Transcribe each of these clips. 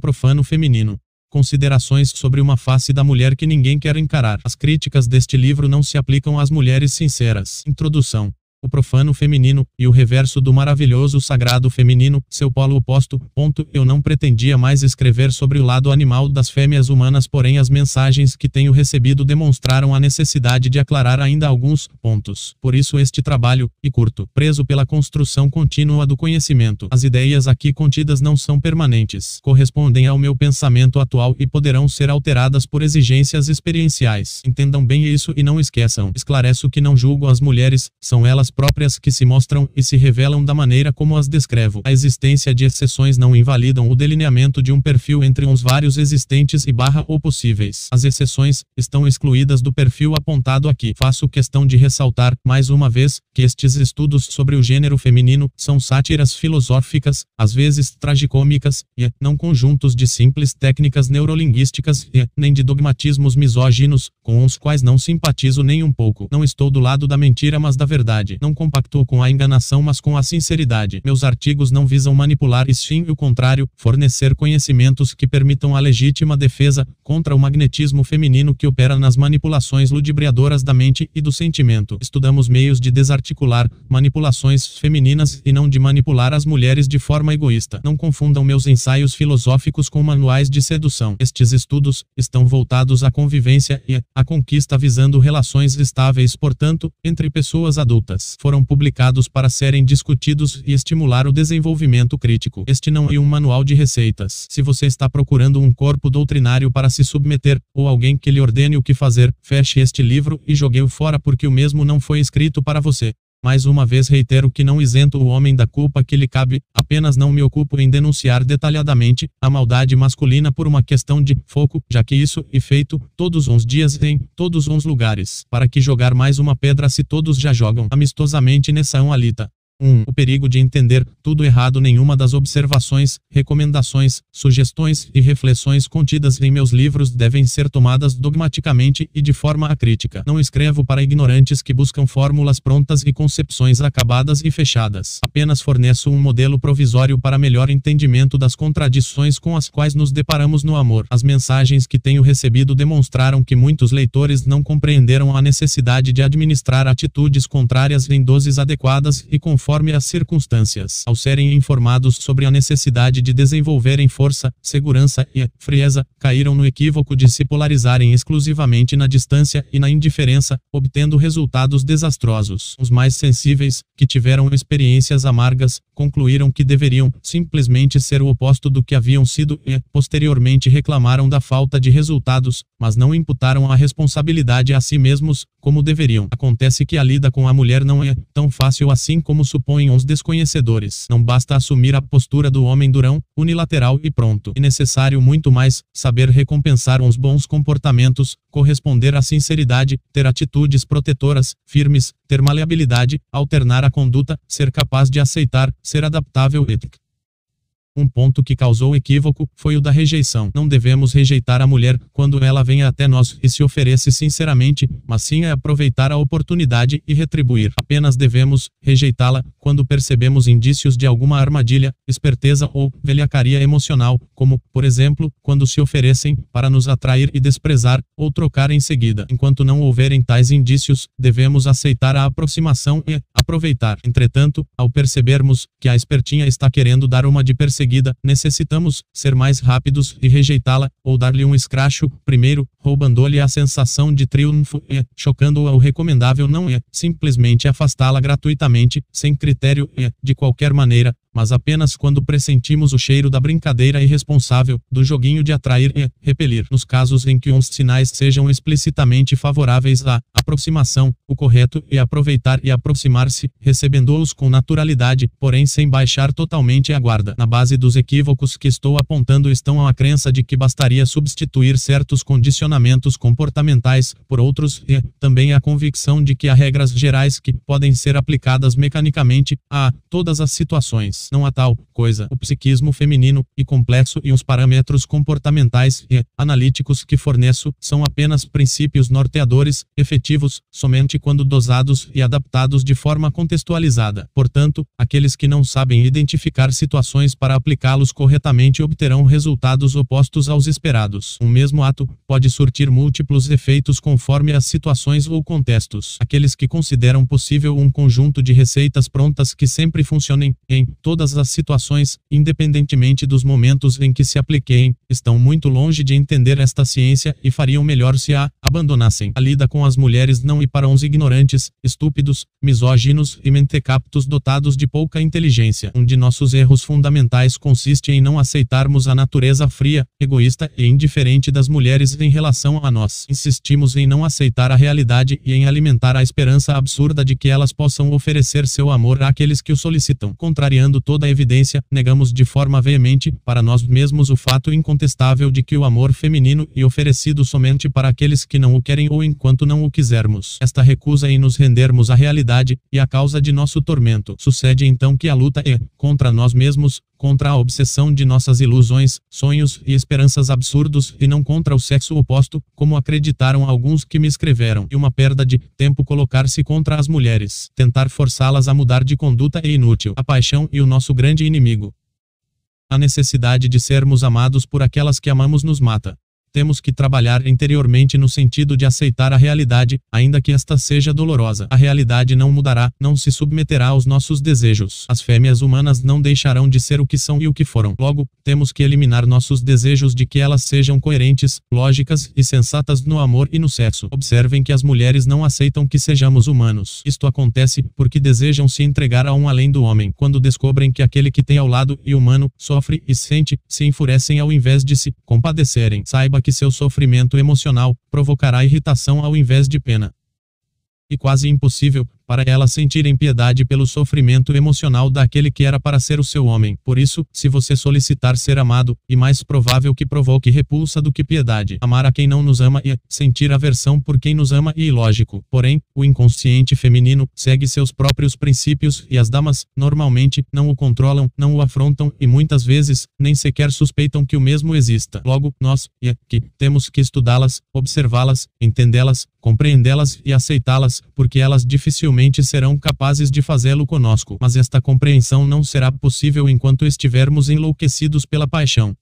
profano feminino. Considerações sobre uma face da mulher que ninguém quer encarar. As críticas deste livro não se aplicam às mulheres sinceras. Introdução o profano feminino, e o reverso do maravilhoso sagrado feminino, seu polo oposto. Ponto. Eu não pretendia mais escrever sobre o lado animal das fêmeas humanas, porém as mensagens que tenho recebido demonstraram a necessidade de aclarar ainda alguns pontos. Por isso este trabalho, e curto, preso pela construção contínua do conhecimento. As ideias aqui contidas não são permanentes, correspondem ao meu pensamento atual e poderão ser alteradas por exigências experienciais. Entendam bem isso e não esqueçam. Esclareço que não julgo as mulheres, são elas próprias que se mostram e se revelam da maneira como as descrevo. A existência de exceções não invalidam o delineamento de um perfil entre uns vários existentes e barra ou possíveis. As exceções estão excluídas do perfil apontado aqui. Faço questão de ressaltar, mais uma vez, que estes estudos sobre o gênero feminino são sátiras filosóficas, às vezes tragicômicas, e não conjuntos de simples técnicas neurolinguísticas e nem de dogmatismos misóginos, com os quais não simpatizo nem um pouco. Não estou do lado da mentira mas da verdade não compactou com a enganação mas com a sinceridade. Meus artigos não visam manipular e sim o contrário, fornecer conhecimentos que permitam a legítima defesa contra o magnetismo feminino que opera nas manipulações ludibriadoras da mente e do sentimento. Estudamos meios de desarticular manipulações femininas e não de manipular as mulheres de forma egoísta. Não confundam meus ensaios filosóficos com manuais de sedução. Estes estudos estão voltados à convivência e à conquista visando relações estáveis, portanto, entre pessoas adultas foram publicados para serem discutidos e estimular o desenvolvimento crítico. Este não é um manual de receitas. Se você está procurando um corpo doutrinário para se submeter, ou alguém que lhe ordene o que fazer, feche este livro e jogue-o fora porque o mesmo não foi escrito para você. Mais uma vez reitero que não isento o homem da culpa que lhe cabe, apenas não me ocupo em denunciar detalhadamente a maldade masculina por uma questão de foco, já que isso é feito todos os dias em todos os lugares. Para que jogar mais uma pedra se todos já jogam amistosamente nessa alita? 1. O perigo de entender tudo errado. Nenhuma das observações, recomendações, sugestões e reflexões contidas em meus livros devem ser tomadas dogmaticamente e de forma acrítica. Não escrevo para ignorantes que buscam fórmulas prontas e concepções acabadas e fechadas. Apenas forneço um modelo provisório para melhor entendimento das contradições com as quais nos deparamos no amor. As mensagens que tenho recebido demonstraram que muitos leitores não compreenderam a necessidade de administrar atitudes contrárias em doses adequadas e conforme conforme as circunstâncias. Ao serem informados sobre a necessidade de desenvolverem força, segurança e frieza, caíram no equívoco de se polarizarem exclusivamente na distância e na indiferença, obtendo resultados desastrosos. Os mais sensíveis, que tiveram experiências amargas, concluíram que deveriam simplesmente ser o oposto do que haviam sido e, posteriormente, reclamaram da falta de resultados, mas não imputaram a responsabilidade a si mesmos, como deveriam. Acontece que a lida com a mulher não é tão fácil assim como supõem os desconhecedores. Não basta assumir a postura do homem durão, unilateral e pronto. É necessário muito mais, saber recompensar os bons comportamentos, corresponder à sinceridade, ter atitudes protetoras, firmes, ter maleabilidade, alternar a conduta, ser capaz de aceitar, ser adaptável e um ponto que causou equívoco foi o da rejeição. Não devemos rejeitar a mulher quando ela venha até nós e se oferece sinceramente, mas sim é aproveitar a oportunidade e retribuir. Apenas devemos rejeitá-la quando percebemos indícios de alguma armadilha, esperteza ou velhacaria emocional, como, por exemplo, quando se oferecem para nos atrair e desprezar ou trocar em seguida. Enquanto não houverem tais indícios, devemos aceitar a aproximação e aproveitar. Entretanto, ao percebermos que a espertinha está querendo dar uma de perseguição, seguida, necessitamos ser mais rápidos e rejeitá-la, ou dar-lhe um escracho, primeiro, roubando-lhe a sensação de triunfo e, chocando-a. O recomendável não é simplesmente afastá-la gratuitamente, sem critério e, de qualquer maneira, mas apenas quando pressentimos o cheiro da brincadeira irresponsável, do joguinho de atrair e repelir. Nos casos em que uns sinais sejam explicitamente favoráveis à aproximação, o correto é aproveitar e aproximar-se, recebendo-os com naturalidade, porém sem baixar totalmente a guarda. Na base dos equívocos que estou apontando estão a crença de que bastaria substituir certos condicionamentos comportamentais por outros e também a convicção de que há regras gerais que podem ser aplicadas mecanicamente a todas as situações. Não há tal coisa. O psiquismo feminino e complexo e os parâmetros comportamentais e analíticos que forneço são apenas princípios norteadores, efetivos, somente quando dosados e adaptados de forma contextualizada. Portanto, aqueles que não sabem identificar situações para aplicá-los corretamente obterão resultados opostos aos esperados. Um mesmo ato pode surtir múltiplos efeitos conforme as situações ou contextos. Aqueles que consideram possível um conjunto de receitas prontas que sempre funcionem em todas as situações, independentemente dos momentos em que se apliquem, estão muito longe de entender esta ciência e fariam melhor se a abandonassem. A lida com as mulheres não e para uns ignorantes, estúpidos, misóginos e mentecaptos dotados de pouca inteligência. Um de nossos erros fundamentais consiste em não aceitarmos a natureza fria, egoísta e indiferente das mulheres em relação a nós. Insistimos em não aceitar a realidade e em alimentar a esperança absurda de que elas possam oferecer seu amor àqueles que o solicitam. Contrariando toda a evidência, negamos de forma veemente, para nós mesmos, o fato incontestável de que o amor feminino e oferecido somente para aqueles que não o querem ou enquanto não o quisermos. Esta recusa em nos rendermos à realidade e a causa de nosso tormento. Sucede então que a luta é contra nós mesmos, contra a obsessão de nossas ilusões, sonhos e esperanças absurdos e não contra o sexo oposto, como acreditaram alguns que me escreveram. E uma perda de tempo colocar-se contra as mulheres. Tentar forçá-las a mudar de conduta é inútil. A paixão e o nosso grande inimigo. A necessidade de sermos amados por aquelas que amamos nos mata. Temos que trabalhar interiormente no sentido de aceitar a realidade, ainda que esta seja dolorosa. A realidade não mudará, não se submeterá aos nossos desejos. As fêmeas humanas não deixarão de ser o que são e o que foram. Logo, temos que eliminar nossos desejos de que elas sejam coerentes, lógicas e sensatas no amor e no sexo. Observem que as mulheres não aceitam que sejamos humanos. Isto acontece porque desejam se entregar a um além do homem. Quando descobrem que aquele que tem ao lado e humano sofre e sente, se enfurecem ao invés de se compadecerem. Saiba que seu sofrimento emocional provocará irritação ao invés de pena. E quase impossível, para elas sentirem piedade pelo sofrimento emocional daquele que era para ser o seu homem. Por isso, se você solicitar ser amado, e mais provável que provoque repulsa do que piedade. Amar a quem não nos ama e sentir aversão por quem nos ama é ilógico. Porém, o inconsciente feminino segue seus próprios princípios e as damas, normalmente, não o controlam, não o afrontam e muitas vezes, nem sequer suspeitam que o mesmo exista. Logo, nós, e que, temos que estudá-las, observá-las, entendê-las, compreendê-las e aceitá-las, porque elas dificilmente serão capazes de fazê-lo conosco, mas esta compreensão não será possível enquanto estivermos enlouquecidos pela paixão.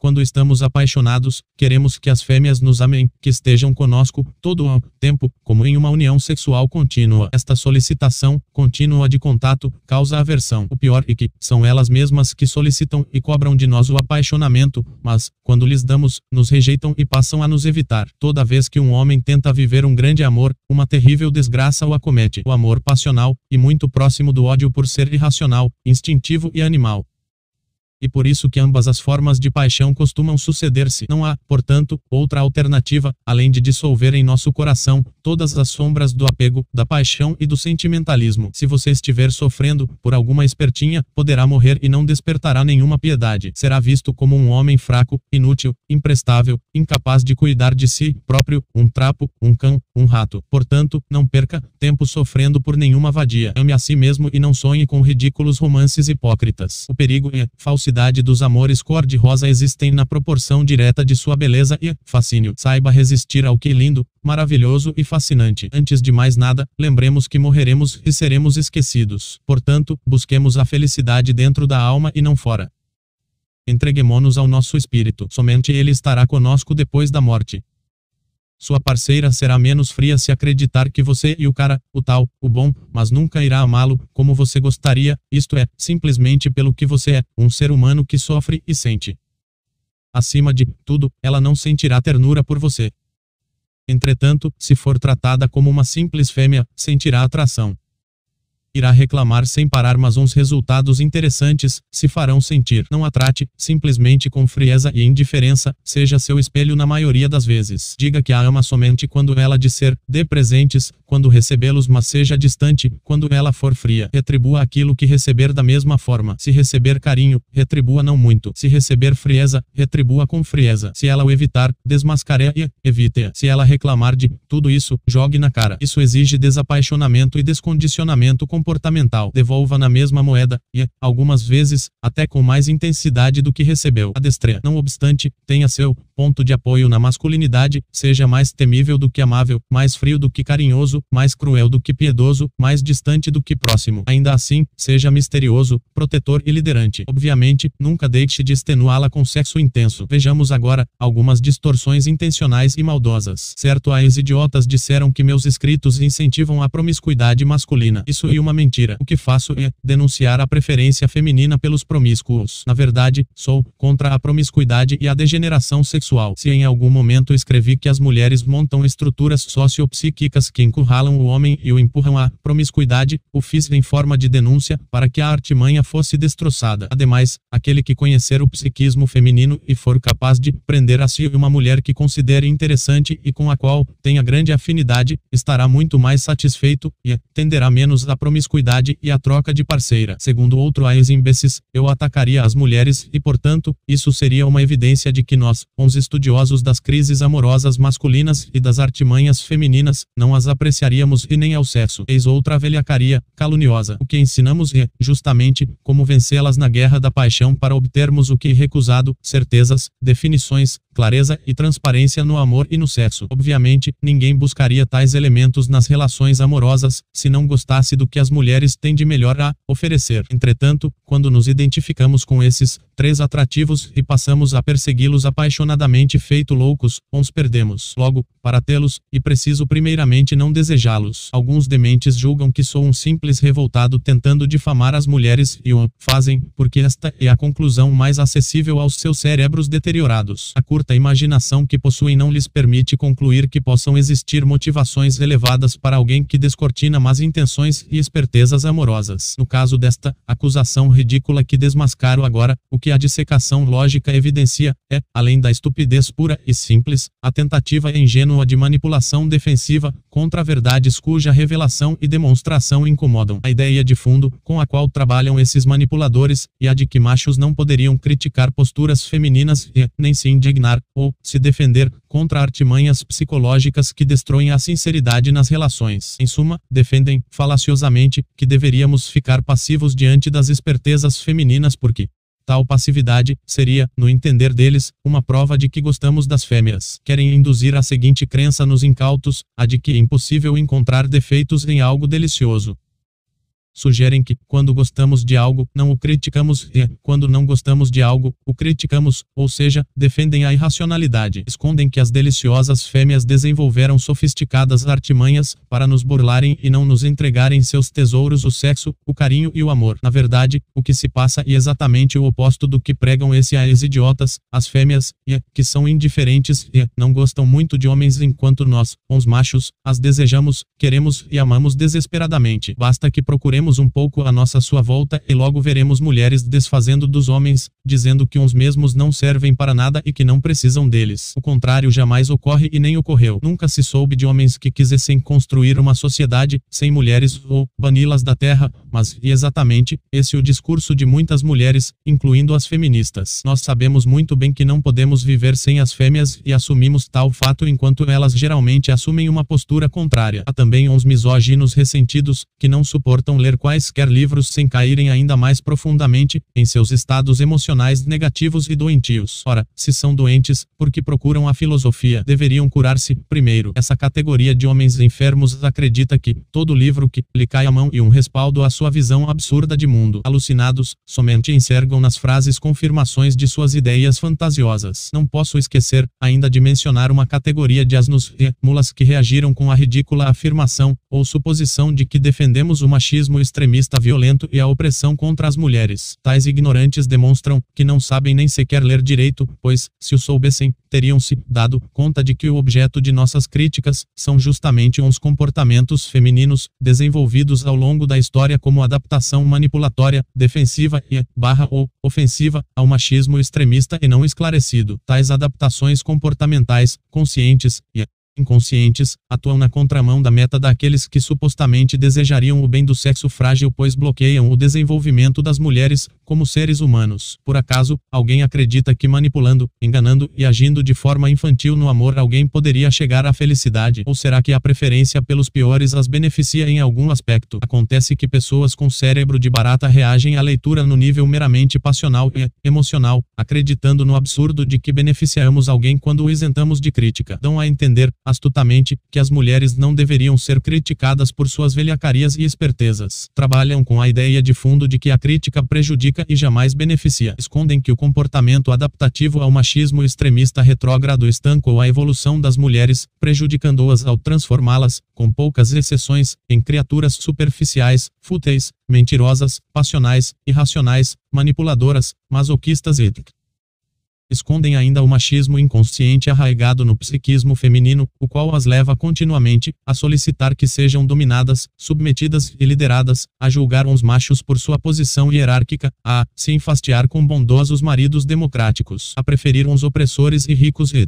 Quando estamos apaixonados, queremos que as fêmeas nos amem, que estejam conosco todo o tempo, como em uma união sexual contínua. Esta solicitação contínua de contato causa aversão. O pior é que são elas mesmas que solicitam e cobram de nós o apaixonamento, mas, quando lhes damos, nos rejeitam e passam a nos evitar. Toda vez que um homem tenta viver um grande amor, uma terrível desgraça o acomete. O amor passional, e muito próximo do ódio por ser irracional, instintivo e animal e por isso que ambas as formas de paixão costumam suceder-se. Não há, portanto, outra alternativa, além de dissolver em nosso coração todas as sombras do apego, da paixão e do sentimentalismo. Se você estiver sofrendo por alguma espertinha, poderá morrer e não despertará nenhuma piedade. Será visto como um homem fraco, inútil, imprestável, incapaz de cuidar de si próprio, um trapo, um cão, um rato. Portanto, não perca tempo sofrendo por nenhuma vadia. Ame a si mesmo e não sonhe com ridículos romances hipócritas. O perigo é falsidade intensidade dos amores cor-de-rosa existem na proporção direta de sua beleza e fascínio. Saiba resistir ao que lindo, maravilhoso e fascinante. Antes de mais nada, lembremos que morreremos e seremos esquecidos. Portanto, busquemos a felicidade dentro da alma e não fora. Entreguemo-nos ao nosso espírito. Somente ele estará conosco depois da morte. Sua parceira será menos fria se acreditar que você e o cara, o tal, o bom, mas nunca irá amá-lo como você gostaria, isto é, simplesmente pelo que você é, um ser humano que sofre e sente. Acima de tudo, ela não sentirá ternura por você. Entretanto, se for tratada como uma simples fêmea, sentirá atração irá reclamar sem parar, mas uns resultados interessantes se farão sentir. Não a trate simplesmente com frieza e indiferença, seja seu espelho na maioria das vezes. Diga que a ama somente quando ela disser, dê presentes, quando recebê-los, mas seja distante, quando ela for fria. Retribua aquilo que receber da mesma forma. Se receber carinho, retribua não muito. Se receber frieza, retribua com frieza. Se ela o evitar, desmascareie, evite-a. Se ela reclamar de tudo isso, jogue na cara. Isso exige desapaixonamento e descondicionamento com comportamental, devolva na mesma moeda, e, algumas vezes, até com mais intensidade do que recebeu. Adestreia. Não obstante, tenha seu ponto de apoio na masculinidade, seja mais temível do que amável, mais frio do que carinhoso, mais cruel do que piedoso, mais distante do que próximo. Ainda assim, seja misterioso, protetor e liderante. Obviamente, nunca deixe de extenuá-la com sexo intenso. Vejamos agora algumas distorções intencionais e maldosas. Certo, as idiotas disseram que meus escritos incentivam a promiscuidade masculina. Isso é uma mentira. O que faço é denunciar a preferência feminina pelos promíscuos. Na verdade, sou contra a promiscuidade e a degeneração sexual. Se em algum momento escrevi que as mulheres montam estruturas sociopsíquicas que encurralam o homem e o empurram à promiscuidade, o fiz em forma de denúncia para que a artimanha fosse destroçada. Ademais, aquele que conhecer o psiquismo feminino e for capaz de prender a si uma mulher que considere interessante e com a qual tenha grande afinidade, estará muito mais satisfeito e tenderá menos à promiscuidade e à troca de parceira. Segundo outro imbecis, eu atacaria as mulheres e, portanto, isso seria uma evidência de que nós, os estudiosos das crises amorosas masculinas e das artimanhas femininas, não as apreciaríamos e nem ao sexo. Eis outra velhacaria caluniosa. O que ensinamos é, justamente, como vencê-las na guerra da paixão para obtermos o que recusado, certezas, definições, clareza e transparência no amor e no sexo. Obviamente, ninguém buscaria tais elementos nas relações amorosas, se não gostasse do que as mulheres têm de melhor a oferecer. Entretanto, quando nos identificamos com esses três atrativos e passamos a persegui-los apaixonadamente feito loucos, uns perdemos. Logo, para tê-los, e preciso primeiramente não desejá-los. Alguns dementes julgam que sou um simples revoltado tentando difamar as mulheres e o fazem, porque esta é a conclusão mais acessível aos seus cérebros deteriorados. A curta imaginação que possuem não lhes permite concluir que possam existir motivações elevadas para alguém que descortina más intenções e espertezas amorosas. No caso desta acusação ridícula que desmascaro agora, o que a dissecação lógica evidencia é, além da estupidez pura e simples, a tentativa ingênua de manipulação defensiva contra verdades cuja revelação e demonstração incomodam. A ideia de fundo com a qual trabalham esses manipuladores e a de que machos não poderiam criticar posturas femininas e nem se indignar ou se defender contra artimanhas psicológicas que destroem a sinceridade nas relações. Em suma, defendem, falaciosamente, que deveríamos ficar passivos diante das espertezas femininas porque Tal passividade seria, no entender deles, uma prova de que gostamos das fêmeas. Querem induzir a seguinte crença nos incautos, a de que é impossível encontrar defeitos em algo delicioso sugerem que, quando gostamos de algo, não o criticamos e, quando não gostamos de algo, o criticamos, ou seja, defendem a irracionalidade. Escondem que as deliciosas fêmeas desenvolveram sofisticadas artimanhas para nos burlarem e não nos entregarem seus tesouros o sexo, o carinho e o amor. Na verdade, o que se passa é exatamente o oposto do que pregam esse as idiotas, as fêmeas, e, que são indiferentes e não gostam muito de homens enquanto nós, os machos, as desejamos, queremos e amamos desesperadamente. Basta que procuremos um pouco a nossa sua volta e logo veremos mulheres desfazendo dos homens, dizendo que uns mesmos não servem para nada e que não precisam deles. O contrário jamais ocorre e nem ocorreu. Nunca se soube de homens que quisessem construir uma sociedade sem mulheres ou bani-las da terra, mas e exatamente esse é o discurso de muitas mulheres, incluindo as feministas. Nós sabemos muito bem que não podemos viver sem as fêmeas e assumimos tal fato enquanto elas geralmente assumem uma postura contrária. Há também uns misóginos ressentidos que não suportam ler ler quaisquer livros sem caírem ainda mais profundamente em seus estados emocionais negativos e doentios. Ora, se são doentes, porque procuram a filosofia, deveriam curar-se primeiro. Essa categoria de homens enfermos acredita que todo livro que lhe cai a mão e um respaldo à sua visão absurda de mundo. Alucinados, somente enxergam nas frases confirmações de suas ideias fantasiosas. Não posso esquecer ainda de mencionar uma categoria de asnos e mulas que reagiram com a ridícula afirmação ou suposição de que defendemos o machismo extremista violento e a opressão contra as mulheres. Tais ignorantes demonstram que não sabem nem sequer ler direito, pois, se o soubessem, teriam-se dado conta de que o objeto de nossas críticas são justamente uns comportamentos femininos desenvolvidos ao longo da história como adaptação manipulatória, defensiva e barra ou ofensiva ao machismo extremista e não esclarecido. Tais adaptações comportamentais, conscientes e inconscientes, atuam na contramão da meta daqueles que supostamente desejariam o bem do sexo frágil, pois bloqueiam o desenvolvimento das mulheres como seres humanos. Por acaso, alguém acredita que manipulando, enganando e agindo de forma infantil no amor alguém poderia chegar à felicidade? Ou será que a preferência pelos piores as beneficia em algum aspecto? Acontece que pessoas com cérebro de barata reagem à leitura no nível meramente passional e emocional, acreditando no absurdo de que beneficiamos alguém quando o isentamos de crítica. Dão a entender, astutamente, que as mulheres não deveriam ser criticadas por suas velhacarias e espertezas. Trabalham com a ideia de fundo de que a crítica prejudica e jamais beneficia. Escondem que o comportamento adaptativo ao machismo extremista retrógrado estancou a evolução das mulheres, prejudicando-as ao transformá-las, com poucas exceções, em criaturas superficiais, fúteis, mentirosas, passionais, irracionais, manipuladoras, masoquistas e escondem ainda o machismo inconsciente arraigado no psiquismo feminino, o qual as leva continuamente a solicitar que sejam dominadas, submetidas e lideradas, a julgar uns machos por sua posição hierárquica, a se enfastiar com bondosos maridos democráticos, a preferir uns opressores e ricos e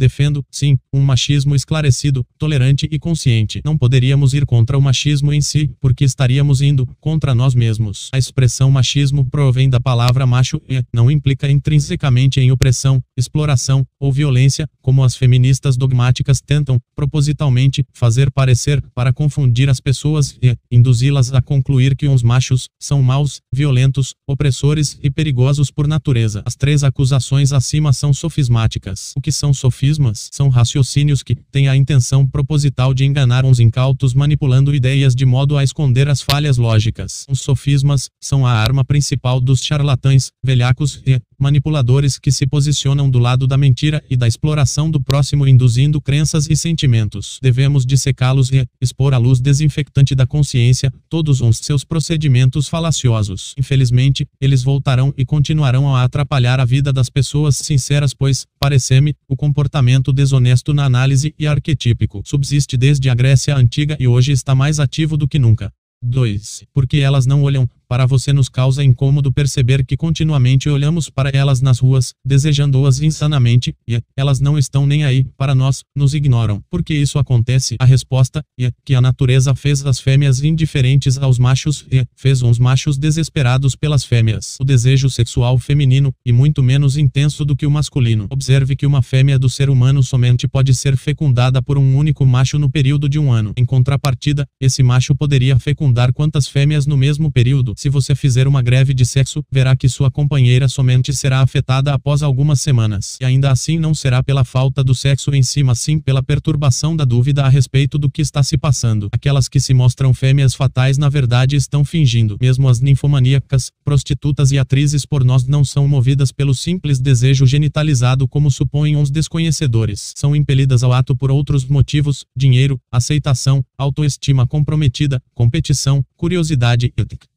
Defendo, sim, um machismo esclarecido, tolerante e consciente. Não poderíamos ir contra o machismo em si, porque estaríamos indo contra nós mesmos. A expressão machismo provém da palavra macho e não implica intrinsecamente em opressão, exploração ou violência, como as feministas dogmáticas tentam, propositalmente, fazer parecer para confundir as pessoas e induzi-las a concluir que uns machos são maus, violentos, opressores e perigosos por natureza. As três acusações acima são sofismáticas. O que são sofismas? Sofismas são raciocínios que têm a intenção proposital de enganar uns incautos manipulando ideias de modo a esconder as falhas lógicas. Os sofismas são a arma principal dos charlatães, velhacos e manipuladores que se posicionam do lado da mentira e da exploração do próximo induzindo crenças e sentimentos. Devemos dissecá-los e expor à luz desinfectante da consciência todos os seus procedimentos falaciosos. Infelizmente, eles voltarão e continuarão a atrapalhar a vida das pessoas sinceras pois, parece-me, o comportamento desonesto na análise e arquetípico subsiste desde a Grécia Antiga e hoje está mais ativo do que nunca. 2. Porque elas não olham para você nos causa incômodo perceber que continuamente olhamos para elas nas ruas, desejando-as insanamente, e elas não estão nem aí para nós, nos ignoram. Porque isso acontece? A resposta é que a natureza fez as fêmeas indiferentes aos machos e fez uns machos desesperados pelas fêmeas. O desejo sexual feminino e muito menos intenso do que o masculino. Observe que uma fêmea do ser humano somente pode ser fecundada por um único macho no período de um ano. Em contrapartida, esse macho poderia fecundar quantas fêmeas no mesmo período se você fizer uma greve de sexo, verá que sua companheira somente será afetada após algumas semanas. E ainda assim não será pela falta do sexo em si, mas sim pela perturbação da dúvida a respeito do que está se passando. Aquelas que se mostram fêmeas fatais na verdade estão fingindo. Mesmo as ninfomaníacas, prostitutas e atrizes por nós não são movidas pelo simples desejo genitalizado como supõem os desconhecedores. São impelidas ao ato por outros motivos, dinheiro, aceitação, autoestima comprometida, competição, curiosidade e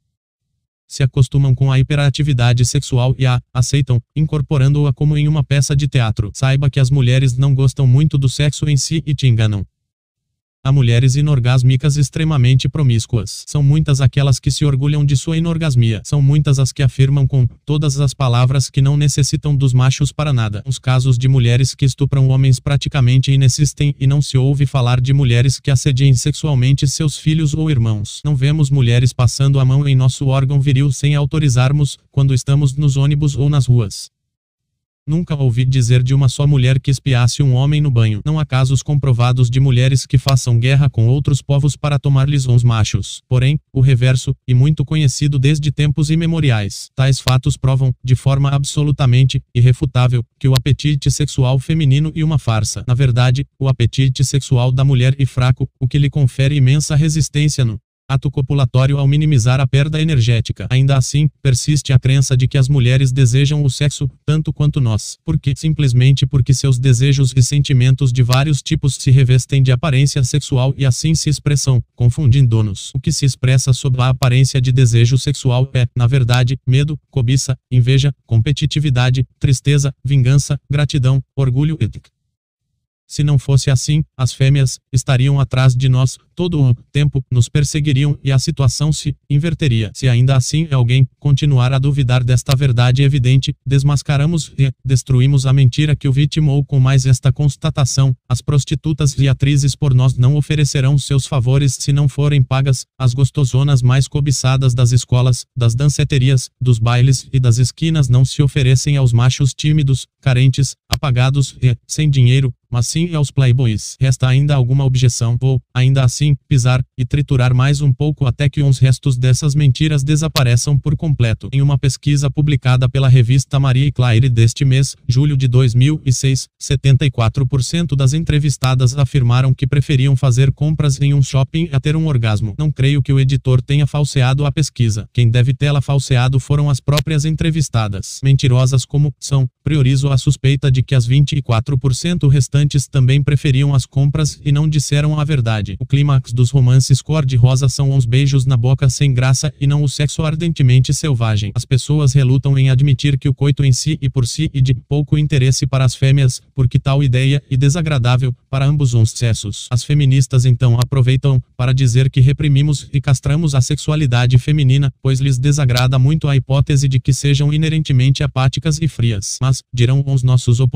se acostumam com a hiperatividade sexual e a aceitam, incorporando-a como em uma peça de teatro. Saiba que as mulheres não gostam muito do sexo em si e te enganam. Há mulheres inorgásmicas extremamente promíscuas. São muitas aquelas que se orgulham de sua inorgasmia. São muitas as que afirmam com todas as palavras que não necessitam dos machos para nada. Os casos de mulheres que estupram homens praticamente inexistem e não se ouve falar de mulheres que assediem sexualmente seus filhos ou irmãos. Não vemos mulheres passando a mão em nosso órgão viril sem autorizarmos, quando estamos nos ônibus ou nas ruas. Nunca ouvi dizer de uma só mulher que espiasse um homem no banho. Não há casos comprovados de mulheres que façam guerra com outros povos para tomar-lhes uns machos. Porém, o reverso, e muito conhecido desde tempos imemoriais. Tais fatos provam, de forma absolutamente irrefutável, que o apetite sexual feminino e uma farsa. Na verdade, o apetite sexual da mulher e fraco, o que lhe confere imensa resistência no ato copulatório ao minimizar a perda energética. Ainda assim, persiste a crença de que as mulheres desejam o sexo tanto quanto nós, porque simplesmente porque seus desejos e sentimentos de vários tipos se revestem de aparência sexual e assim se expressam, confundindo-nos. O que se expressa sob a aparência de desejo sexual é, na verdade, medo, cobiça, inveja, competitividade, tristeza, vingança, gratidão, orgulho e Se não fosse assim, as fêmeas estariam atrás de nós todo o tempo, nos perseguiriam e a situação se inverteria. Se ainda assim alguém continuar a duvidar desta verdade evidente, desmascaramos e destruímos a mentira que o vitimou com mais esta constatação: as prostitutas e atrizes por nós não oferecerão seus favores se não forem pagas, as gostosonas mais cobiçadas das escolas, das danceterias, dos bailes e das esquinas não se oferecem aos machos tímidos, carentes, apagados e sem dinheiro, mas sim aos playboys. Resta ainda alguma objeção, ou, ainda assim, pisar e triturar mais um pouco até que uns restos dessas mentiras desapareçam por completo. Em uma pesquisa publicada pela revista Marie Claire deste mês, julho de 2006, 74% das entrevistadas afirmaram que preferiam fazer compras em um shopping a ter um orgasmo. Não creio que o editor tenha falseado a pesquisa. Quem deve tê-la falseado foram as próprias entrevistadas. Mentirosas como são, priorizo a suspeita de que as 24% restantes também preferiam as compras e não disseram a verdade. O clímax dos romances cor-de-rosa são uns beijos na boca sem graça e não o sexo ardentemente selvagem. As pessoas relutam em admitir que o coito em si e por si e de pouco interesse para as fêmeas, porque tal ideia e desagradável para ambos os sexos. As feministas então aproveitam para dizer que reprimimos e castramos a sexualidade feminina, pois lhes desagrada muito a hipótese de que sejam inerentemente apáticas e frias. Mas, dirão os nossos opositores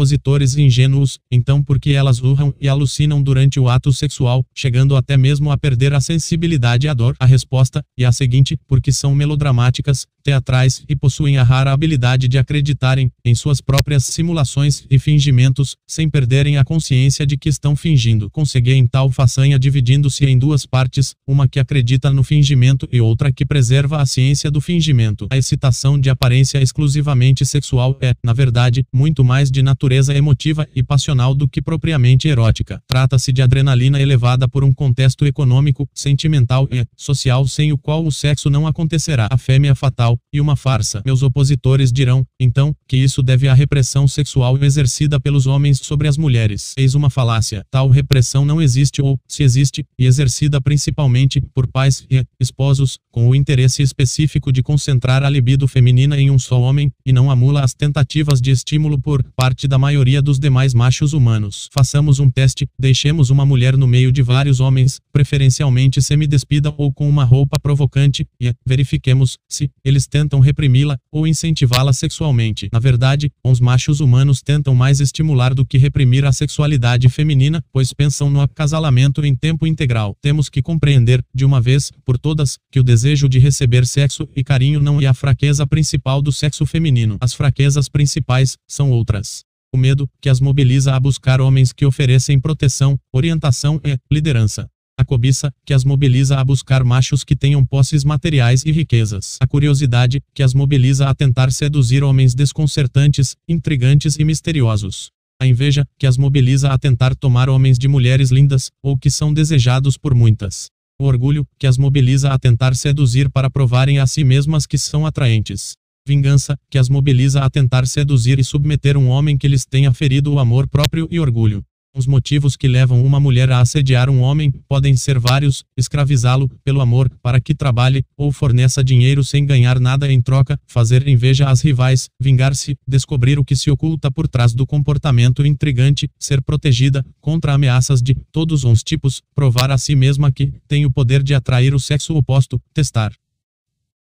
ingênuos, então por porque elas urram e alucinam durante o ato sexual, chegando até mesmo a perder a sensibilidade à dor. A resposta, e a seguinte, porque são melodramáticas, teatrais e possuem a rara habilidade de acreditarem em suas próprias simulações e fingimentos, sem perderem a consciência de que estão fingindo. Consegui em tal façanha dividindo-se em duas partes, uma que acredita no fingimento e outra que preserva a ciência do fingimento. A excitação de aparência exclusivamente sexual é, na verdade, muito mais de natureza emotiva e passional do que propriamente erótica. Trata-se de adrenalina elevada por um contexto econômico, sentimental e social sem o qual o sexo não acontecerá. A fêmea fatal e uma farsa. Meus opositores dirão, então, que isso deve à repressão sexual exercida pelos homens sobre as mulheres. Eis uma falácia. Tal repressão não existe ou, se existe, e exercida principalmente por pais e esposos, com o interesse específico de concentrar a libido feminina em um só homem, e não amula as tentativas de estímulo por parte da maioria dos demais machos humanos. Façamos um teste, deixemos uma mulher no meio de vários homens, preferencialmente semidespida ou com uma roupa provocante, e verifiquemos se eles tentam reprimi-la ou incentivá-la sexualmente. Na verdade, os machos humanos tentam mais estimular do que reprimir a sexualidade feminina, pois pensam no acasalamento em tempo integral. Temos que compreender, de uma vez por todas, que o desejo de receber sexo e carinho não é a fraqueza principal do sexo feminino. As fraquezas principais são outras o medo, que as mobiliza a buscar homens que oferecem proteção, orientação e liderança. A cobiça, que as mobiliza a buscar machos que tenham posses materiais e riquezas. A curiosidade, que as mobiliza a tentar seduzir homens desconcertantes, intrigantes e misteriosos. A inveja, que as mobiliza a tentar tomar homens de mulheres lindas, ou que são desejados por muitas. O orgulho, que as mobiliza a tentar seduzir para provarem a si mesmas que são atraentes vingança, que as mobiliza a tentar seduzir e submeter um homem que lhes tenha ferido o amor próprio e orgulho. Os motivos que levam uma mulher a assediar um homem podem ser vários: escravizá-lo pelo amor, para que trabalhe, ou forneça dinheiro sem ganhar nada em troca, fazer inveja às rivais, vingar-se, descobrir o que se oculta por trás do comportamento intrigante, ser protegida contra ameaças de todos os tipos, provar a si mesma que tem o poder de atrair o sexo oposto, testar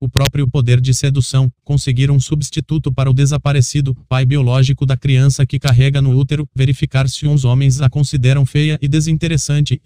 o próprio poder de sedução, conseguir um substituto para o desaparecido pai biológico da criança que carrega no útero, verificar se uns homens a consideram feia e desinteressante.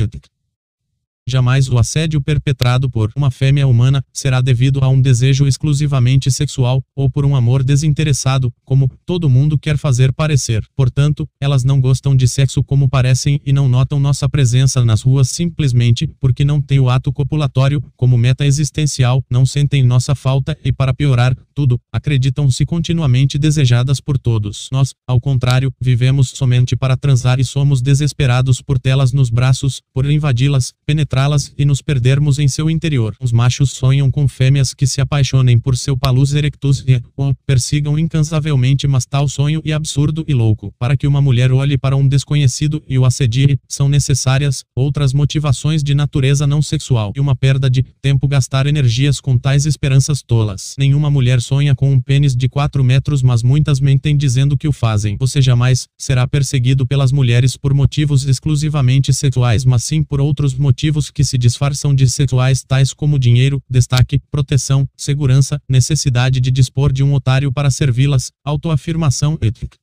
Jamais o assédio perpetrado por uma fêmea humana será devido a um desejo exclusivamente sexual, ou por um amor desinteressado, como todo mundo quer fazer parecer. Portanto, elas não gostam de sexo como parecem e não notam nossa presença nas ruas simplesmente porque não têm o ato copulatório como meta existencial, não sentem nossa falta e, para piorar tudo, acreditam-se continuamente desejadas por todos. Nós, ao contrário, vivemos somente para transar e somos desesperados por tê-las nos braços, por invadi-las, penetrar penetrá-las e nos perdermos em seu interior. Os machos sonham com fêmeas que se apaixonem por seu palus erectus e o persigam incansavelmente, mas tal sonho é absurdo e louco. Para que uma mulher olhe para um desconhecido e o assedie, são necessárias outras motivações de natureza não sexual e uma perda de tempo gastar energias com tais esperanças tolas. Nenhuma mulher sonha com um pênis de 4 metros, mas muitas mentem dizendo que o fazem. Você jamais será perseguido pelas mulheres por motivos exclusivamente sexuais, mas sim por outros motivos que se disfarçam de sexuais, tais como dinheiro, destaque, proteção, segurança, necessidade de dispor de um otário para servi-las, autoafirmação, etc.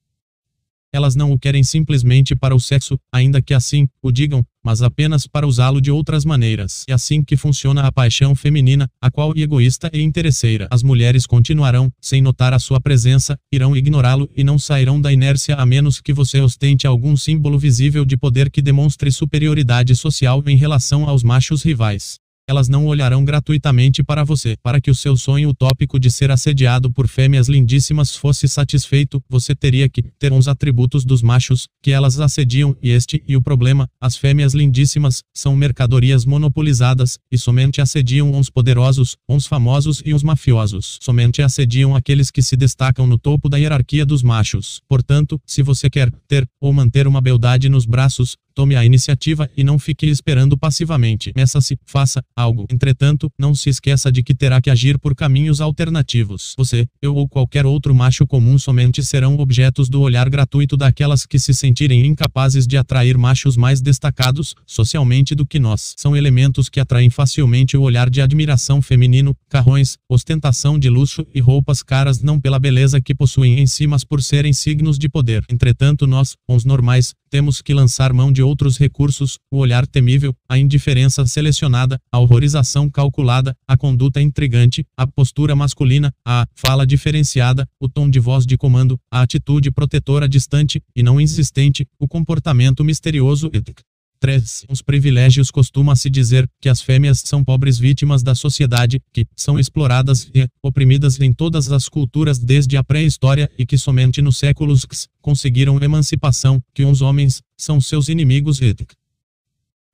Elas não o querem simplesmente para o sexo, ainda que assim o digam, mas apenas para usá-lo de outras maneiras. É assim que funciona a paixão feminina, a qual é egoísta e interesseira. As mulheres continuarão, sem notar a sua presença, irão ignorá-lo e não sairão da inércia a menos que você ostente algum símbolo visível de poder que demonstre superioridade social em relação aos machos rivais elas não olharão gratuitamente para você. Para que o seu sonho utópico de ser assediado por fêmeas lindíssimas fosse satisfeito, você teria que ter uns atributos dos machos, que elas assediam, e este e o problema, as fêmeas lindíssimas, são mercadorias monopolizadas, e somente assediam uns poderosos, uns famosos e uns mafiosos. Somente assediam aqueles que se destacam no topo da hierarquia dos machos. Portanto, se você quer ter, ou manter uma beldade nos braços, Tome a iniciativa e não fique esperando passivamente. Meça-se, faça algo. Entretanto, não se esqueça de que terá que agir por caminhos alternativos. Você, eu ou qualquer outro macho comum somente serão objetos do olhar gratuito daquelas que se sentirem incapazes de atrair machos mais destacados socialmente do que nós. São elementos que atraem facilmente o olhar de admiração feminino, carrões, ostentação de luxo e roupas caras não pela beleza que possuem em si, mas por serem signos de poder. Entretanto, nós, os normais, temos que lançar mão de outros recursos, o olhar temível, a indiferença selecionada, a horrorização calculada, a conduta intrigante, a postura masculina, a fala diferenciada, o tom de voz de comando, a atitude protetora distante e não insistente, o comportamento misterioso. e 3. Os privilégios costuma-se dizer que as fêmeas são pobres vítimas da sociedade, que são exploradas e oprimidas em todas as culturas desde a pré-história e que somente nos séculos X conseguiram emancipação, que os homens são seus inimigos e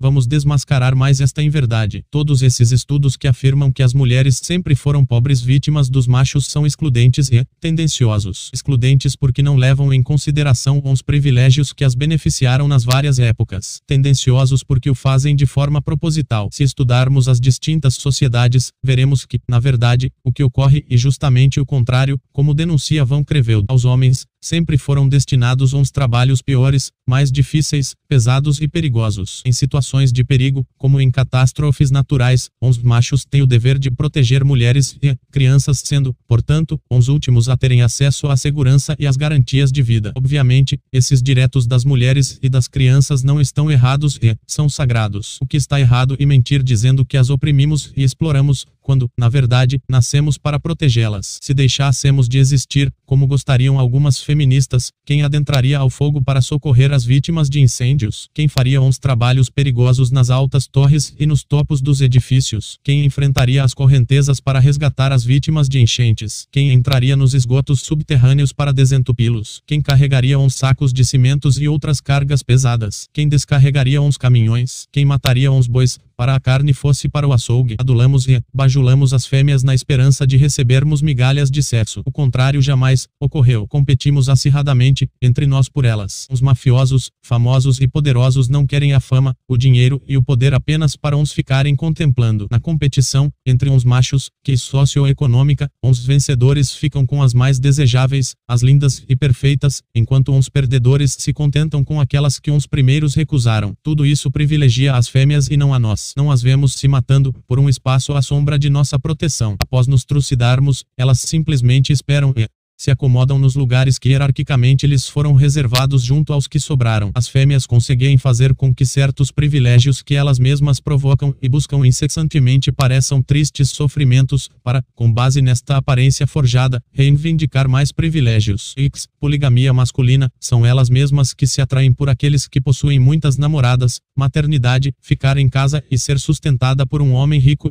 Vamos desmascarar mais esta inverdade. Todos esses estudos que afirmam que as mulheres sempre foram pobres vítimas dos machos são excludentes e tendenciosos. Excludentes porque não levam em consideração os privilégios que as beneficiaram nas várias épocas. Tendenciosos porque o fazem de forma proposital. Se estudarmos as distintas sociedades, veremos que, na verdade, o que ocorre é justamente o contrário, como denuncia Van Creveld. Aos homens, sempre foram destinados uns trabalhos piores, mais difíceis, pesados e perigosos. Em situações de perigo, como em catástrofes naturais, os machos têm o dever de proteger mulheres e crianças, sendo, portanto, os últimos a terem acesso à segurança e às garantias de vida. Obviamente, esses diretos das mulheres e das crianças não estão errados e são sagrados. O que está errado e mentir dizendo que as oprimimos e exploramos, quando, na verdade, nascemos para protegê-las. Se deixássemos de existir, como gostariam algumas feministas, quem adentraria ao fogo para socorrer as vítimas de incêndios? Quem faria uns trabalhos perigosos nas altas torres e nos topos dos edifícios? Quem enfrentaria as correntezas para resgatar as vítimas de enchentes? Quem entraria nos esgotos subterrâneos para desentupi-los? Quem carregaria uns sacos de cimentos e outras cargas pesadas? Quem descarregaria uns caminhões? Quem mataria uns bois para a carne fosse para o açougue. Adulamos e bajulamos as fêmeas na esperança de recebermos migalhas de sexo. O contrário jamais ocorreu. Competimos acirradamente entre nós por elas. Os mafiosos, famosos e poderosos não querem a fama, o dinheiro e o poder apenas para uns ficarem contemplando. Na competição entre uns machos, que socioeconômica, uns vencedores ficam com as mais desejáveis, as lindas e perfeitas, enquanto uns perdedores se contentam com aquelas que uns primeiros recusaram. Tudo isso privilegia as fêmeas e não a nós não as vemos se matando por um espaço à sombra de nossa proteção. Após nos trucidarmos, elas simplesmente esperam e se acomodam nos lugares que hierarquicamente lhes foram reservados junto aos que sobraram. As fêmeas conseguem fazer com que certos privilégios que elas mesmas provocam e buscam incessantemente pareçam tristes sofrimentos, para, com base nesta aparência forjada, reivindicar mais privilégios. X, poligamia masculina, são elas mesmas que se atraem por aqueles que possuem muitas namoradas, maternidade, ficar em casa e ser sustentada por um homem rico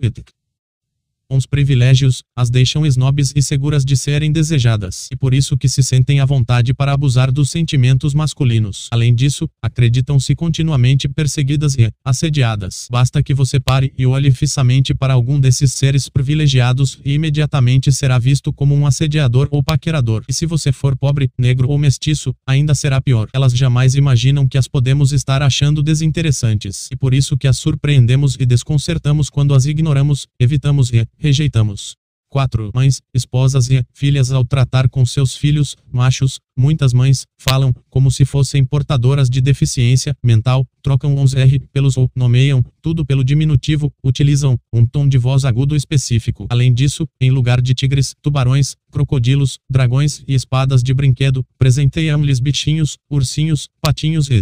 Uns privilégios as deixam snobs e seguras de serem desejadas, e por isso que se sentem à vontade para abusar dos sentimentos masculinos. Além disso, acreditam-se continuamente perseguidas e assediadas. Basta que você pare e olhe fixamente para algum desses seres privilegiados e imediatamente será visto como um assediador ou paquerador. E se você for pobre, negro ou mestiço, ainda será pior. Elas jamais imaginam que as podemos estar achando desinteressantes, e por isso que as surpreendemos e desconcertamos quando as ignoramos, evitamos e rejeitamos. 4. Mães, esposas e filhas ao tratar com seus filhos, machos, muitas mães, falam, como se fossem portadoras de deficiência mental, trocam uns R pelos ou nomeiam, tudo pelo diminutivo, utilizam um tom de voz agudo específico. Além disso, em lugar de tigres, tubarões, crocodilos, dragões e espadas de brinquedo, presenteiam-lhes bichinhos, ursinhos, patinhos e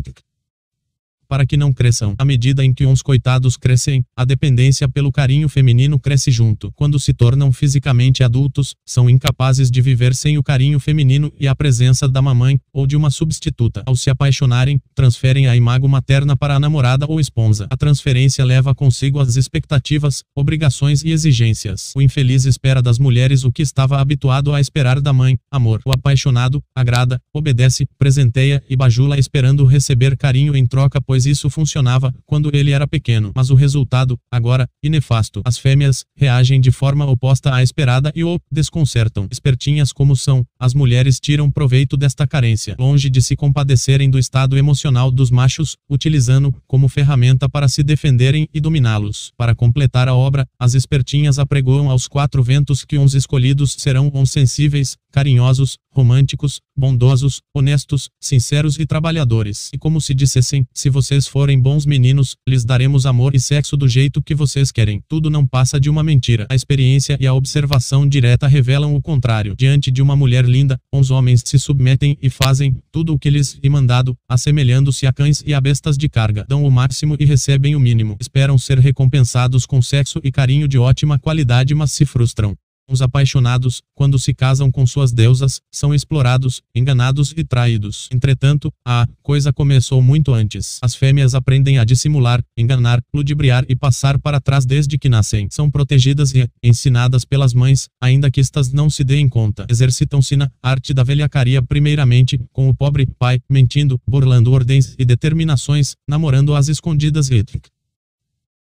para que não cresçam. À medida em que uns coitados crescem, a dependência pelo carinho feminino cresce junto. Quando se tornam fisicamente adultos, são incapazes de viver sem o carinho feminino e a presença da mamãe ou de uma substituta. Ao se apaixonarem, transferem a imago materna para a namorada ou esposa. A transferência leva consigo as expectativas, obrigações e exigências. O infeliz espera das mulheres o que estava habituado a esperar da mãe, amor. O apaixonado agrada, obedece, presenteia e bajula esperando receber carinho em troca, pois pois isso funcionava quando ele era pequeno. Mas o resultado, agora, é nefasto. As fêmeas reagem de forma oposta à esperada e o desconcertam. Espertinhas como são, as mulheres tiram proveito desta carência, longe de se compadecerem do estado emocional dos machos, utilizando como ferramenta para se defenderem e dominá-los. Para completar a obra, as espertinhas apregoam aos quatro ventos que uns escolhidos serão uns sensíveis, carinhosos, românticos, bondosos, honestos, sinceros e trabalhadores. E como se dissessem, se vocês forem bons meninos, lhes daremos amor e sexo do jeito que vocês querem. Tudo não passa de uma mentira. A experiência e a observação direta revelam o contrário. Diante de uma mulher linda, os homens se submetem e fazem tudo o que lhes é mandado, assemelhando-se a cães e a bestas de carga. Dão o máximo e recebem o mínimo. Esperam ser recompensados com sexo e carinho de ótima qualidade, mas se frustram. Os apaixonados, quando se casam com suas deusas, são explorados, enganados e traídos. Entretanto, a coisa começou muito antes. As fêmeas aprendem a dissimular, enganar, ludibriar e passar para trás desde que nascem. São protegidas e ensinadas pelas mães, ainda que estas não se deem conta. Exercitam-se na arte da velhacaria primeiramente, com o pobre pai, mentindo, burlando ordens e determinações, namorando às escondidas e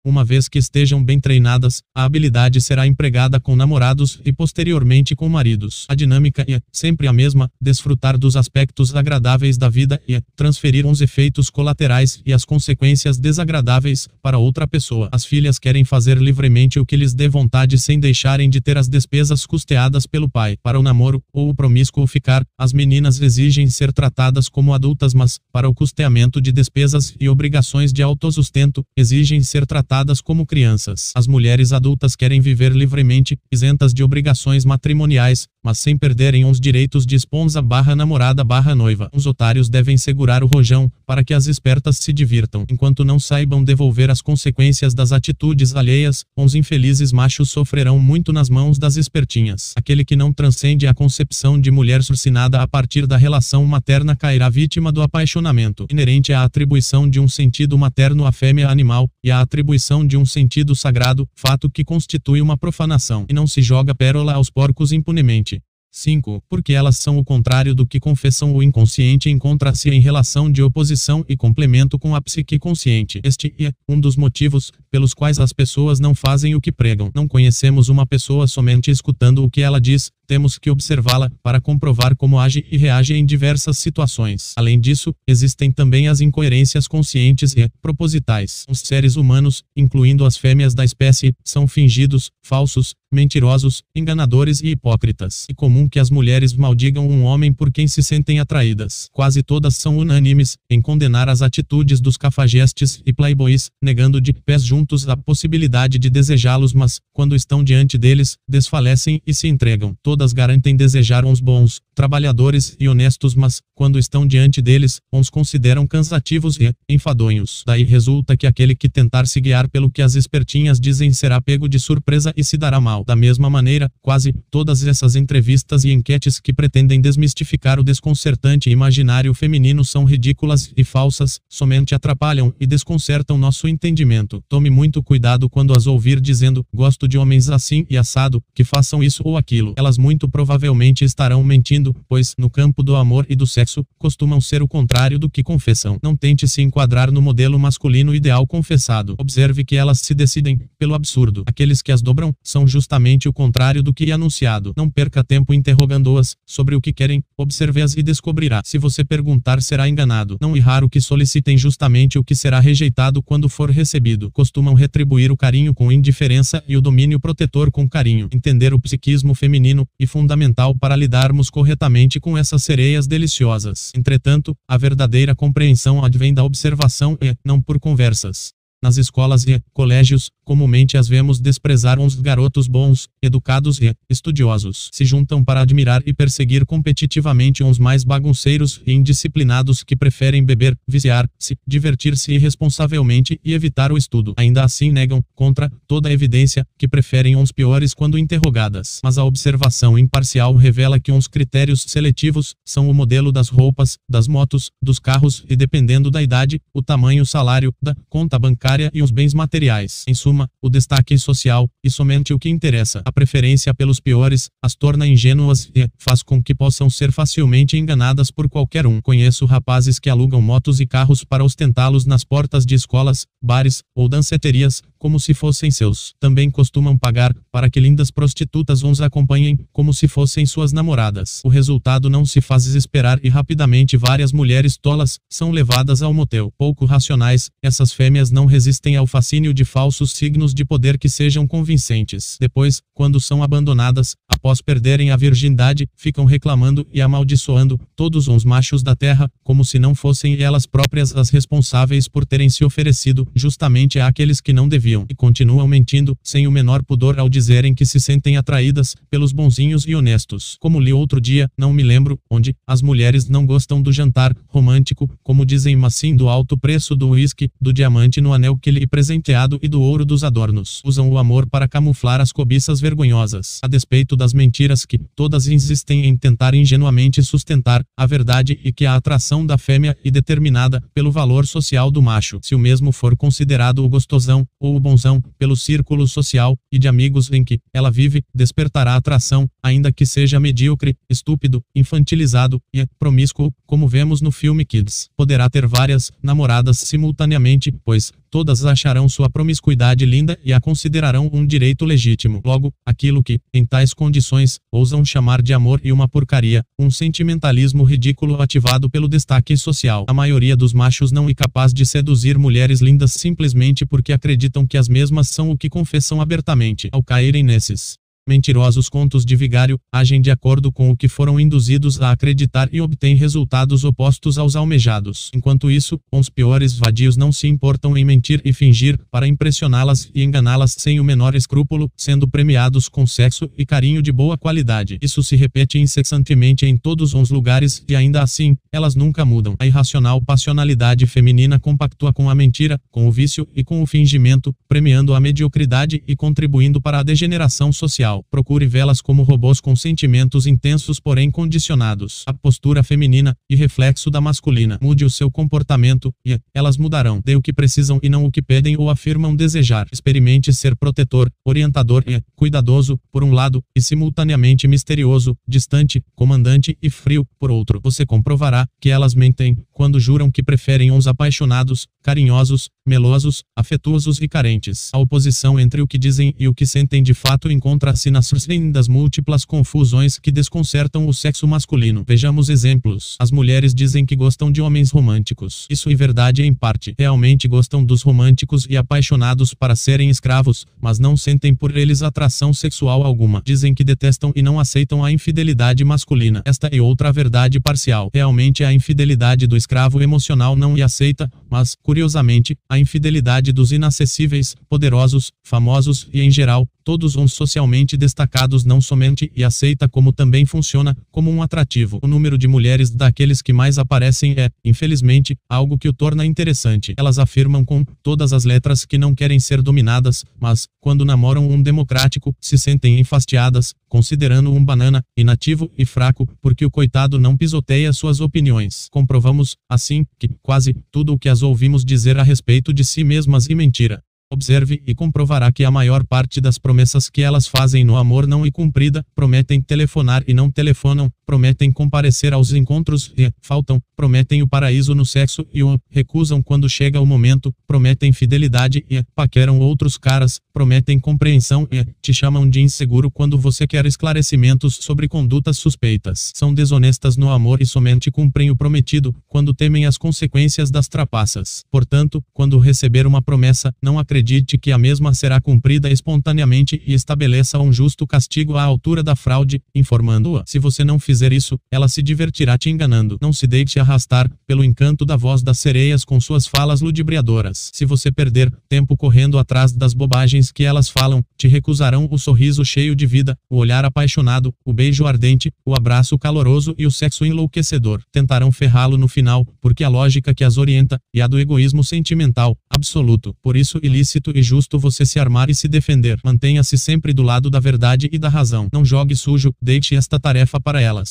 uma vez que estejam bem treinadas, a habilidade será empregada com namorados e posteriormente com maridos. A dinâmica é sempre a mesma: desfrutar dos aspectos agradáveis da vida e transferir uns efeitos colaterais e as consequências desagradáveis para outra pessoa. As filhas querem fazer livremente o que lhes dê vontade sem deixarem de ter as despesas custeadas pelo pai. Para o namoro ou o promíscuo ficar, as meninas exigem ser tratadas como adultas, mas, para o custeamento de despesas e obrigações de autossustento, exigem ser tratadas tratadas como crianças. As mulheres adultas querem viver livremente, isentas de obrigações matrimoniais, mas sem perderem os direitos de esposa barra namorada barra noiva. Os otários devem segurar o rojão, para que as espertas se divirtam. Enquanto não saibam devolver as consequências das atitudes alheias, os infelizes machos sofrerão muito nas mãos das espertinhas. Aquele que não transcende a concepção de mulher surcinada a partir da relação materna cairá vítima do apaixonamento, inerente à atribuição de um sentido materno à fêmea animal, e à atribuição de um sentido sagrado, fato que constitui uma profanação, e não se joga pérola aos porcos impunemente. 5. Porque elas são o contrário do que confessam o inconsciente encontra-se em relação de oposição e complemento com a psique consciente. Este é um dos motivos pelos quais as pessoas não fazem o que pregam. Não conhecemos uma pessoa somente escutando o que ela diz, temos que observá-la para comprovar como age e reage em diversas situações. Além disso, existem também as incoerências conscientes e propositais. Os seres humanos, incluindo as fêmeas da espécie, são fingidos, falsos, mentirosos, enganadores e hipócritas. É comum que as mulheres maldigam um homem por quem se sentem atraídas. Quase todas são unânimes em condenar as atitudes dos cafajestes e playboys, negando de pés juntos a possibilidade de desejá-los, mas, quando estão diante deles, desfalecem e se entregam. Todas garantem desejar uns bons, trabalhadores e honestos, mas, quando estão diante deles, uns consideram cansativos e enfadonhos. Daí resulta que aquele que tentar se guiar pelo que as espertinhas dizem será pego de surpresa e se dará mal. Da mesma maneira, quase todas essas entrevistas e enquetes que pretendem desmistificar o desconcertante imaginário feminino são ridículas e falsas, somente atrapalham e desconcertam nosso entendimento. Tome muito cuidado quando as ouvir dizendo, gosto de homens assim e assado, que façam isso ou aquilo. Elas muito provavelmente estarão mentindo, pois, no campo do amor e do sexo, costumam ser o contrário do que confessam. Não tente se enquadrar no modelo masculino ideal confessado. Observe que elas se decidem, pelo absurdo. Aqueles que as dobram, são justamente o contrário do que é anunciado. Não perca tempo interrogando-as, sobre o que querem, observe-as e descobrirá. Se você perguntar será enganado. Não é raro que solicitem justamente o que será rejeitado quando for recebido. Costumam retribuir o carinho com indiferença e o domínio protetor com carinho. Entender o psiquismo feminino, e fundamental para lidarmos corretamente com essas sereias deliciosas. Entretanto, a verdadeira compreensão advém da observação e, não por conversas. Nas escolas e colégios, comumente as vemos desprezar uns garotos bons, educados e estudiosos. Se juntam para admirar e perseguir competitivamente uns mais bagunceiros e indisciplinados que preferem beber, viciar-se, divertir-se irresponsavelmente e evitar o estudo. Ainda assim negam, contra toda evidência, que preferem uns piores quando interrogadas. Mas a observação imparcial revela que uns critérios seletivos são o modelo das roupas, das motos, dos carros e dependendo da idade, o tamanho, salário, da conta bancária e os bens materiais. Em suma, o destaque social, e somente o que interessa. A preferência pelos piores, as torna ingênuas e faz com que possam ser facilmente enganadas por qualquer um. Conheço rapazes que alugam motos e carros para ostentá-los nas portas de escolas, bares ou danceterias, como se fossem seus. Também costumam pagar para que lindas prostitutas os acompanhem, como se fossem suas namoradas. O resultado não se faz esperar e rapidamente várias mulheres tolas são levadas ao motel. Pouco racionais, essas fêmeas não resistem ao fascínio de falsos signos de poder que sejam convincentes. Depois, quando são abandonadas, após perderem a virgindade, ficam reclamando e amaldiçoando todos os machos da terra, como se não fossem elas próprias as responsáveis por terem se oferecido justamente àqueles que não deviam e continuam mentindo, sem o menor pudor ao dizerem que se sentem atraídas pelos bonzinhos e honestos. Como li outro dia, não me lembro, onde, as mulheres não gostam do jantar romântico, como dizem mas sim do alto preço do uísque, do diamante no anel que lhe presenteado e do ouro dos adornos. Usam o amor para camuflar as cobiças vergonhosas, a despeito das mentiras que, todas insistem em tentar ingenuamente sustentar, a verdade e que a atração da fêmea é determinada pelo valor social do macho. Se o mesmo for considerado o gostosão, ou o bonzão, pelo círculo social e de amigos em que ela vive, despertará atração, ainda que seja medíocre, estúpido, infantilizado e promíscuo, como vemos no filme Kids. Poderá ter várias namoradas simultaneamente, pois todas acharão sua promiscuidade linda e a considerarão um direito legítimo. Logo, aquilo que, em tais condições, ousam chamar de amor e uma porcaria, um sentimentalismo ridículo ativado pelo destaque social. A maioria dos machos não é capaz de seduzir mulheres lindas simplesmente porque acreditam que as mesmas são o que confessam abertamente. Ao caírem nesses Mentirosos contos de vigário agem de acordo com o que foram induzidos a acreditar e obtêm resultados opostos aos almejados. Enquanto isso, os piores vadios não se importam em mentir e fingir para impressioná-las e enganá-las sem o menor escrúpulo, sendo premiados com sexo e carinho de boa qualidade. Isso se repete incessantemente em todos os lugares e ainda assim, elas nunca mudam. A irracional passionalidade feminina compactua com a mentira, com o vício e com o fingimento, premiando a mediocridade e contribuindo para a degeneração social procure vê-las como robôs com sentimentos intensos porém condicionados. A postura feminina e reflexo da masculina. Mude o seu comportamento e elas mudarão. Dê o que precisam e não o que pedem ou afirmam desejar. Experimente ser protetor, orientador e cuidadoso, por um lado, e simultaneamente misterioso, distante, comandante e frio, por outro. Você comprovará que elas mentem quando juram que preferem uns apaixonados, carinhosos, melosos, afetuosos e carentes. A oposição entre o que dizem e o que sentem de fato encontra-se nas das múltiplas confusões que desconcertam o sexo masculino. Vejamos exemplos. As mulheres dizem que gostam de homens românticos. Isso é verdade em parte. Realmente gostam dos românticos e apaixonados para serem escravos, mas não sentem por eles atração sexual alguma. Dizem que detestam e não aceitam a infidelidade masculina. Esta é outra verdade parcial. Realmente a infidelidade do escravo emocional não é aceita, mas, curiosamente, a infidelidade dos inacessíveis, poderosos, famosos e, em geral, todos uns socialmente destacados não somente e aceita como também funciona como um atrativo. O número de mulheres daqueles que mais aparecem é, infelizmente, algo que o torna interessante. Elas afirmam com todas as letras que não querem ser dominadas, mas, quando namoram um democrático, se sentem enfastiadas, considerando um banana, inativo e fraco, porque o coitado não pisoteia suas opiniões. Comprovamos, assim, que quase tudo o que as ouvimos dizer a respeito de si mesmas e mentira. Observe e comprovará que a maior parte das promessas que elas fazem no amor não é cumprida, prometem telefonar e não telefonam, prometem comparecer aos encontros e faltam, prometem o paraíso no sexo e o recusam quando chega o momento, prometem fidelidade e paqueram outros caras, prometem compreensão e te chamam de inseguro quando você quer esclarecimentos sobre condutas suspeitas. São desonestas no amor e somente cumprem o prometido quando temem as consequências das trapaças. Portanto, quando receber uma promessa, não acredite que a mesma será cumprida espontaneamente e estabeleça um justo castigo à altura da fraude, informando-a. Se você não fizer fizer isso, ela se divertirá te enganando. Não se deixe arrastar pelo encanto da voz das sereias com suas falas ludibriadoras. Se você perder tempo correndo atrás das bobagens que elas falam, te recusarão o sorriso cheio de vida, o olhar apaixonado, o beijo ardente, o abraço caloroso e o sexo enlouquecedor. Tentarão ferrá-lo no final, porque a lógica que as orienta e a do egoísmo sentimental, absoluto. Por isso, ilícito e justo você se armar e se defender. Mantenha-se sempre do lado da verdade e da razão. Não jogue sujo, deixe esta tarefa para elas.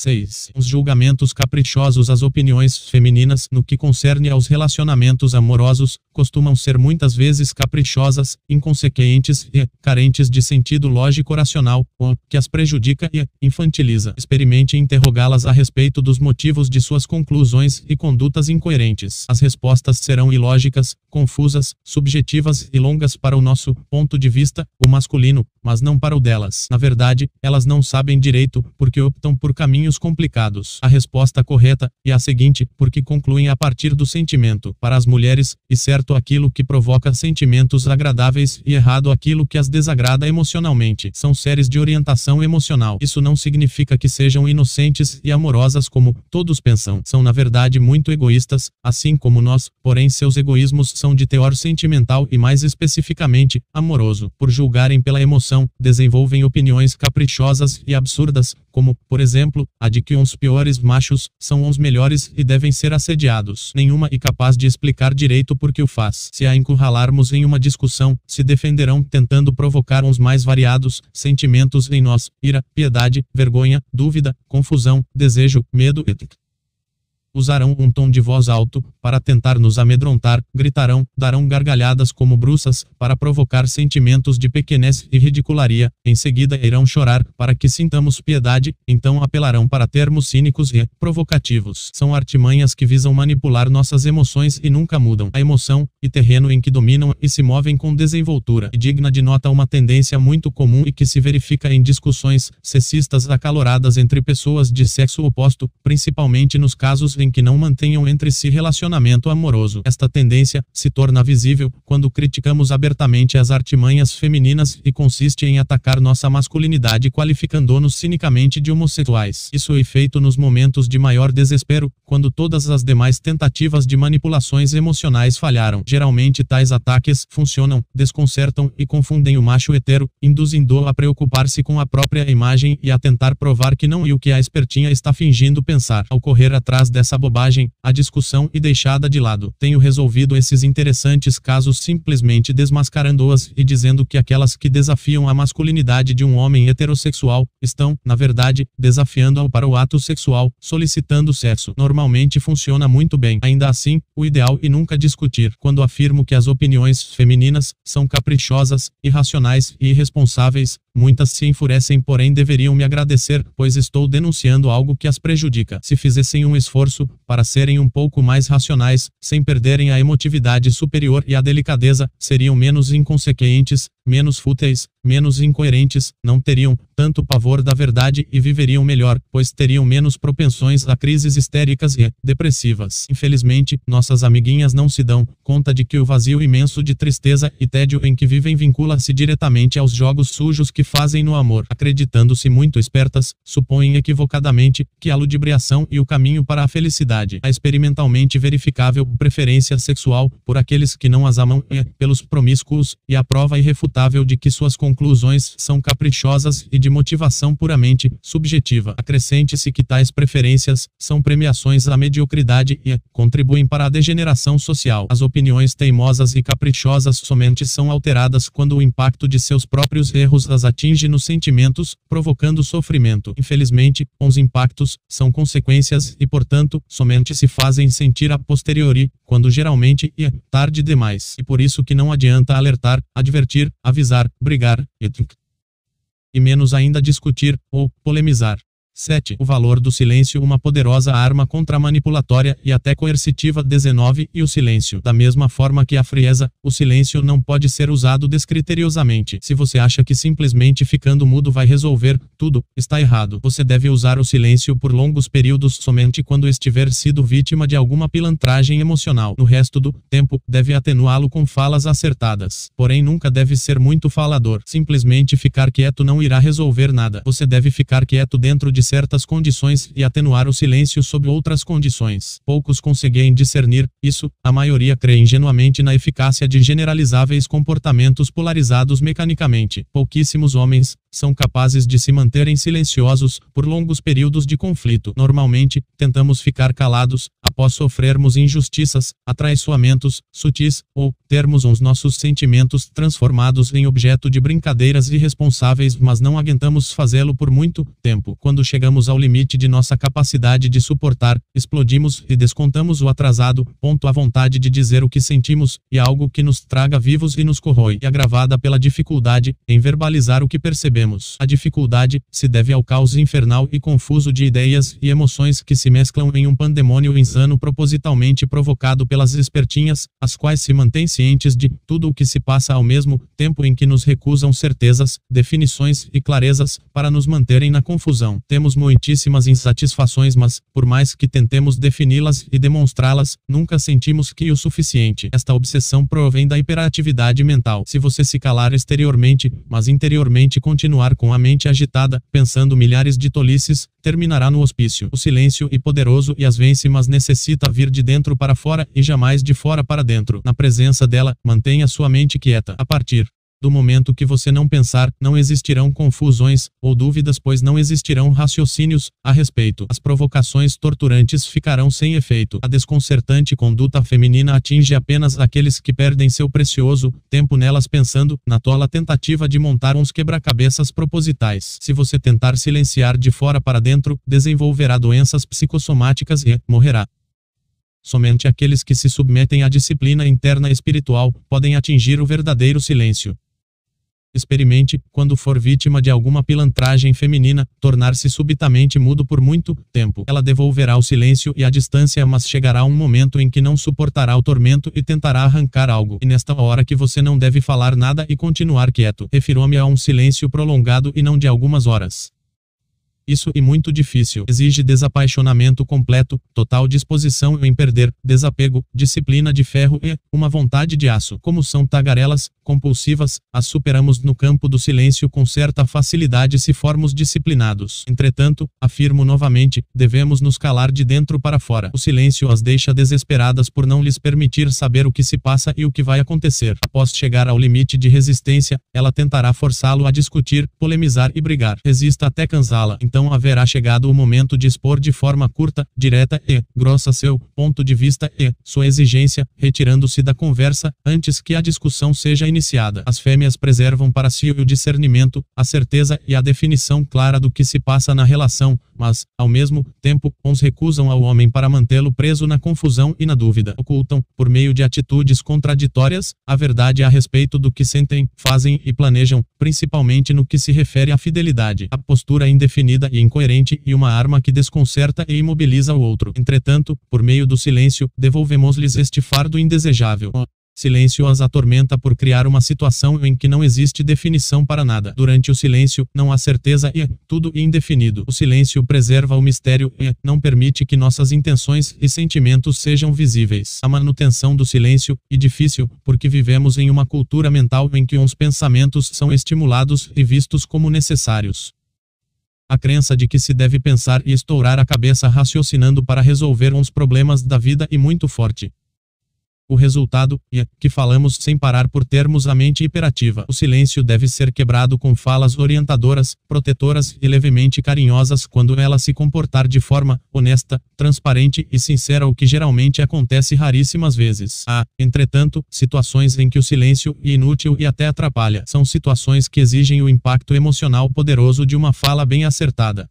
6. Os julgamentos caprichosos As opiniões femininas, no que concerne aos relacionamentos amorosos, costumam ser muitas vezes caprichosas, inconsequentes e carentes de sentido lógico-racional, o que as prejudica e infantiliza. Experimente interrogá-las a respeito dos motivos de suas conclusões e condutas incoerentes. As respostas serão ilógicas, confusas, subjetivas e longas para o nosso ponto de vista, o masculino, mas não para o delas. Na verdade, elas não sabem direito, porque optam por caminhos complicados. A resposta correta é a seguinte, porque concluem a partir do sentimento. Para as mulheres, e certo aquilo que provoca sentimentos agradáveis e errado aquilo que as desagrada emocionalmente. São séries de orientação emocional. Isso não significa que sejam inocentes e amorosas como todos pensam. São na verdade muito egoístas, assim como nós, porém seus egoísmos são de teor sentimental e mais especificamente, amoroso. Por julgarem pela emoção, desenvolvem opiniões caprichosas e absurdas, como, por exemplo, a de que uns piores machos são os melhores e devem ser assediados. Nenhuma e capaz de explicar direito por que o faz. Se a encurralarmos em uma discussão, se defenderão tentando provocar uns mais variados sentimentos em nós: ira, piedade, vergonha, dúvida, confusão, desejo, medo, etc usarão um tom de voz alto, para tentar nos amedrontar, gritarão, darão gargalhadas como bruças, para provocar sentimentos de pequenez e ridicularia, em seguida irão chorar, para que sintamos piedade, então apelarão para termos cínicos e provocativos. São artimanhas que visam manipular nossas emoções e nunca mudam. A emoção, e terreno em que dominam e se movem com desenvoltura, e digna de nota uma tendência muito comum e que se verifica em discussões sexistas acaloradas entre pessoas de sexo oposto, principalmente nos casos em que não mantenham entre si relacionamento amoroso. Esta tendência se torna visível quando criticamos abertamente as artimanhas femininas e consiste em atacar nossa masculinidade qualificando-nos cinicamente de homossexuais. Isso é feito nos momentos de maior desespero, quando todas as demais tentativas de manipulações emocionais falharam. Geralmente tais ataques funcionam, desconcertam e confundem o macho hetero, induzindo-o a preocupar-se com a própria imagem e a tentar provar que não é o que a espertinha está fingindo pensar. Ao correr atrás dessa essa bobagem, a discussão e deixada de lado. Tenho resolvido esses interessantes casos simplesmente desmascarando-as e dizendo que aquelas que desafiam a masculinidade de um homem heterossexual estão, na verdade, desafiando-ao para o ato sexual, solicitando sexo. Normalmente funciona muito bem. Ainda assim, o ideal e nunca discutir. Quando afirmo que as opiniões femininas são caprichosas, irracionais e irresponsáveis, Muitas se enfurecem, porém deveriam me agradecer, pois estou denunciando algo que as prejudica. Se fizessem um esforço para serem um pouco mais racionais, sem perderem a emotividade superior e a delicadeza, seriam menos inconsequentes, menos fúteis, menos incoerentes, não teriam tanto pavor da verdade e viveriam melhor, pois teriam menos propensões a crises histéricas e depressivas. Infelizmente, nossas amiguinhas não se dão conta de que o vazio imenso de tristeza e tédio em que vivem vincula-se diretamente aos jogos sujos que fazem no amor. Acreditando-se muito espertas, supõem equivocadamente que a ludibriação e o caminho para a felicidade. A experimentalmente verificável preferência sexual por aqueles que não as amam e pelos promíscuos e a prova irrefutável de que suas conclusões são caprichosas e de motivação puramente subjetiva. Acrescente-se que tais preferências são premiações à mediocridade e contribuem para a degeneração social. As opiniões teimosas e caprichosas somente são alteradas quando o impacto de seus próprios erros as atinge nos sentimentos, provocando sofrimento. Infelizmente, os impactos são consequências e, portanto, somente se fazem sentir a posteriori, quando geralmente é tarde demais. E por isso que não adianta alertar, advertir, avisar, brigar. E menos ainda discutir ou polemizar. 7. O valor do silêncio, uma poderosa arma contra manipulatória e até coercitiva. 19. E o silêncio. Da mesma forma que a frieza, o silêncio não pode ser usado descriteriosamente. Se você acha que simplesmente ficando mudo vai resolver tudo, está errado. Você deve usar o silêncio por longos períodos somente quando estiver sido vítima de alguma pilantragem emocional. No resto do tempo, deve atenuá-lo com falas acertadas. Porém, nunca deve ser muito falador. Simplesmente ficar quieto não irá resolver nada. Você deve ficar quieto dentro de certas condições e atenuar o silêncio sob outras condições. Poucos conseguem discernir isso, a maioria crê ingenuamente na eficácia de generalizáveis comportamentos polarizados mecanicamente. Pouquíssimos homens são capazes de se manterem silenciosos por longos períodos de conflito. Normalmente, tentamos ficar calados após sofrermos injustiças, atraiçoamentos sutis ou termos os nossos sentimentos transformados em objeto de brincadeiras irresponsáveis, mas não aguentamos fazê-lo por muito tempo. Quando chegamos ao limite de nossa capacidade de suportar, explodimos e descontamos o atrasado, ponto a vontade de dizer o que sentimos, e algo que nos traga vivos e nos corrói, e agravada pela dificuldade em verbalizar o que percebemos. A dificuldade se deve ao caos infernal e confuso de ideias e emoções que se mesclam em um pandemônio insano propositalmente provocado pelas espertinhas, as quais se mantêm cientes de tudo o que se passa ao mesmo tempo em que nos recusam certezas, definições e clarezas para nos manterem na confusão. Temos muitíssimas insatisfações, mas, por mais que tentemos defini-las e demonstrá-las, nunca sentimos que o suficiente. Esta obsessão provém da hiperatividade mental. Se você se calar exteriormente, mas interiormente continuar com a mente agitada, pensando milhares de tolices, terminará no hospício. O silêncio é poderoso e as vence, mas necessita vir de dentro para fora e jamais de fora para dentro. Na presença dela, mantenha sua mente quieta. A partir do momento que você não pensar, não existirão confusões ou dúvidas, pois não existirão raciocínios a respeito. As provocações torturantes ficarão sem efeito. A desconcertante conduta feminina atinge apenas aqueles que perdem seu precioso tempo nelas pensando na tola tentativa de montar uns quebra-cabeças propositais. Se você tentar silenciar de fora para dentro, desenvolverá doenças psicossomáticas e morrerá. Somente aqueles que se submetem à disciplina interna espiritual podem atingir o verdadeiro silêncio. Experimente, quando for vítima de alguma pilantragem feminina, tornar-se subitamente mudo por muito tempo. Ela devolverá o silêncio e a distância, mas chegará um momento em que não suportará o tormento e tentará arrancar algo. E nesta hora que você não deve falar nada e continuar quieto. Refiro-me a um silêncio prolongado e não de algumas horas. Isso é muito difícil. Exige desapaixonamento completo, total disposição em perder, desapego, disciplina de ferro e uma vontade de aço. Como são tagarelas, compulsivas, as superamos no campo do silêncio com certa facilidade se formos disciplinados. Entretanto, afirmo novamente, devemos nos calar de dentro para fora. O silêncio as deixa desesperadas por não lhes permitir saber o que se passa e o que vai acontecer. Após chegar ao limite de resistência, ela tentará forçá-lo a discutir, polemizar e brigar. Resista até cansá-la então haverá chegado o momento de expor de forma curta, direta e grossa seu ponto de vista e sua exigência, retirando-se da conversa antes que a discussão seja iniciada. As fêmeas preservam para si o discernimento, a certeza e a definição clara do que se passa na relação, mas, ao mesmo tempo, uns recusam ao homem para mantê-lo preso na confusão e na dúvida. Ocultam, por meio de atitudes contraditórias, a verdade a respeito do que sentem, fazem e planejam, principalmente no que se refere à fidelidade. A postura indefinida e incoerente e uma arma que desconcerta e imobiliza o outro. Entretanto, por meio do silêncio, devolvemos-lhes este fardo indesejável. Silêncio as atormenta por criar uma situação em que não existe definição para nada. Durante o silêncio, não há certeza e tudo é indefinido. O silêncio preserva o mistério e não permite que nossas intenções e sentimentos sejam visíveis. A manutenção do silêncio é difícil porque vivemos em uma cultura mental em que uns pensamentos são estimulados e vistos como necessários. A crença de que se deve pensar e estourar a cabeça raciocinando para resolver uns problemas da vida é muito forte. O resultado é que falamos sem parar por termos a mente hiperativa. O silêncio deve ser quebrado com falas orientadoras, protetoras e levemente carinhosas quando ela se comportar de forma honesta, transparente e sincera, o que geralmente acontece raríssimas vezes. Há, entretanto, situações em que o silêncio é inútil e até atrapalha. São situações que exigem o impacto emocional poderoso de uma fala bem acertada.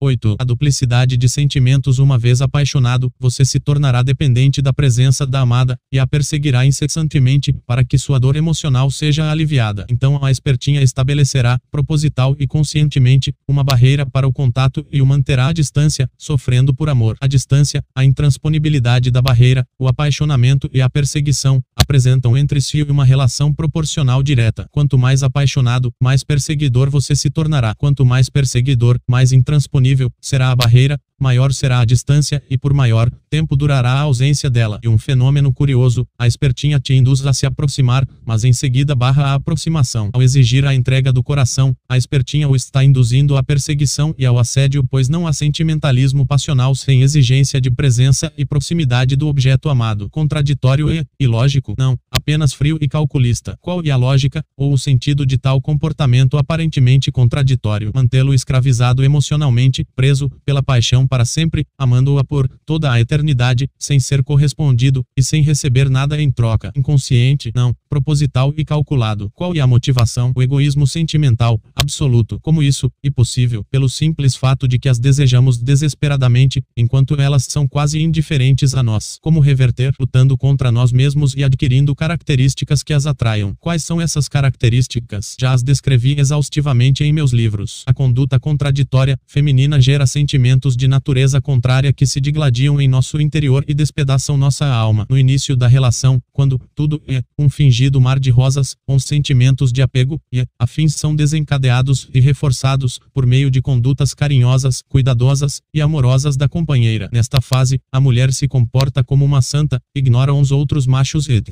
8. A duplicidade de sentimentos Uma vez apaixonado, você se tornará dependente da presença da amada, e a perseguirá incessantemente, para que sua dor emocional seja aliviada. Então a espertinha estabelecerá, proposital e conscientemente, uma barreira para o contato e o manterá à distância, sofrendo por amor. A distância, a intransponibilidade da barreira, o apaixonamento e a perseguição, apresentam entre si uma relação proporcional direta. Quanto mais apaixonado, mais perseguidor você se tornará. Quanto mais perseguidor, mais intransponível será a barreira, maior será a distância e por maior tempo durará a ausência dela. E um fenômeno curioso, a espertinha te induz a se aproximar, mas em seguida barra a aproximação. Ao exigir a entrega do coração, a espertinha o está induzindo à perseguição e ao assédio, pois não há sentimentalismo passional sem exigência de presença e proximidade do objeto amado. Contraditório e ilógico? Não, apenas frio e calculista. Qual é a lógica ou o sentido de tal comportamento aparentemente contraditório? Mantê-lo escravizado emocionalmente, preso pela paixão para sempre, amando-a por toda a eternidade, sem ser correspondido e sem receber nada em troca. Inconsciente, não, proposital e calculado. Qual é a motivação? O egoísmo sentimental, absoluto. Como isso, e possível, pelo simples fato de que as desejamos desesperadamente, enquanto elas são quase indiferentes a nós. Como reverter? Lutando contra nós mesmos e adquirindo características que as atraiam. Quais são essas características? Já as descrevi exaustivamente em meus livros. A conduta contraditória feminina gera sentimentos de natureza contrária que se digladiam em nosso interior e despedaçam nossa alma. No início da relação, quando tudo é um fingido mar de rosas, os sentimentos de apego e afins são desencadeados e reforçados por meio de condutas carinhosas, cuidadosas e amorosas da companheira. Nesta fase, a mulher se comporta como uma santa, ignora os outros machos e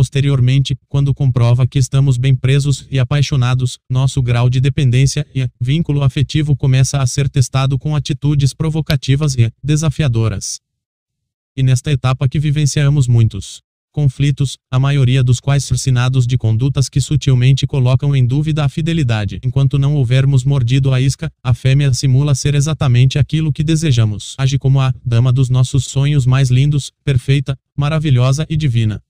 Posteriormente, quando comprova que estamos bem presos e apaixonados, nosso grau de dependência e vínculo afetivo começa a ser testado com atitudes provocativas e desafiadoras. E nesta etapa que vivenciamos muitos conflitos, a maioria dos quais surcinados de condutas que sutilmente colocam em dúvida a fidelidade. Enquanto não houvermos mordido a isca, a fêmea simula ser exatamente aquilo que desejamos. Age como a dama dos nossos sonhos mais lindos, perfeita, maravilhosa e divina.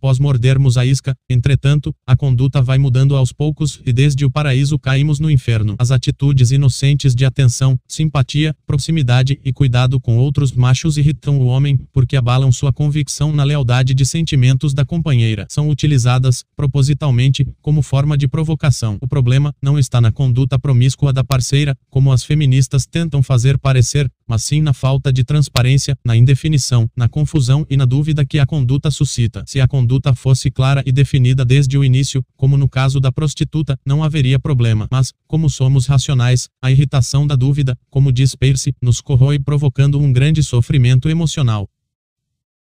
Após mordermos a isca, entretanto, a conduta vai mudando aos poucos e desde o paraíso caímos no inferno. As atitudes inocentes de atenção, simpatia, proximidade e cuidado com outros machos irritam o homem, porque abalam sua convicção na lealdade de sentimentos da companheira. São utilizadas, propositalmente, como forma de provocação. O problema não está na conduta promíscua da parceira, como as feministas tentam fazer parecer, mas sim na falta de transparência, na indefinição, na confusão e na dúvida que a conduta suscita. Se a conduta fosse clara e definida desde o início, como no caso da prostituta, não haveria problema. Mas, como somos racionais, a irritação da dúvida, como diz Percy, nos corrói provocando um grande sofrimento emocional.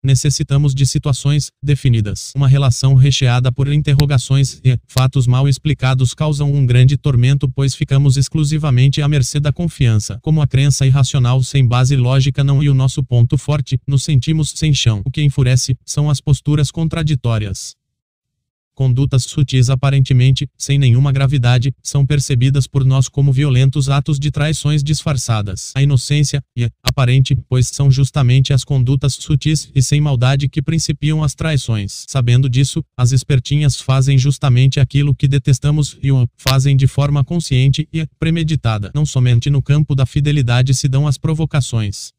Necessitamos de situações definidas. Uma relação recheada por interrogações e fatos mal explicados causam um grande tormento, pois ficamos exclusivamente à mercê da confiança. Como a crença irracional sem base lógica não é o nosso ponto forte, nos sentimos sem chão. O que enfurece são as posturas contraditórias condutas sutis aparentemente, sem nenhuma gravidade, são percebidas por nós como violentos atos de traições disfarçadas. A inocência é aparente, pois são justamente as condutas sutis e sem maldade que principiam as traições. Sabendo disso, as espertinhas fazem justamente aquilo que detestamos e o fazem de forma consciente e premeditada. Não somente no campo da fidelidade se dão as provocações.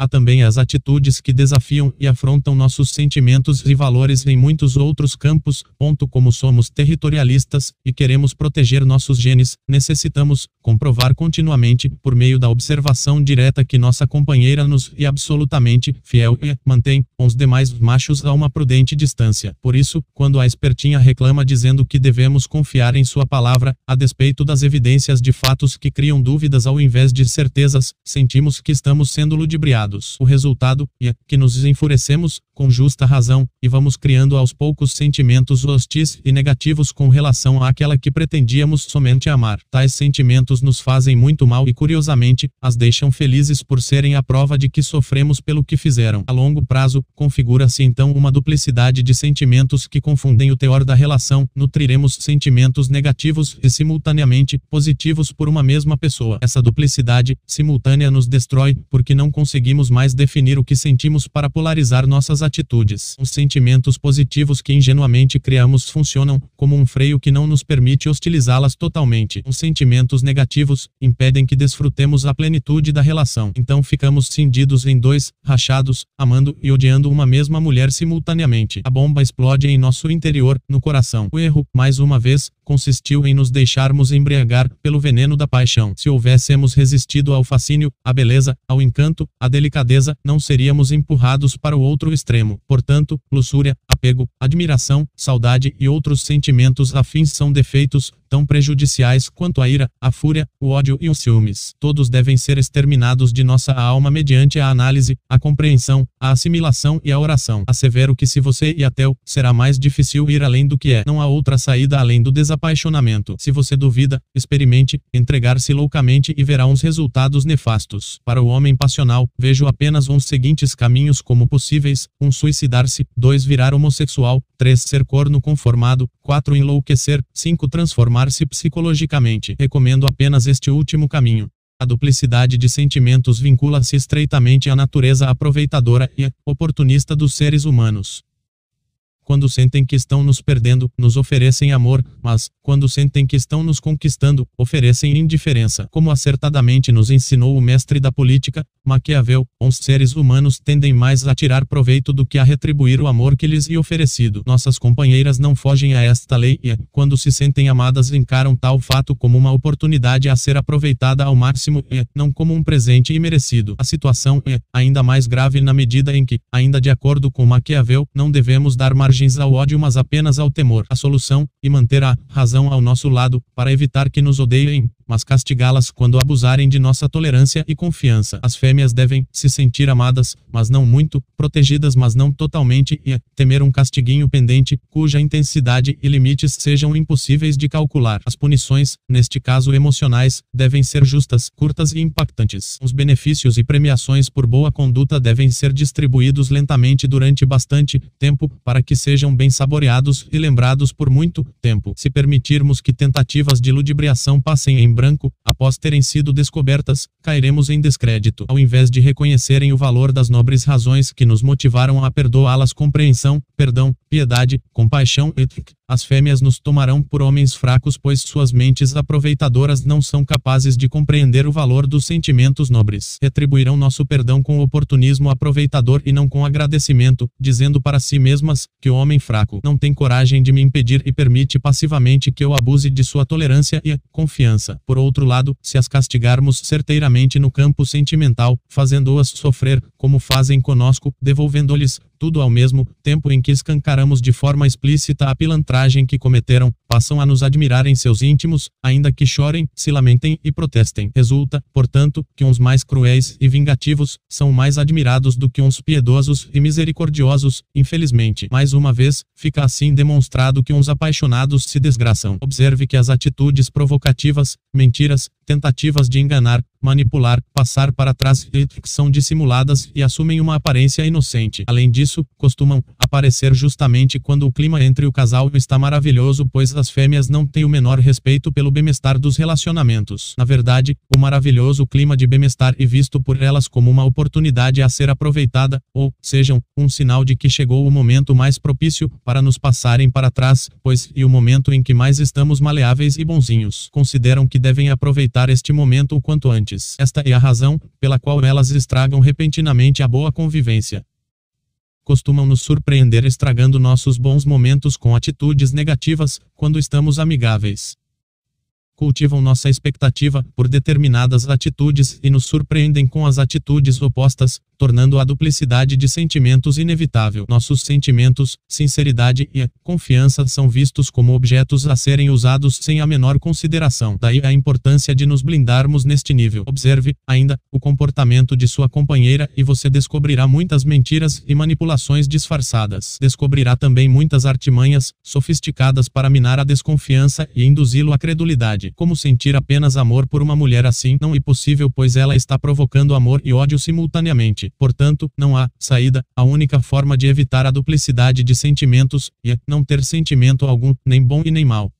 Há também as atitudes que desafiam e afrontam nossos sentimentos e valores em muitos outros campos. Ponto como somos territorialistas e queremos proteger nossos genes, necessitamos comprovar continuamente, por meio da observação direta, que nossa companheira nos é absolutamente fiel e mantém os demais machos a uma prudente distância. Por isso, quando a espertinha reclama dizendo que devemos confiar em sua palavra, a despeito das evidências de fatos que criam dúvidas ao invés de certezas, sentimos que estamos sendo ludibriados exagerados. O resultado é que nos enfurecemos, com justa razão, e vamos criando aos poucos sentimentos hostis e negativos com relação àquela que pretendíamos somente amar. Tais sentimentos nos fazem muito mal e, curiosamente, as deixam felizes por serem a prova de que sofremos pelo que fizeram. A longo prazo, configura-se então uma duplicidade de sentimentos que confundem o teor da relação. Nutriremos sentimentos negativos e simultaneamente positivos por uma mesma pessoa. Essa duplicidade simultânea nos destrói porque não conseguimos mais definir o que sentimos para polarizar nossas atitudes. Os sentimentos positivos que ingenuamente criamos funcionam como um freio que não nos permite hostilizá-las totalmente. Os sentimentos negativos impedem que desfrutemos a plenitude da relação. Então ficamos cindidos em dois, rachados, amando e odiando uma mesma mulher simultaneamente. A bomba explode em nosso interior, no coração. O erro, mais uma vez, consistiu em nos deixarmos embriagar pelo veneno da paixão. Se houvéssemos resistido ao fascínio, à beleza, ao encanto, à delicadeza, não seríamos empurrados para o outro extremo. Portanto, luxúria, apego, admiração, saudade e outros sentimentos afins são defeitos, tão prejudiciais quanto a ira, a fúria, o ódio e os ciúmes. Todos devem ser exterminados de nossa alma mediante a análise, a compreensão, a assimilação e a oração. Assevero que se você e ateu, será mais difícil ir além do que é. Não há outra saída além do desapaixonamento. Se você duvida, experimente, entregar-se loucamente e verá uns resultados nefastos. Para o homem passional, vejo apenas uns seguintes caminhos como possíveis: 1. Um, suicidar-se, 2. virar homossexual, 3. ser corno conformado, 4. enlouquecer, 5. transformar transformar-se psicologicamente. Recomendo apenas este último caminho. A duplicidade de sentimentos vincula-se estreitamente à natureza aproveitadora e oportunista dos seres humanos. Quando sentem que estão nos perdendo, nos oferecem amor, mas, quando sentem que estão nos conquistando, oferecem indiferença. Como acertadamente nos ensinou o mestre da política, Maquiavel, os seres humanos tendem mais a tirar proveito do que a retribuir o amor que lhes é oferecido. Nossas companheiras não fogem a esta lei e, quando se sentem amadas, encaram tal fato como uma oportunidade a ser aproveitada ao máximo e, não como um presente imerecido. A situação é ainda mais grave na medida em que, ainda de acordo com Maquiavel, não devemos dar margem margens ao ódio mas apenas ao temor. A solução, e manter a razão ao nosso lado, para evitar que nos odeiem, mas castigá-las quando abusarem de nossa tolerância e confiança. As fêmeas devem se sentir amadas, mas não muito, protegidas, mas não totalmente, e temer um castiguinho pendente, cuja intensidade e limites sejam impossíveis de calcular. As punições, neste caso emocionais, devem ser justas, curtas e impactantes. Os benefícios e premiações por boa conduta devem ser distribuídos lentamente durante bastante tempo, para que sejam bem saboreados e lembrados por muito tempo. Se permitirmos que tentativas de ludibriação passem em branco, após terem sido descobertas, cairemos em descrédito. Ao invés de reconhecerem o valor das nobres razões que nos motivaram a perdoá-las compreensão, perdão, piedade, compaixão e as fêmeas nos tomarão por homens fracos, pois suas mentes aproveitadoras não são capazes de compreender o valor dos sentimentos nobres. Retribuirão nosso perdão com oportunismo aproveitador e não com agradecimento, dizendo para si mesmas que o homem fraco não tem coragem de me impedir e permite passivamente que eu abuse de sua tolerância e confiança. Por outro lado, se as castigarmos certeiramente no campo sentimental, fazendo-as sofrer, como fazem conosco, devolvendo-lhes tudo ao mesmo tempo em que escancaramos de forma explícita a pilantragem que cometeram, passam a nos admirar em seus íntimos, ainda que chorem, se lamentem e protestem. Resulta, portanto, que uns mais cruéis e vingativos são mais admirados do que uns piedosos e misericordiosos, infelizmente. Mais uma vez, fica assim demonstrado que uns apaixonados se desgraçam. Observe que as atitudes provocativas, mentiras, tentativas de enganar, manipular, passar para trás são dissimuladas e assumem uma aparência inocente. Além disso, costumam aparecer justamente quando o clima entre o casal está maravilhoso, pois as fêmeas não têm o menor respeito pelo bem-estar dos relacionamentos. Na verdade, o maravilhoso clima de bem-estar é visto por elas como uma oportunidade a ser aproveitada, ou, sejam, um sinal de que chegou o momento mais propício para nos passarem para trás, pois e o momento em que mais estamos maleáveis e bonzinhos. Consideram que devem aproveitar este momento o quanto antes. Esta é a razão pela qual elas estragam repentinamente a boa convivência costumam nos surpreender estragando nossos bons momentos com atitudes negativas, quando estamos amigáveis. Cultivam nossa expectativa por determinadas atitudes e nos surpreendem com as atitudes opostas, tornando a duplicidade de sentimentos inevitável. Nossos sentimentos, sinceridade e confiança são vistos como objetos a serem usados sem a menor consideração. Daí a importância de nos blindarmos neste nível. Observe, ainda, o comportamento de sua companheira e você descobrirá muitas mentiras e manipulações disfarçadas. Descobrirá também muitas artimanhas sofisticadas para minar a desconfiança e induzi-lo à credulidade. Como sentir apenas amor por uma mulher assim não é possível, pois ela está provocando amor e ódio simultaneamente. Portanto, não há saída. A única forma de evitar a duplicidade de sentimentos é não ter sentimento algum, nem bom e nem mal.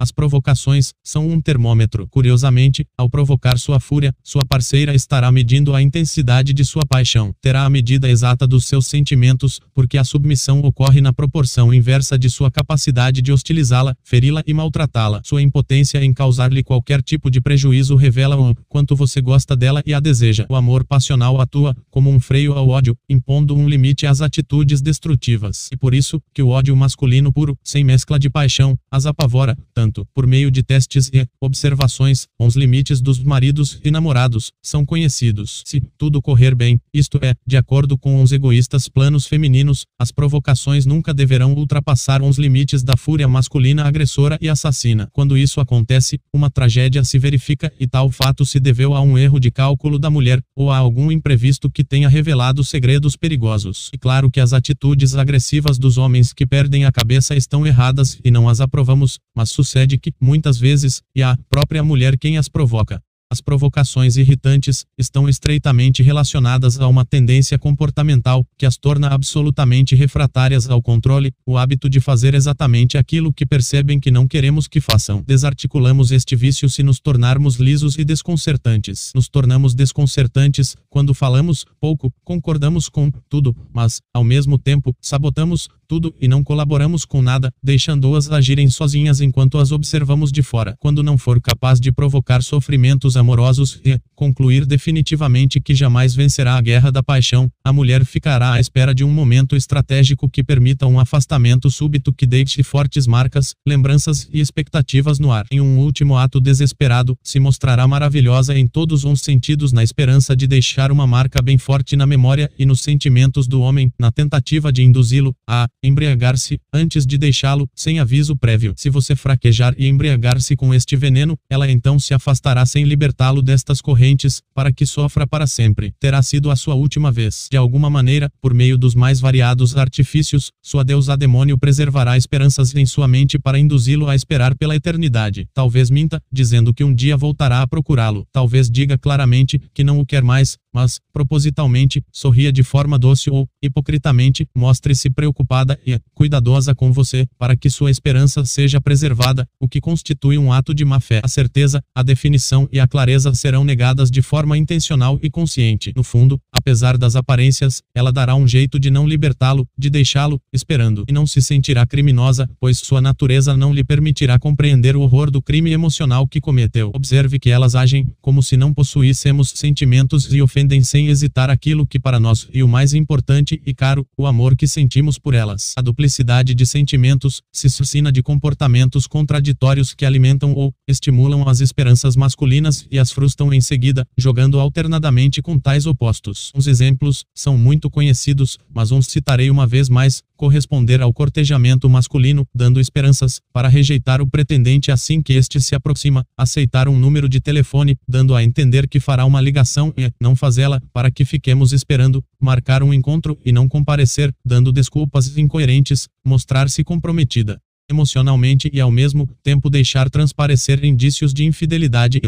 As provocações são um termômetro. Curiosamente, ao provocar sua fúria, sua parceira estará medindo a intensidade de sua paixão. Terá a medida exata dos seus sentimentos, porque a submissão ocorre na proporção inversa de sua capacidade de hostilizá-la, feri-la e maltratá-la. Sua impotência em causar-lhe qualquer tipo de prejuízo revela o quanto você gosta dela e a deseja. O amor passional atua como um freio ao ódio, impondo um limite às atitudes destrutivas. E por isso que o ódio masculino puro, sem mescla de paixão, as apavora tanto por meio de testes e observações, os limites dos maridos e namorados são conhecidos. Se tudo correr bem, isto é, de acordo com os egoístas planos femininos, as provocações nunca deverão ultrapassar os limites da fúria masculina agressora e assassina. Quando isso acontece, uma tragédia se verifica e tal fato se deveu a um erro de cálculo da mulher ou a algum imprevisto que tenha revelado segredos perigosos. E claro que as atitudes agressivas dos homens que perdem a cabeça estão erradas e não as aprovamos, mas sucede sucede que, muitas vezes, é a própria mulher quem as provoca. As provocações irritantes estão estreitamente relacionadas a uma tendência comportamental que as torna absolutamente refratárias ao controle, o hábito de fazer exatamente aquilo que percebem que não queremos que façam. Desarticulamos este vício se nos tornarmos lisos e desconcertantes. Nos tornamos desconcertantes quando falamos pouco, concordamos com tudo, mas, ao mesmo tempo, sabotamos tudo e não colaboramos com nada, deixando-as agirem sozinhas enquanto as observamos de fora. Quando não for capaz de provocar sofrimentos amorosos e concluir definitivamente que jamais vencerá a guerra da paixão, a mulher ficará à espera de um momento estratégico que permita um afastamento súbito que deixe fortes marcas, lembranças e expectativas no ar. Em um último ato desesperado, se mostrará maravilhosa em todos os sentidos na esperança de deixar uma marca bem forte na memória e nos sentimentos do homem, na tentativa de induzi-lo a embriagar-se, antes de deixá-lo, sem aviso prévio. Se você fraquejar e embriagar-se com este veneno, ela então se afastará sem libertá-lo destas correntes, para que sofra para sempre. Terá sido a sua última vez. De alguma maneira, por meio dos mais variados artifícios, sua deusa demônio preservará esperanças em sua mente para induzi-lo a esperar pela eternidade. Talvez minta, dizendo que um dia voltará a procurá-lo. Talvez diga claramente que não o quer mais, mas, propositalmente, sorria de forma doce ou, hipocritamente, mostre-se preocupada e cuidadosa com você, para que sua esperança seja preservada, o que constitui um ato de má fé. A certeza, a definição e a clareza serão negadas de forma intencional e consciente. No fundo, apesar das aparências, ela dará um jeito de não libertá-lo, de deixá-lo, esperando, e não se sentirá criminosa, pois sua natureza não lhe permitirá compreender o horror do crime emocional que cometeu. Observe que elas agem como se não possuíssemos sentimentos e ofensas defendem sem hesitar aquilo que para nós e o mais importante e caro, o amor que sentimos por elas. A duplicidade de sentimentos se suscina de comportamentos contraditórios que alimentam ou estimulam as esperanças masculinas e as frustram em seguida, jogando alternadamente com tais opostos. Os exemplos são muito conhecidos, mas uns citarei uma vez mais, corresponder ao cortejamento masculino, dando esperanças, para rejeitar o pretendente assim que este se aproxima, aceitar um número de telefone, dando a entender que fará uma ligação e não fazê-la, para que fiquemos esperando, marcar um encontro e não comparecer, dando desculpas incoerentes, mostrar-se comprometida emocionalmente e ao mesmo tempo deixar transparecer indícios de infidelidade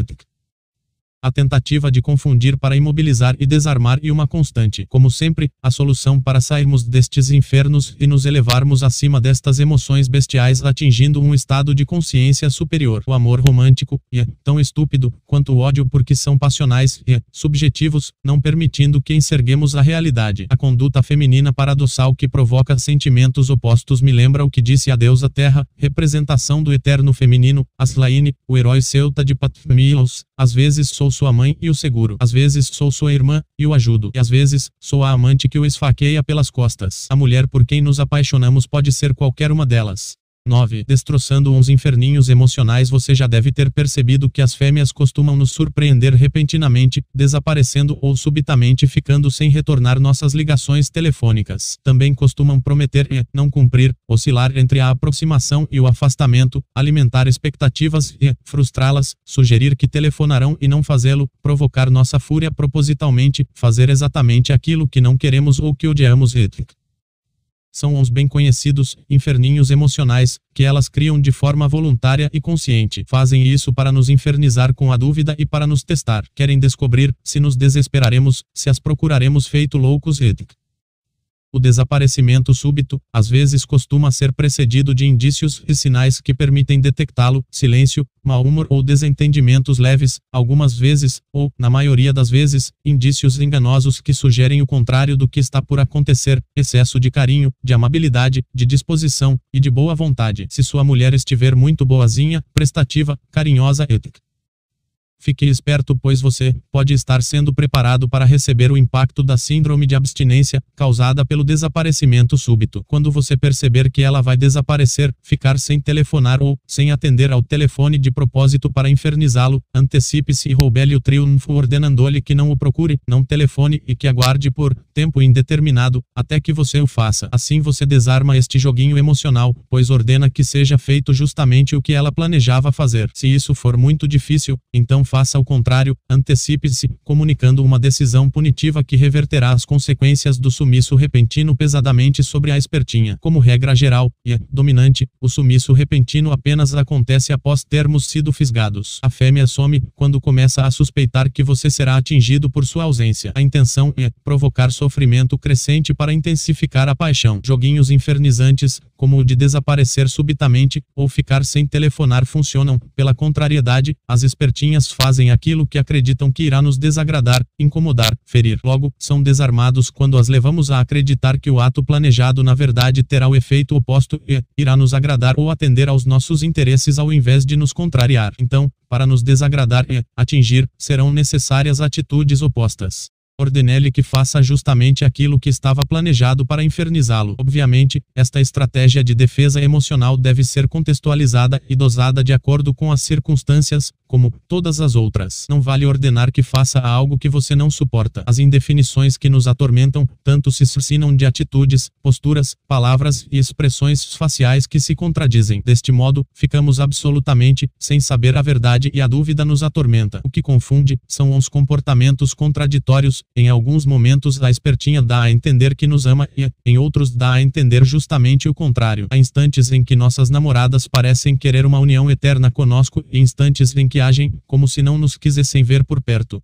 a tentativa de confundir para imobilizar e desarmar e uma constante. Como sempre, a solução para sairmos destes infernos e nos elevarmos acima destas emoções bestiais atingindo um estado de consciência superior. O amor romântico é tão estúpido quanto o ódio porque são passionais e subjetivos, não permitindo que enxerguemos a realidade. A conduta feminina paradoxal que provoca sentimentos opostos me lembra o que disse a deusa Terra, representação do eterno feminino, Aslaine, o herói celta de Patmilos. Às vezes sou sua mãe e o seguro. Às vezes sou sua irmã e o ajudo. E às vezes sou a amante que o esfaqueia pelas costas. A mulher por quem nos apaixonamos pode ser qualquer uma delas. 9. Destroçando uns inferninhos emocionais Você já deve ter percebido que as fêmeas costumam nos surpreender repentinamente, desaparecendo ou subitamente ficando sem retornar nossas ligações telefônicas. Também costumam prometer e não cumprir, oscilar entre a aproximação e o afastamento, alimentar expectativas e frustrá-las, sugerir que telefonarão e não fazê-lo, provocar nossa fúria propositalmente, fazer exatamente aquilo que não queremos ou que odiamos e são os bem conhecidos inferninhos emocionais, que elas criam de forma voluntária e consciente. Fazem isso para nos infernizar com a dúvida e para nos testar. Querem descobrir se nos desesperaremos, se as procuraremos feito loucos e o desaparecimento súbito, às vezes costuma ser precedido de indícios e sinais que permitem detectá-lo, silêncio, mau humor ou desentendimentos leves, algumas vezes, ou, na maioria das vezes, indícios enganosos que sugerem o contrário do que está por acontecer, excesso de carinho, de amabilidade, de disposição, e de boa vontade. Se sua mulher estiver muito boazinha, prestativa, carinhosa e Fique esperto, pois você pode estar sendo preparado para receber o impacto da síndrome de abstinência causada pelo desaparecimento súbito. Quando você perceber que ela vai desaparecer, ficar sem telefonar ou sem atender ao telefone de propósito para infernizá-lo, antecipe-se e roube-lhe o triunfo ordenando-lhe que não o procure, não telefone e que aguarde por tempo indeterminado até que você o faça. Assim você desarma este joguinho emocional, pois ordena que seja feito justamente o que ela planejava fazer. Se isso for muito difícil, então faça o contrário, antecipe-se, comunicando uma decisão punitiva que reverterá as consequências do sumiço repentino pesadamente sobre a espertinha. Como regra geral, e dominante, o sumiço repentino apenas acontece após termos sido fisgados. A fêmea some quando começa a suspeitar que você será atingido por sua ausência. A intenção é provocar sofrimento crescente para intensificar a paixão. Joguinhos infernizantes, como o de desaparecer subitamente ou ficar sem telefonar funcionam. Pela contrariedade, as espertinhas fazem aquilo que acreditam que irá nos desagradar, incomodar, ferir. Logo, são desarmados quando as levamos a acreditar que o ato planejado na verdade terá o efeito oposto e irá nos agradar ou atender aos nossos interesses ao invés de nos contrariar. Então, para nos desagradar e atingir, serão necessárias atitudes opostas. Ordenele que faça justamente aquilo que estava planejado para infernizá-lo. Obviamente, esta estratégia de defesa emocional deve ser contextualizada e dosada de acordo com as circunstâncias, como todas as outras. Não vale ordenar que faça algo que você não suporta. As indefinições que nos atormentam tanto se suscinam de atitudes, posturas, palavras e expressões faciais que se contradizem. Deste modo, ficamos absolutamente sem saber a verdade e a dúvida nos atormenta. O que confunde são os comportamentos contraditórios. Em alguns momentos, a espertinha dá a entender que nos ama e, em outros, dá a entender justamente o contrário. Há instantes em que nossas namoradas parecem querer uma união eterna conosco e instantes em que agem como se não nos quisessem ver por perto.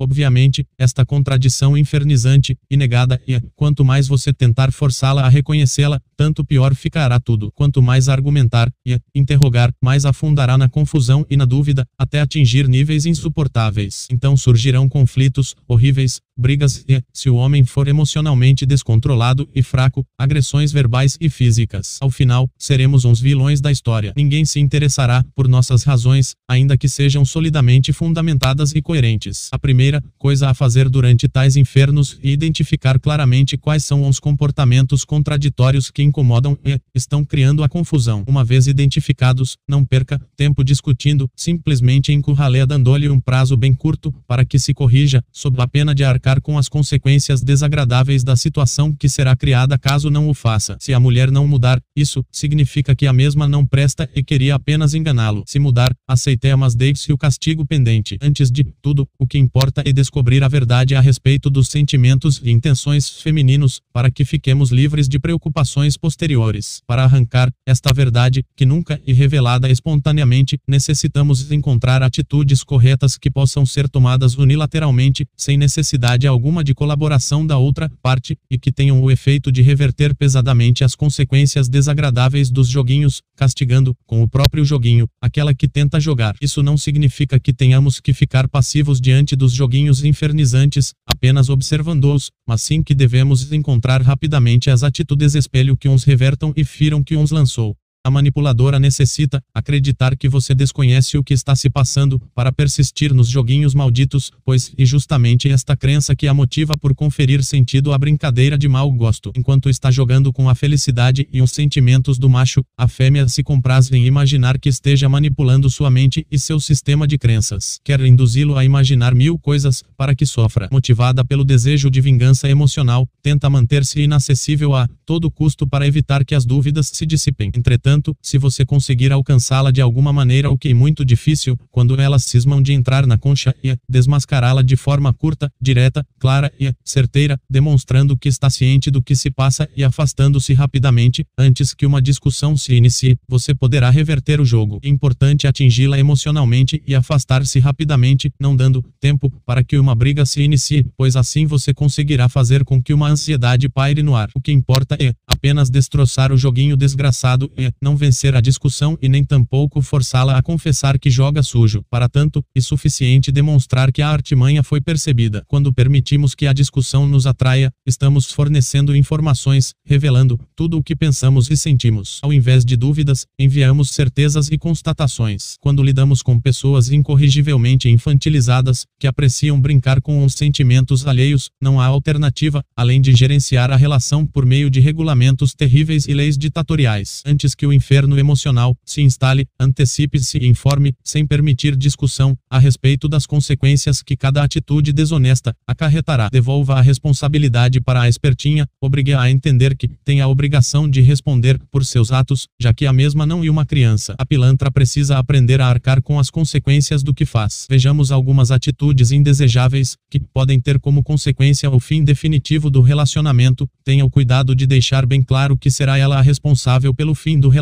Obviamente, esta contradição infernizante e negada e, quanto mais você tentar forçá-la a reconhecê-la, tanto pior ficará tudo. Quanto mais argumentar e interrogar, mais afundará na confusão e na dúvida, até atingir níveis insuportáveis. Então surgirão conflitos horríveis, brigas e, se o homem for emocionalmente descontrolado e fraco, agressões verbais e físicas. Ao final, seremos uns vilões da história. Ninguém se interessará por nossas razões, ainda que sejam solidamente fundamentadas e coerentes. A primeira coisa a fazer durante tais infernos é identificar claramente quais são os comportamentos contraditórios que incomodam e estão criando a confusão. Uma vez identificados, não perca tempo discutindo, simplesmente encurralé dando-lhe um prazo bem curto para que se corrija, sob a pena de arcar com as consequências desagradáveis da situação que será criada caso não o faça. Se a mulher não mudar, isso significa que a mesma não presta e queria apenas enganá-lo. Se mudar, aceite mas deixe o castigo pendente. Antes de tudo, o que importa é descobrir a verdade a respeito dos sentimentos e intenções femininos, para que fiquemos livres de preocupações posteriores. Para arrancar esta verdade, que nunca é revelada espontaneamente, necessitamos encontrar atitudes corretas que possam ser tomadas unilateralmente, sem necessidade necessidade alguma de colaboração da outra parte, e que tenham o efeito de reverter pesadamente as consequências desagradáveis dos joguinhos, castigando, com o próprio joguinho, aquela que tenta jogar. Isso não significa que tenhamos que ficar passivos diante dos joguinhos infernizantes, apenas observando-os, mas sim que devemos encontrar rapidamente as atitudes espelho que uns revertam e firam que uns lançou. A manipuladora necessita acreditar que você desconhece o que está se passando para persistir nos joguinhos malditos, pois é justamente esta crença que a motiva por conferir sentido à brincadeira de mau gosto. Enquanto está jogando com a felicidade e os sentimentos do macho, a fêmea se compraz em imaginar que esteja manipulando sua mente e seu sistema de crenças. Quer induzi-lo a imaginar mil coisas para que sofra. Motivada pelo desejo de vingança emocional, tenta manter-se inacessível a todo custo para evitar que as dúvidas se dissipem. Entretanto, Entretanto, se você conseguir alcançá-la de alguma maneira o que é muito difícil, quando elas cismam de entrar na concha e desmascará-la de forma curta, direta, clara e certeira, demonstrando que está ciente do que se passa e afastando-se rapidamente, antes que uma discussão se inicie, você poderá reverter o jogo. É importante atingi-la emocionalmente e afastar-se rapidamente, não dando tempo para que uma briga se inicie, pois assim você conseguirá fazer com que uma ansiedade paire no ar. O que importa é apenas destroçar o joguinho desgraçado e não vencer a discussão e nem tampouco forçá-la a confessar que joga sujo. Para tanto, é suficiente demonstrar que a artimanha foi percebida. Quando permitimos que a discussão nos atraia, estamos fornecendo informações, revelando tudo o que pensamos e sentimos. Ao invés de dúvidas, enviamos certezas e constatações. Quando lidamos com pessoas incorrigivelmente infantilizadas, que apreciam brincar com os sentimentos alheios, não há alternativa, além de gerenciar a relação por meio de regulamentos terríveis e leis ditatoriais. Antes que o inferno emocional se instale, antecipe-se e informe, sem permitir discussão, a respeito das consequências que cada atitude desonesta acarretará. Devolva a responsabilidade para a espertinha, obrigue-a a entender que tem a obrigação de responder por seus atos, já que a mesma não é uma criança. A pilantra precisa aprender a arcar com as consequências do que faz. Vejamos algumas atitudes indesejáveis que podem ter como consequência o fim definitivo do relacionamento. Tenha o cuidado de deixar bem claro que será ela a responsável pelo fim do relacionamento,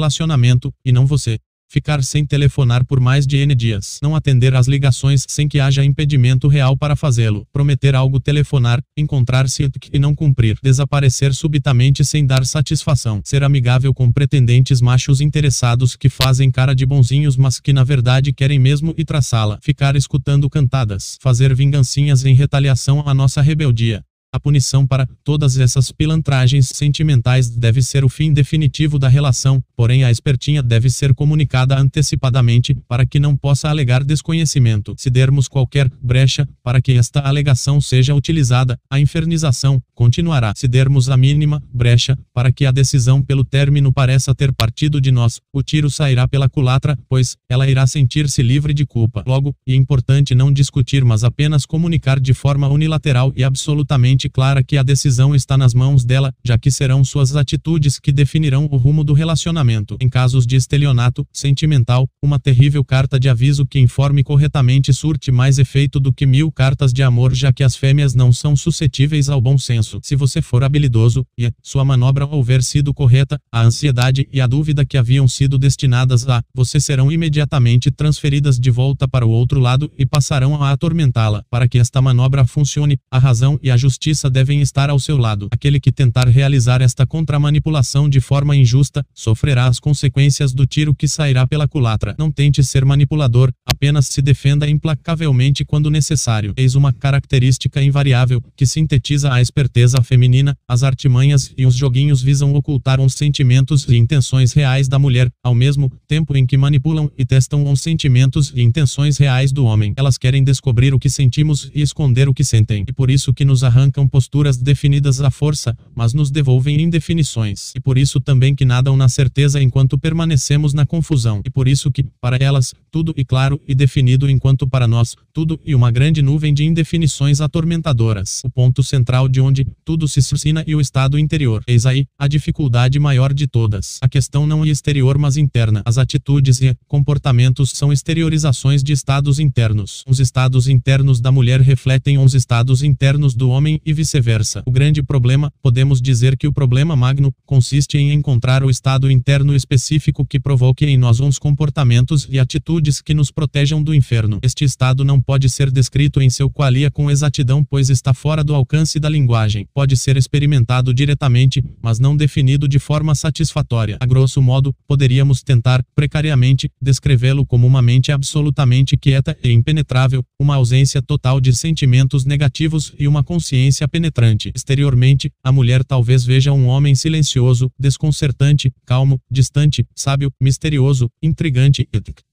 e não você. Ficar sem telefonar por mais de N dias. Não atender às ligações sem que haja impedimento real para fazê-lo. Prometer algo telefonar, encontrar-se e não cumprir. Desaparecer subitamente sem dar satisfação. Ser amigável com pretendentes machos interessados que fazem cara de bonzinhos mas que na verdade querem mesmo e traçá-la. Ficar escutando cantadas. Fazer vingancinhas em retaliação à nossa rebeldia. A punição para todas essas pilantragens sentimentais deve ser o fim definitivo da relação, porém a espertinha deve ser comunicada antecipadamente para que não possa alegar desconhecimento. Se dermos qualquer brecha para que esta alegação seja utilizada, a infernização continuará. Se dermos a mínima brecha para que a decisão pelo término pareça ter partido de nós, o tiro sairá pela culatra, pois ela irá sentir-se livre de culpa. Logo, é importante não discutir, mas apenas comunicar de forma unilateral e absolutamente clara que a decisão está nas mãos dela, já que serão suas atitudes que definirão o rumo do relacionamento. Em casos de estelionato sentimental, uma terrível carta de aviso que informe corretamente surte mais efeito do que mil cartas de amor, já que as fêmeas não são suscetíveis ao bom senso. Se você for habilidoso e sua manobra houver sido correta, a ansiedade e a dúvida que haviam sido destinadas a você serão imediatamente transferidas de volta para o outro lado e passarão a atormentá-la. Para que esta manobra funcione, a razão e a justiça justiça devem estar ao seu lado. Aquele que tentar realizar esta contramanipulação de forma injusta, sofrerá as consequências do tiro que sairá pela culatra. Não tente ser manipulador, apenas se defenda implacavelmente quando necessário. Eis uma característica invariável, que sintetiza a esperteza feminina, as artimanhas e os joguinhos visam ocultar os sentimentos e intenções reais da mulher, ao mesmo tempo em que manipulam e testam os sentimentos e intenções reais do homem. Elas querem descobrir o que sentimos e esconder o que sentem. E por isso que nos arrancam posturas definidas à força, mas nos devolvem indefinições. E por isso também que nadam na certeza enquanto permanecemos na confusão. E por isso que, para elas, tudo e claro e definido enquanto para nós, tudo e uma grande nuvem de indefinições atormentadoras. O ponto central de onde tudo se suscina e o estado interior. Eis aí, a dificuldade maior de todas. A questão não é exterior mas interna. As atitudes e comportamentos são exteriorizações de estados internos. Os estados internos da mulher refletem os estados internos do homem e vice-versa. O grande problema, podemos dizer que o problema magno, consiste em encontrar o estado interno específico que provoque em nós uns comportamentos e atitudes que nos protejam do inferno. Este estado não pode ser descrito em seu qualia com exatidão, pois está fora do alcance da linguagem. Pode ser experimentado diretamente, mas não definido de forma satisfatória. A grosso modo, poderíamos tentar, precariamente, descrevê-lo como uma mente absolutamente quieta e impenetrável, uma ausência total de sentimentos negativos e uma consciência distância penetrante. Exteriormente, a mulher talvez veja um homem silencioso, desconcertante, calmo, distante, sábio, misterioso, intrigante, etc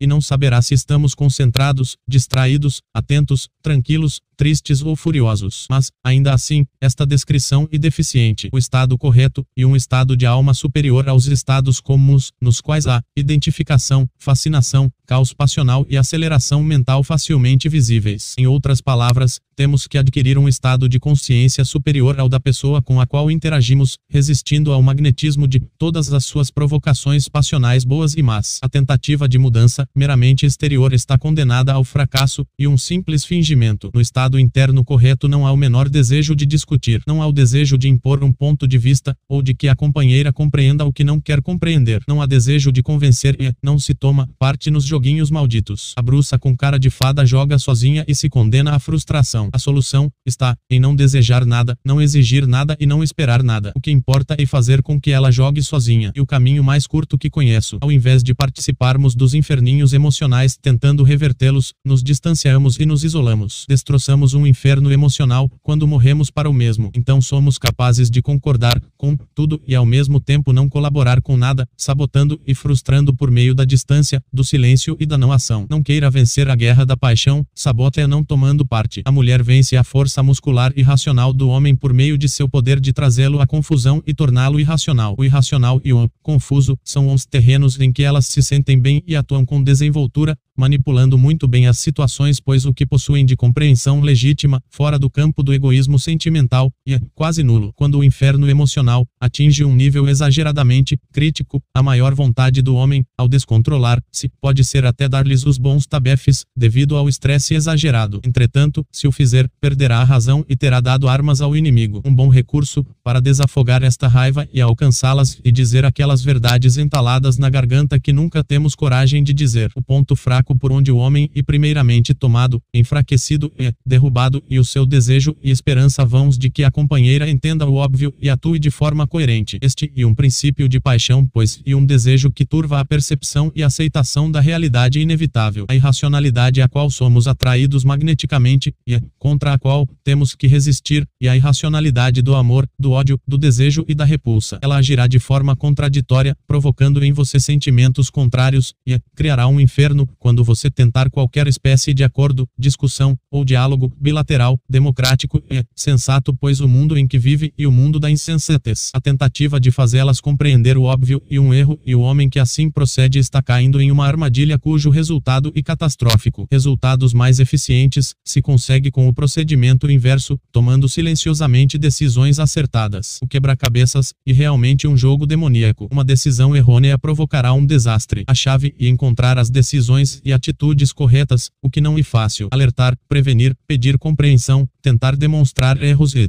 e não saberá se estamos concentrados, distraídos, atentos, tranquilos, tristes ou furiosos. Mas, ainda assim, esta descrição é deficiente. O estado correto, e um estado de alma superior aos estados comuns, nos quais há identificação, fascinação, caos passional e aceleração mental facilmente visíveis. Em outras palavras, temos que adquirir um estado de consciência superior ao da pessoa com a qual interagimos, resistindo ao magnetismo de todas as suas provocações passionais boas e más. A tentativa de mudança, meramente exterior, está condenada ao fracasso e um simples fingimento. No estado interno correto não há o menor desejo de discutir, não há o desejo de impor um ponto de vista, ou de que a companheira compreenda o que não quer compreender, não há desejo de convencer e não se toma parte nos joguinhos malditos. A bruxa com cara de fada joga sozinha e se condena à frustração. A solução está em não desejar nada, não exigir nada e não esperar nada. O que importa é fazer com que ela jogue sozinha. E o caminho mais curto que conheço, ao invés de participarmos dos inferninhos emocionais tentando revertê-los, nos distanciamos e nos isolamos. Destroçamos um inferno emocional quando morremos para o mesmo. Então somos capazes de concordar com tudo e ao mesmo tempo não colaborar com nada, sabotando e frustrando por meio da distância, do silêncio e da não ação. Não queira vencer a guerra da paixão, sabota-a não tomando parte. A mulher vence a força muscular e racional do homem por meio de seu poder de trazê-lo à confusão e torná-lo irracional. O irracional e o confuso são os terrenos em que elas se sentem bem e atuam com desenvoltura, manipulando muito bem as situações, pois o que possuem de compreensão legítima, fora do campo do egoísmo sentimental, é quase nulo. Quando o inferno emocional atinge um nível exageradamente crítico, a maior vontade do homem, ao descontrolar-se, pode ser até dar-lhes os bons tabefes, devido ao estresse exagerado. Entretanto, se o fizer, perderá a razão e terá dado armas ao inimigo. Um bom recurso para desafogar esta raiva e alcançá-las e dizer aquelas verdades entaladas na garganta que nunca temos coragem de dizer. O ponto fraco por onde o homem e primeiramente tomado, enfraquecido e derrubado e o seu desejo e esperança vãos de que a companheira entenda o óbvio e atue de forma coerente. Este e um princípio de paixão, pois, e um desejo que turva a percepção e aceitação da realidade inevitável. A irracionalidade a qual somos atraídos magneticamente e contra a qual temos que resistir, e a irracionalidade do amor, do ódio, do desejo e da repulsa. Ela agirá de forma contraditória, provocando em você sentimentos contrários e criará um inferno quando quando você tentar qualquer espécie de acordo, discussão ou diálogo bilateral, democrático e sensato, pois o mundo em que vive e o mundo da insensatez. A tentativa de fazê-las compreender o óbvio e um erro e o homem que assim procede está caindo em uma armadilha cujo resultado é catastrófico. Resultados mais eficientes se consegue com o procedimento inverso, tomando silenciosamente decisões acertadas. O quebra-cabeças e realmente um jogo demoníaco. Uma decisão errônea provocará um desastre. A chave e encontrar as decisões e atitudes corretas, o que não é fácil. Alertar, prevenir, pedir compreensão, tentar demonstrar erros e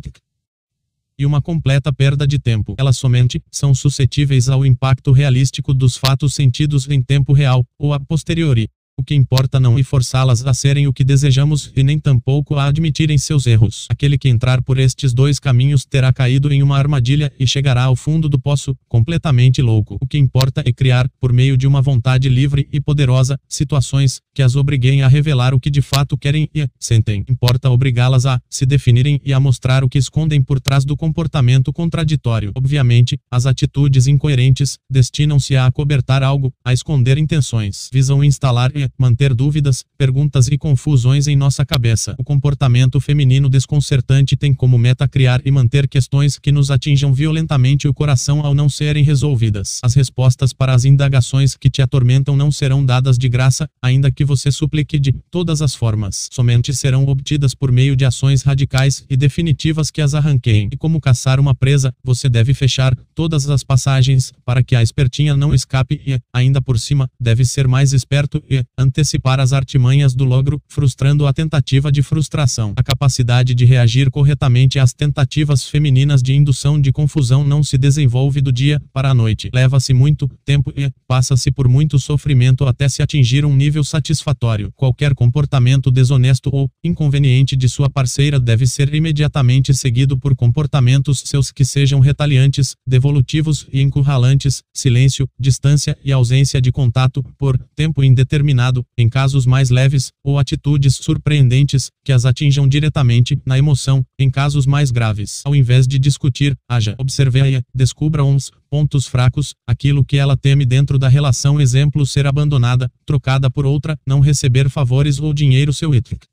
e uma completa perda de tempo. Elas somente são suscetíveis ao impacto realístico dos fatos sentidos em tempo real, ou a posteriori. O que importa não é forçá-las a serem o que desejamos e nem tampouco a admitirem seus erros. Aquele que entrar por estes dois caminhos terá caído em uma armadilha e chegará ao fundo do poço, completamente louco. O que importa é criar, por meio de uma vontade livre e poderosa, situações que as obriguem a revelar o que de fato querem e sentem. Importa obrigá-las a se definirem e a mostrar o que escondem por trás do comportamento contraditório. Obviamente, as atitudes incoerentes destinam-se a acobertar algo, a esconder intenções. Visam instalar e manter dúvidas, perguntas e confusões em nossa cabeça. O comportamento feminino desconcertante tem como meta criar e manter questões que nos atinjam violentamente o coração ao não serem resolvidas. As respostas para as indagações que te atormentam não serão dadas de graça, ainda que você suplique de todas as formas. Somente serão obtidas por meio de ações radicais e definitivas que as arranqueiem. E como caçar uma presa, você deve fechar todas as passagens para que a espertinha não escape e, ainda por cima, deve ser mais esperto e, antecipar as artimanhas do logro, frustrando a tentativa de frustração. A capacidade de reagir corretamente às tentativas femininas de indução de confusão não se desenvolve do dia para a noite. Leva-se muito tempo e passa-se por muito sofrimento até se atingir um nível satisfatório. Qualquer comportamento desonesto ou inconveniente de sua parceira deve ser imediatamente seguido por comportamentos seus que sejam retaliantes, devolutivos e encurralantes, silêncio, distância e ausência de contato por tempo indeterminado combinado, em casos mais leves, ou atitudes surpreendentes, que as atinjam diretamente, na emoção, em casos mais graves. Ao invés de discutir, haja, observe-a, descubra uns pontos fracos, aquilo que ela teme dentro da relação exemplo ser abandonada, trocada por outra, não receber favores ou dinheiro seu etric.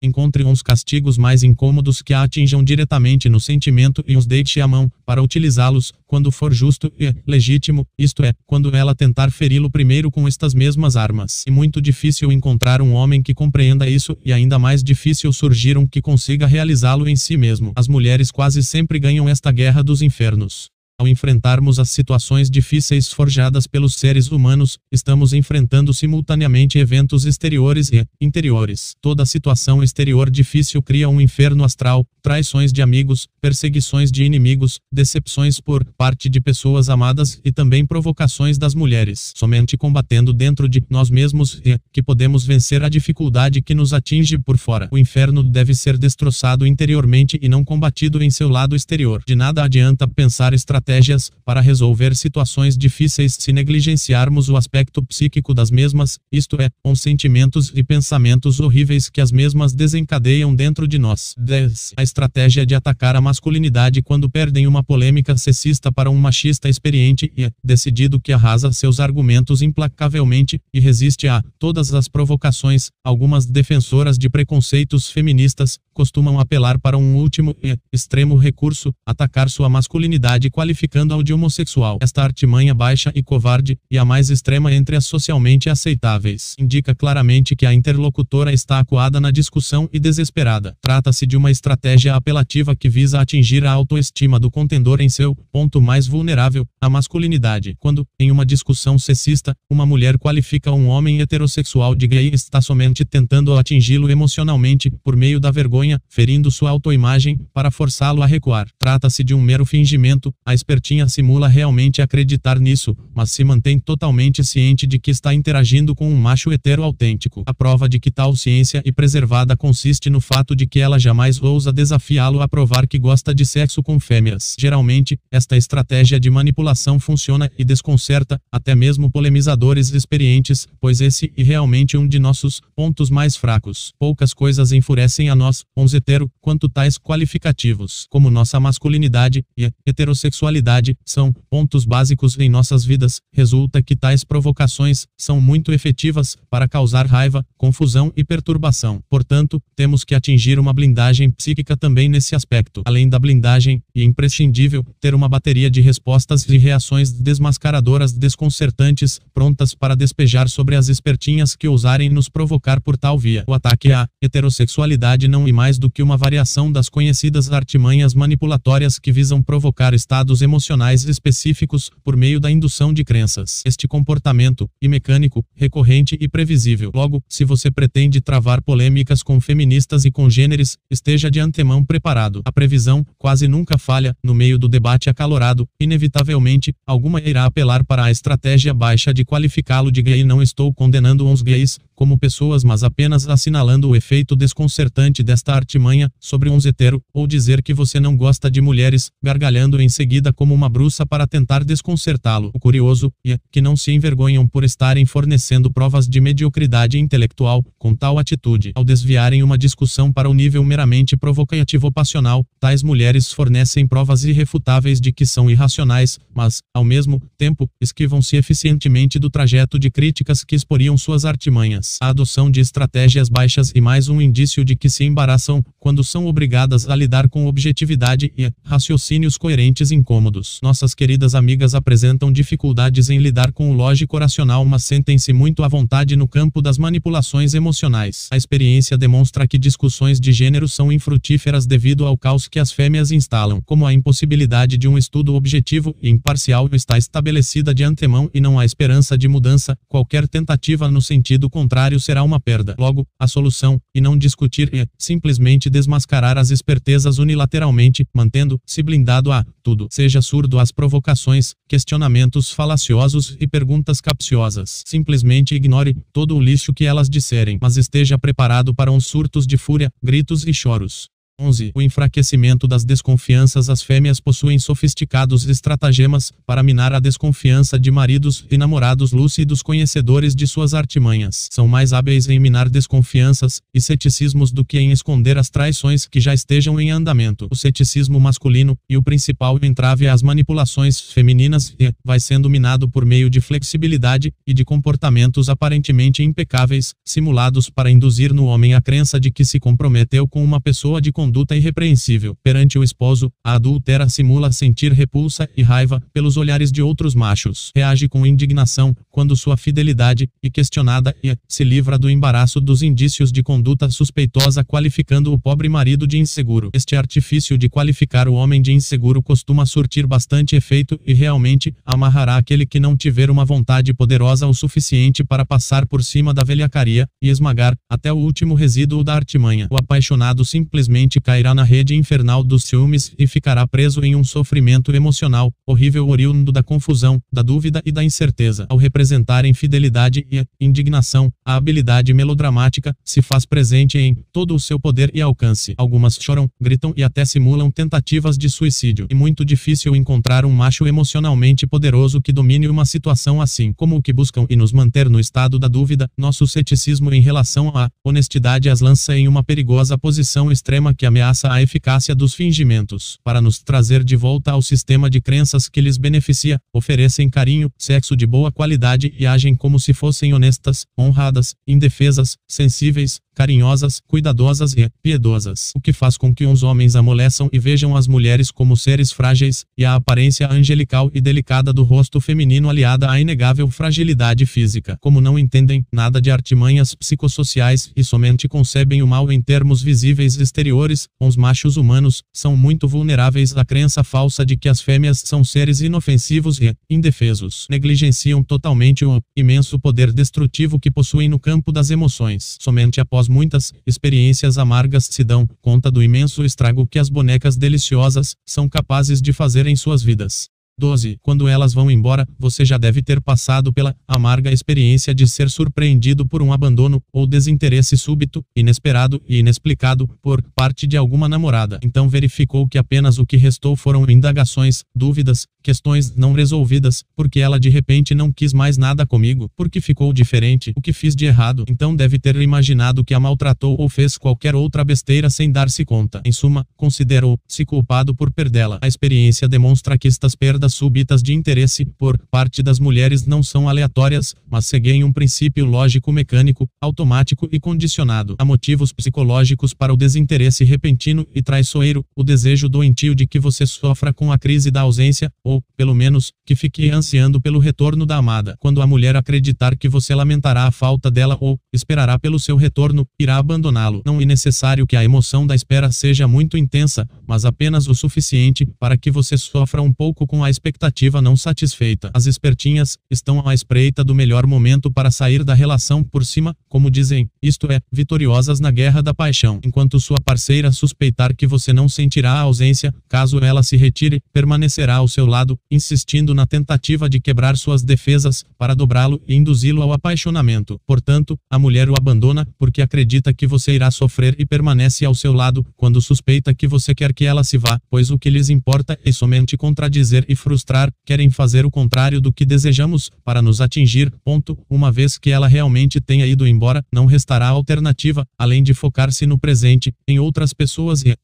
Encontre uns castigos mais incômodos que a atinjam diretamente no sentimento e os deixe à mão, para utilizá-los, quando for justo e legítimo, isto é, quando ela tentar feri-lo primeiro com estas mesmas armas. E muito difícil encontrar um homem que compreenda isso, e ainda mais difícil surgir um que consiga realizá-lo em si mesmo. As mulheres quase sempre ganham esta guerra dos infernos. Ao enfrentarmos as situações difíceis forjadas pelos seres humanos, estamos enfrentando simultaneamente eventos exteriores e interiores. Toda situação exterior difícil cria um inferno astral, traições de amigos, perseguições de inimigos, decepções por parte de pessoas amadas e também provocações das mulheres. Somente combatendo dentro de nós mesmos é que podemos vencer a dificuldade que nos atinge por fora. O inferno deve ser destroçado interiormente e não combatido em seu lado exterior. De nada adianta pensar estratégia estratégias para resolver situações difíceis se negligenciarmos o aspecto psíquico das mesmas, isto é, os sentimentos e pensamentos horríveis que as mesmas desencadeiam dentro de nós. 10. A estratégia de atacar a masculinidade quando perdem uma polêmica sexista para um machista experiente e decidido que arrasa seus argumentos implacavelmente e resiste a todas as provocações. Algumas defensoras de preconceitos feministas costumam apelar para um último e extremo recurso, atacar sua masculinidade qualificada qualificando-a de homossexual. Esta artimanha baixa e covarde, e a mais extrema entre as socialmente aceitáveis, indica claramente que a interlocutora está acuada na discussão e desesperada. Trata-se de uma estratégia apelativa que visa atingir a autoestima do contendor em seu ponto mais vulnerável, a masculinidade. Quando, em uma discussão sexista, uma mulher qualifica um homem heterossexual de gay está somente tentando atingi-lo emocionalmente, por meio da vergonha, ferindo sua autoimagem, para forçá-lo a recuar. Trata-se de um mero fingimento, a espertinha simula realmente acreditar nisso, mas se mantém totalmente ciente de que está interagindo com um macho hetero autêntico. A prova de que tal ciência e preservada consiste no fato de que ela jamais ousa desafiá-lo a provar que gosta de sexo com fêmeas. Geralmente, esta estratégia de manipulação funciona e desconcerta até mesmo polemizadores experientes, pois esse é realmente um de nossos pontos mais fracos. Poucas coisas enfurecem a nós, uns hetero, quanto tais qualificativos, como nossa masculinidade e heterossexualidade são pontos básicos em nossas vidas, resulta que tais provocações são muito efetivas para causar raiva, confusão e perturbação. Portanto, temos que atingir uma blindagem psíquica também nesse aspecto. Além da blindagem, é imprescindível ter uma bateria de respostas e reações desmascaradoras desconcertantes, prontas para despejar sobre as espertinhas que ousarem nos provocar por tal via. O ataque à heterossexualidade não é mais do que uma variação das conhecidas artimanhas manipulatórias que visam provocar estados emocionais específicos por meio da indução de crenças. Este comportamento, e mecânico, recorrente e previsível. Logo, se você pretende travar polêmicas com feministas e congêneres, esteja de antemão preparado. A previsão quase nunca falha, no meio do debate acalorado, inevitavelmente, alguma irá apelar para a estratégia baixa de qualificá-lo de gay. Não estou condenando os gays, como pessoas mas apenas assinalando o efeito desconcertante desta artimanha sobre um hetero, ou dizer que você não gosta de mulheres, gargalhando em seguida como uma bruxa para tentar desconcertá-lo. O curioso é que não se envergonham por estarem fornecendo provas de mediocridade intelectual com tal atitude. Ao desviarem uma discussão para o nível meramente provocativo passional, tais mulheres fornecem provas irrefutáveis de que são irracionais, mas, ao mesmo tempo, esquivam-se eficientemente do trajeto de críticas que exporiam suas artimanhas a adoção de estratégias baixas e mais um indício de que se embaraçam quando são obrigadas a lidar com objetividade e raciocínios coerentes incômodos. Nossas queridas amigas apresentam dificuldades em lidar com o lógico racional, mas sentem-se muito à vontade no campo das manipulações emocionais. A experiência demonstra que discussões de gênero são infrutíferas devido ao caos que as fêmeas instalam, como a impossibilidade de um estudo objetivo e imparcial está estabelecida de antemão e não há esperança de mudança, qualquer tentativa no sentido contrário contrário será uma perda. Logo, a solução, e não discutir é, simplesmente desmascarar as espertezas unilateralmente, mantendo-se blindado a tudo. Seja surdo às provocações, questionamentos falaciosos e perguntas capciosas. Simplesmente ignore todo o lixo que elas disserem, mas esteja preparado para uns surtos de fúria, gritos e choros. 11. O enfraquecimento das desconfianças. As fêmeas possuem sofisticados estratagemas para minar a desconfiança de maridos e namorados lúcidos conhecedores de suas artimanhas. São mais hábeis em minar desconfianças e ceticismos do que em esconder as traições que já estejam em andamento. O ceticismo masculino e o principal entrave as manipulações femininas e vai sendo minado por meio de flexibilidade e de comportamentos aparentemente impecáveis, simulados para induzir no homem a crença de que se comprometeu com uma pessoa de conduta irrepreensível. Perante o esposo, a adúltera simula sentir repulsa e raiva pelos olhares de outros machos. Reage com indignação quando sua fidelidade é questionada e se livra do embaraço dos indícios de conduta suspeitosa qualificando o pobre marido de inseguro. Este artifício de qualificar o homem de inseguro costuma surtir bastante efeito e realmente amarrará aquele que não tiver uma vontade poderosa o suficiente para passar por cima da velhacaria e esmagar até o último resíduo da artimanha. O apaixonado simplesmente cairá na rede infernal dos ciúmes e ficará preso em um sofrimento emocional, horrível oriundo da confusão, da dúvida e da incerteza. Ao representar infidelidade e indignação, a habilidade melodramática se faz presente em todo o seu poder e alcance. Algumas choram, gritam e até simulam tentativas de suicídio. E muito difícil encontrar um macho emocionalmente poderoso que domine uma situação assim, como o que buscam e nos manter no estado da dúvida. Nosso ceticismo em relação à honestidade as lança em uma perigosa posição extrema que ameaça a eficácia dos fingimentos. Para nos trazer de volta ao sistema de crenças que lhes beneficia, oferecem carinho, sexo de boa qualidade e agem como se fossem honestas, honradas, indefesas, sensíveis, carinhosas, cuidadosas e piedosas, o que faz com que uns homens amoleçam e vejam as mulheres como seres frágeis, e a aparência angelical e delicada do rosto feminino aliada à inegável fragilidade física. Como não entendem nada de artimanhas psicossociais e somente concebem o mal em termos visíveis exteriores, os machos humanos são muito vulneráveis à crença falsa de que as fêmeas são seres inofensivos e indefesos. Negligenciam totalmente o imenso poder destrutivo que possuem no campo das emoções. Somente após muitas experiências amargas se dão conta do imenso estrago que as bonecas deliciosas são capazes de fazer em suas vidas. 12. Quando elas vão embora, você já deve ter passado pela amarga experiência de ser surpreendido por um abandono ou desinteresse súbito, inesperado e inexplicado por parte de alguma namorada. Então verificou que apenas o que restou foram indagações, dúvidas, questões não resolvidas, porque ela de repente não quis mais nada comigo, porque ficou diferente, o que fiz de errado. Então deve ter imaginado que a maltratou ou fez qualquer outra besteira sem dar-se conta. Em suma, considerou-se culpado por perdê-la. A experiência demonstra que estas perdas súbitas de interesse por parte das mulheres não são aleatórias, mas seguem um princípio lógico mecânico, automático e condicionado. Há motivos psicológicos para o desinteresse repentino e traiçoeiro, o desejo doentio de que você sofra com a crise da ausência, ou, pelo menos, que fique ansiando pelo retorno da amada. Quando a mulher acreditar que você lamentará a falta dela ou esperará pelo seu retorno, irá abandoná-lo. Não é necessário que a emoção da espera seja muito intensa, mas apenas o suficiente para que você sofra um pouco com a expectativa não satisfeita. As espertinhas estão à espreita do melhor momento para sair da relação por cima, como dizem, isto é, vitoriosas na guerra da paixão. Enquanto sua parceira suspeitar que você não sentirá a ausência, caso ela se retire, permanecerá ao seu lado, insistindo na tentativa de quebrar suas defesas para dobrá-lo e induzi-lo ao apaixonamento. Portanto, a mulher o abandona porque acredita que você irá sofrer e permanece ao seu lado quando suspeita que você quer que ela se vá, pois o que lhes importa é somente contradizer e frustrar, querem fazer o contrário do que desejamos, para nos atingir. Ponto. Uma vez que ela realmente tenha ido embora, não restará alternativa, além de focar-se no presente, em outras pessoas e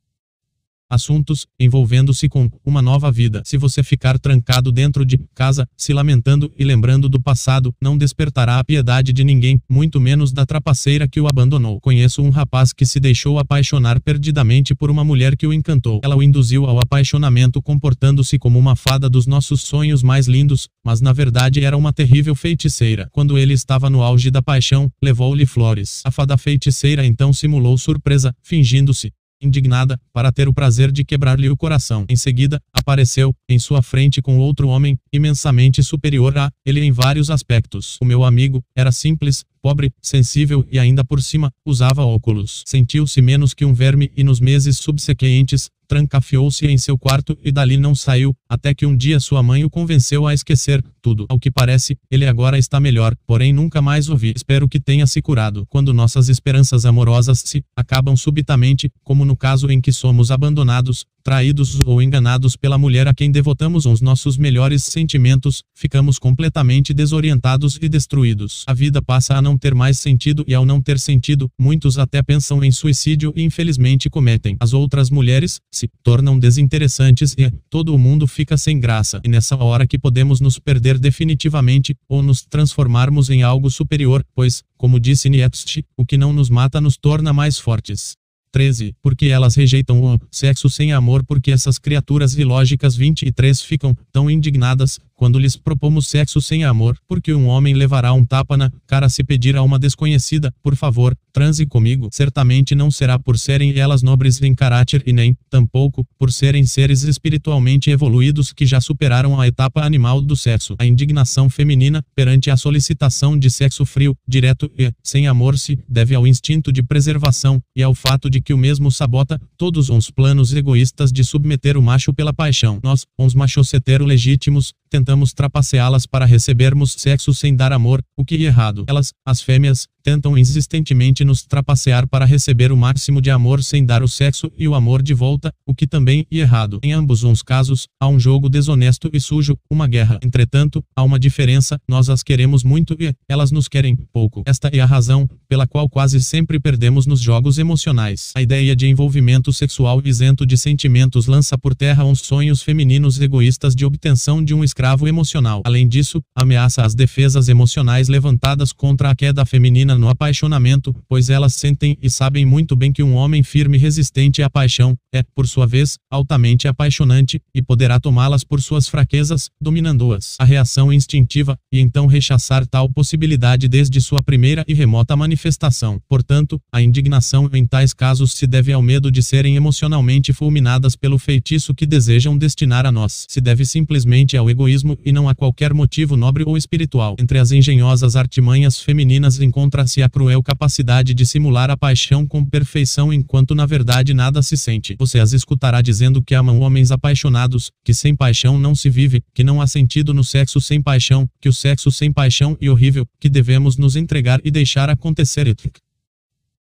assuntos envolvendo-se com uma nova vida. Se você ficar trancado dentro de casa, se lamentando e lembrando do passado, não despertará a piedade de ninguém, muito menos da trapaceira que o abandonou. Conheço um rapaz que se deixou apaixonar perdidamente por uma mulher que o encantou. Ela o induziu ao apaixonamento comportando-se como uma fada dos nossos sonhos mais lindos, mas na verdade era uma terrível feiticeira. Quando ele estava no auge da paixão, levou-lhe flores. A fada feiticeira então simulou surpresa, fingindo-se indignada, para ter o prazer de quebrar-lhe o coração. Em seguida, apareceu, em sua frente com outro homem, imensamente superior a ele em vários aspectos. O meu amigo, era simples, pobre, sensível e ainda por cima, usava óculos. Sentiu-se menos que um verme e nos meses subsequentes, trancafiou-se em seu quarto e dali não saiu, até que um dia sua mãe o convenceu a esquecer tudo. Ao que parece, ele agora está melhor, porém nunca mais o vi. Espero que tenha se curado. Quando nossas esperanças amorosas se acabam subitamente, como no caso em que somos abandonados, traídos ou enganados pela mulher a quem devotamos os nossos melhores sentimentos, ficamos completamente desorientados e destruídos. A vida passa a não ter mais sentido e ao não ter sentido, muitos até pensam em suicídio e infelizmente cometem. As outras mulheres se tornam desinteressantes e todo o mundo fica sem graça. E nessa hora que podemos nos perder definitivamente ou nos transformarmos em algo superior, pois, como disse Nietzsche, o que não nos mata nos torna mais fortes. 13. Porque elas rejeitam o sexo sem amor porque essas criaturas ilógicas 23 ficam tão indignadas quando lhes propomos sexo sem amor, porque um homem levará um tapa na cara se pedir a uma desconhecida, por favor, transe comigo. Certamente não será por serem elas nobres em caráter e nem, tampouco, por serem seres espiritualmente evoluídos que já superaram a etapa animal do sexo. A indignação feminina, perante a solicitação de sexo frio, direto e, sem amor se, deve ao instinto de preservação, e ao fato de que o mesmo sabota todos os planos egoístas de submeter o macho pela paixão. Nós, os machos hetero legítimos, tentamos trapaceá-las para recebermos sexo sem dar amor, o que é errado. Elas, as fêmeas, tentam insistentemente nos trapacear para receber o máximo de amor sem dar o sexo e o amor de volta, o que também é errado. Em ambos os casos, há um jogo desonesto e sujo, uma guerra. Entretanto, há uma diferença, nós as queremos muito e elas nos querem pouco. Esta é a razão pela qual quase sempre perdemos nos jogos emocionais. A ideia de envolvimento sexual isento de sentimentos lança por terra uns sonhos femininos egoístas de obtenção de um escravo emocional. Além disso, ameaça as defesas emocionais levantadas contra a queda feminina no apaixonamento, pois elas sentem e sabem muito bem que um homem firme e resistente à paixão é, por sua vez, altamente apaixonante e poderá tomá-las por suas fraquezas, dominando-as. A reação instintiva e então rechaçar tal possibilidade desde sua primeira e remota manifestação. Portanto, a indignação em tais casos se deve ao medo de serem emocionalmente fulminadas pelo feitiço que desejam destinar a nós. Se deve simplesmente ao egoísmo e não a qualquer motivo nobre ou espiritual. Entre as engenhosas artimanhas femininas encontra se a cruel capacidade de simular a paixão com perfeição enquanto na verdade nada se sente. Você as escutará dizendo que amam homens apaixonados, que sem paixão não se vive, que não há sentido no sexo sem paixão, que o sexo sem paixão é horrível, que devemos nos entregar e deixar acontecer.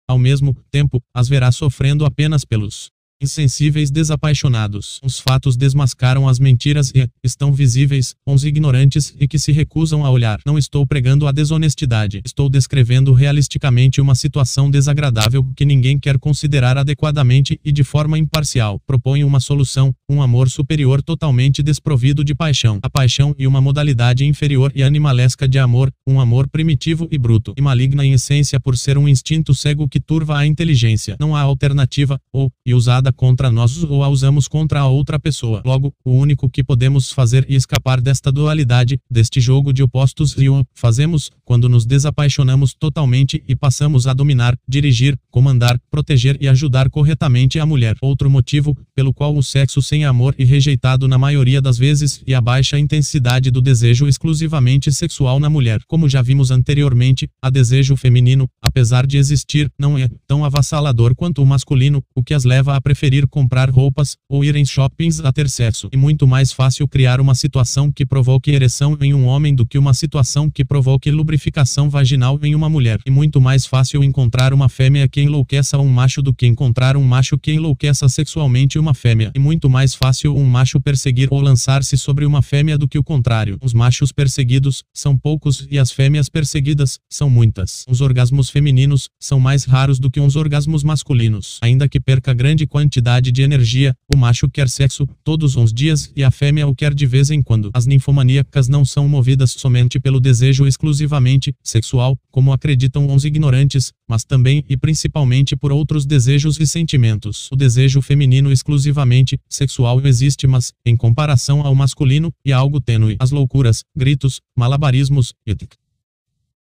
Ao mesmo tempo, as verá sofrendo apenas pelos insensíveis desapaixonados. Os fatos desmascaram as mentiras e estão visíveis, uns ignorantes e que se recusam a olhar. Não estou pregando a desonestidade. Estou descrevendo realisticamente uma situação desagradável que ninguém quer considerar adequadamente e de forma imparcial. Proponho uma solução, um amor superior totalmente desprovido de paixão. A paixão e uma modalidade inferior e animalesca de amor, um amor primitivo e bruto, e maligna em essência por ser um instinto cego que turva a inteligência. Não há alternativa, ou, e usada usada contra nós ou a usamos contra a outra pessoa. Logo, o único que podemos fazer e escapar desta dualidade, deste jogo de opostos e o fazemos quando nos desapaixonamos totalmente e passamos a dominar, dirigir, comandar, proteger e ajudar corretamente a mulher. Outro motivo pelo qual o sexo sem amor e rejeitado na maioria das vezes e a baixa intensidade do desejo exclusivamente sexual na mulher. Como já vimos anteriormente, a desejo feminino, apesar de existir, não é tão avassalador quanto o masculino, o que as leva a preferir comprar roupas ou ir em shoppings a ter sexo. E muito mais fácil criar uma situação que provoque ereção em um homem do que uma situação que provoque lubrificação vaginal em uma mulher. E muito mais fácil encontrar uma fêmea que enlouqueça um macho do que encontrar um macho que enlouqueça sexualmente uma fêmea. E muito mais fácil um macho perseguir ou lançar-se sobre uma fêmea do que o contrário. Os machos perseguidos são poucos e as fêmeas perseguidas são muitas. Os orgasmos femininos são mais raros do que os orgasmos masculinos. Ainda que perca grande quantidade quantidade de energia, o macho quer sexo todos os dias e a fêmea o quer de vez em quando. As ninfomaníacas não são movidas somente pelo desejo exclusivamente sexual, como acreditam os ignorantes, mas também e principalmente por outros desejos e sentimentos. O desejo feminino exclusivamente sexual existe, mas, em comparação ao masculino, é algo tênue. As loucuras, gritos, malabarismos, etc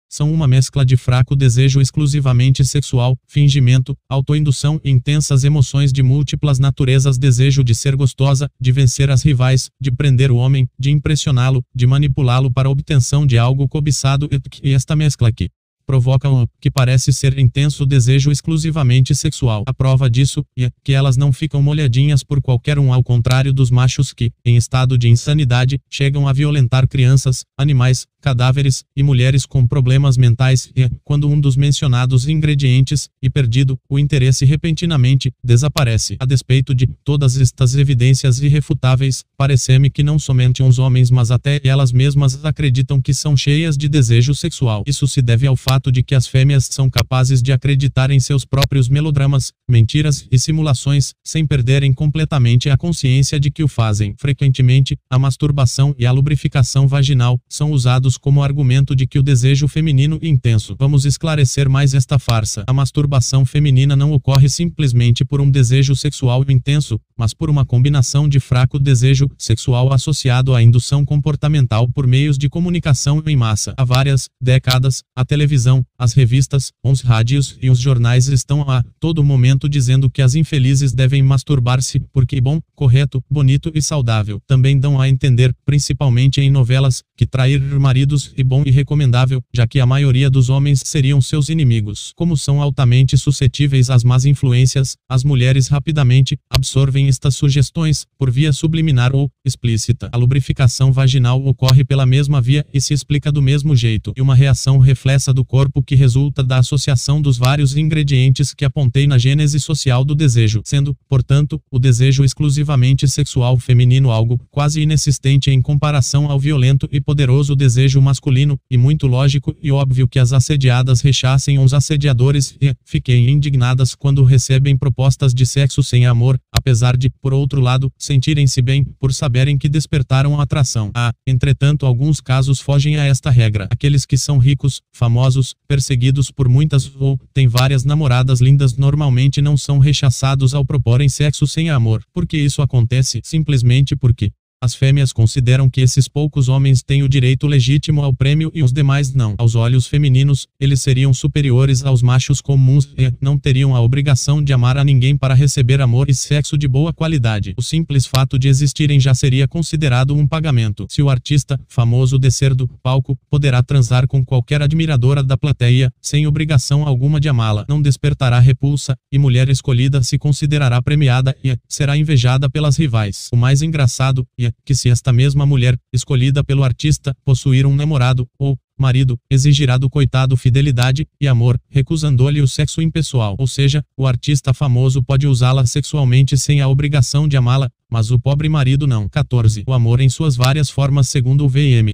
são uma mescla de fraco desejo exclusivamente sexual, fingimento, autoindução e intensas emoções de múltiplas naturezas desejo de ser gostosa, de vencer as rivais, de prender o homem, de impressioná-lo, de manipulá-lo para obtenção de algo cobiçado e esta mescla aqui provocam, que parece ser intenso desejo exclusivamente sexual. A prova disso é que elas não ficam molhadinhas por qualquer um, ao contrário dos machos que, em estado de insanidade, chegam a violentar crianças, animais, cadáveres e mulheres com problemas mentais e, quando um dos mencionados ingredientes, e perdido, o interesse repentinamente, desaparece. A despeito de todas estas evidências irrefutáveis, parece-me que não somente os homens mas até elas mesmas acreditam que são cheias de desejo sexual. Isso se deve ao fato de que as fêmeas são capazes de acreditar em seus próprios melodramas, mentiras e simulações, sem perderem completamente a consciência de que o fazem. Frequentemente, a masturbação e a lubrificação vaginal são usados como argumento de que o desejo feminino intenso. Vamos esclarecer mais esta farsa. A masturbação feminina não ocorre simplesmente por um desejo sexual intenso, mas por uma combinação de fraco desejo sexual associado à indução comportamental por meios de comunicação em massa. Há várias décadas, a televisão, as revistas, os rádios e os jornais estão a todo momento dizendo que as infelizes devem masturbar-se porque bom, correto, bonito e saudável. Também dão a entender, principalmente em novelas, que trair maridos é bom e recomendável, já que a maioria dos homens seriam seus inimigos. Como são altamente suscetíveis às más influências, as mulheres rapidamente absorvem estas sugestões, por via subliminar ou explícita. A lubrificação vaginal ocorre pela mesma via e se explica do mesmo jeito, e uma reação reflexa do corpo que resulta da associação dos vários ingredientes que apontei na gênese social do desejo, sendo, portanto, o desejo exclusivamente sexual feminino algo quase inexistente em comparação ao violento e poderoso desejo masculino, e muito lógico e óbvio que as assediadas rechassem os assediadores e fiquem indignadas quando recebem propostas de sexo sem amor, apesar de, por outro lado, sentirem-se bem por saberem que despertaram atração. Há, entretanto, alguns casos fogem a esta regra. Aqueles que são ricos, famosos, perseguidos por muitas ou têm várias namoradas lindas normalmente não são rechaçados ao proporem sexo sem amor. Porque isso acontece simplesmente porque as fêmeas consideram que esses poucos homens têm o direito legítimo ao prêmio e os demais não. Aos olhos femininos, eles seriam superiores aos machos comuns e não teriam a obrigação de amar a ninguém para receber amor e sexo de boa qualidade. O simples fato de existirem já seria considerado um pagamento. Se o artista, famoso descer do palco, poderá transar com qualquer admiradora da plateia, sem obrigação alguma de amá-la, não despertará repulsa, e mulher escolhida se considerará premiada e será invejada pelas rivais. O mais engraçado, e que se esta mesma mulher, escolhida pelo artista, possuir um namorado, ou marido, exigirá do coitado fidelidade e amor, recusando-lhe o sexo impessoal. Ou seja, o artista famoso pode usá-la sexualmente sem a obrigação de amá-la, mas o pobre marido não. 14. O amor em suas várias formas segundo o VM.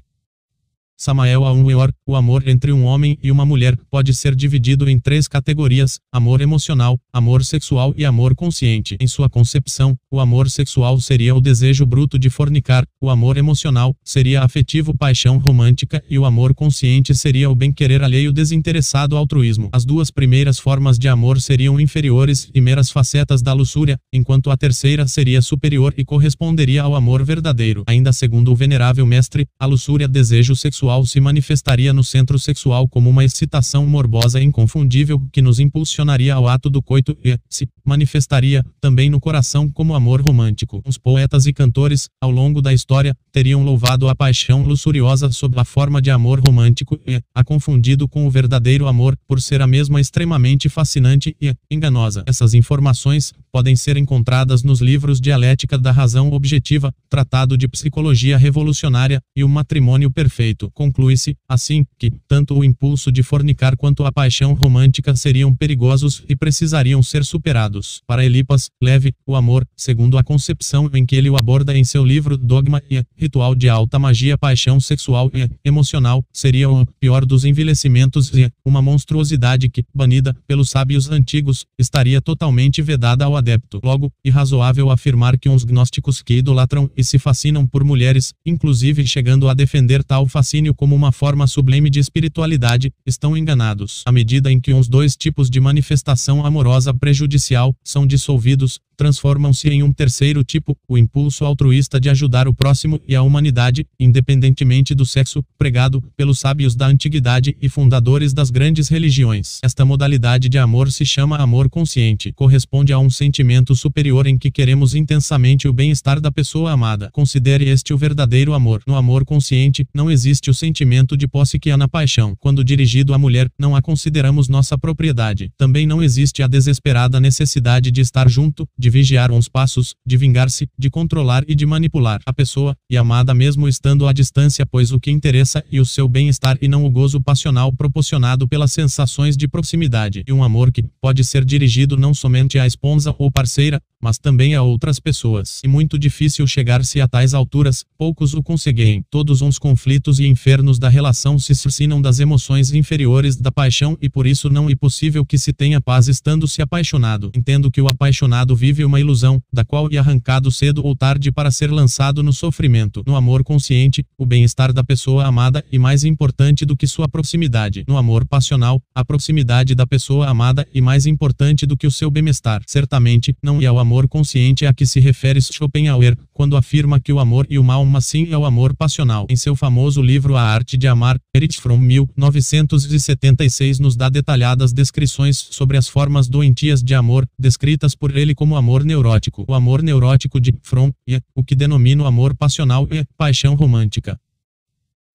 Samael Aunweor, o amor entre um homem e uma mulher pode ser dividido em três categorias: amor emocional, amor sexual e amor consciente. Em sua concepção, o amor sexual seria o desejo bruto de fornicar, o amor emocional seria afetivo paixão romântica e o amor consciente seria o bem-querer alheio desinteressado altruísmo. As duas primeiras formas de amor seriam inferiores e meras facetas da luxúria, enquanto a terceira seria superior e corresponderia ao amor verdadeiro. Ainda segundo o venerável mestre, a luxúria desejo sexual sexual se manifestaria no centro sexual como uma excitação morbosa e inconfundível que nos impulsionaria ao ato do coito e se manifestaria também no coração como amor romântico. Os poetas e cantores, ao longo da história, teriam louvado a paixão luxuriosa sob a forma de amor romântico e a confundido com o verdadeiro amor por ser a mesma extremamente fascinante e enganosa. Essas informações podem ser encontradas nos livros Dialética da Razão Objetiva, Tratado de Psicologia Revolucionária e O Matrimônio Perfeito. Conclui-se, assim, que tanto o impulso de fornicar quanto a paixão romântica seriam perigosos e precisariam ser superados. Para Elipas, leve, o amor, segundo a concepção em que ele o aborda em seu livro Dogma e Ritual de Alta Magia Paixão Sexual e Emocional, seria o pior dos envelhecimentos e uma monstruosidade que, banida pelos sábios antigos, estaria totalmente vedada ao adepto. Logo, irrazoável afirmar que uns gnósticos que idolatram e se fascinam por mulheres, inclusive chegando a defender tal fascínio como uma forma sublime de espiritualidade, estão enganados. À medida em que uns dois tipos de manifestação amorosa prejudicial são dissolvidos, transformam-se em um terceiro tipo, o impulso altruísta de ajudar o próximo e a humanidade, independentemente do sexo, pregado pelos sábios da antiguidade e fundadores das grandes religiões. Esta modalidade de amor se chama amor consciente, corresponde a um sentimento superior em que queremos intensamente o bem-estar da pessoa amada. Considere este o verdadeiro amor. No amor consciente, não existe o sentimento de posse que há na paixão. Quando dirigido à mulher, não a consideramos nossa propriedade. Também não existe a desesperada necessidade de estar junto, de vigiar uns passos, de vingar-se, de controlar e de manipular a pessoa e amada mesmo estando à distância, pois o que interessa e o seu bem-estar e não o gozo passional proporcionado pelas sensações de proximidade. E um amor que pode ser dirigido não somente à esposa ou parceira, mas também a outras pessoas. E muito difícil chegar-se a tais alturas, poucos o conseguem. Todos os conflitos e infernos da relação se suscinam das emoções inferiores da paixão e por isso não é possível que se tenha paz estando se apaixonado. Entendo que o apaixonado vive uma ilusão, da qual é arrancado cedo ou tarde para ser lançado no sofrimento. No amor consciente, o bem-estar da pessoa amada é mais importante do que sua proximidade. No amor passional, a proximidade da pessoa amada é mais importante do que o seu bem-estar. Certamente, não é o amor amor consciente a que se refere Schopenhauer, quando afirma que o amor e o mal uma sim é o amor passional. Em seu famoso livro A Arte de Amar, Erich Fromm 1976 nos dá detalhadas descrições sobre as formas doentias de amor, descritas por ele como amor neurótico. O amor neurótico de Fromm é o que denomina o amor passional e paixão romântica.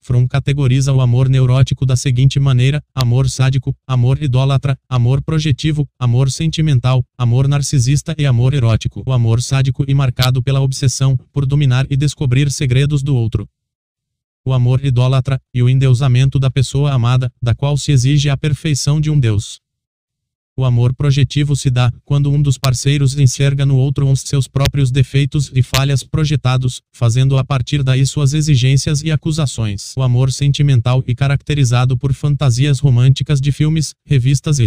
Fromm categoriza o amor neurótico da seguinte maneira: amor sádico, amor idólatra, amor projetivo, amor sentimental, amor narcisista e amor erótico. O amor sádico e marcado pela obsessão por dominar e descobrir segredos do outro. O amor idólatra e o endeusamento da pessoa amada, da qual se exige a perfeição de um Deus. O amor projetivo se dá quando um dos parceiros enxerga no outro uns seus próprios defeitos e falhas projetados, fazendo a partir daí suas exigências e acusações. O amor sentimental e caracterizado por fantasias românticas de filmes, revistas e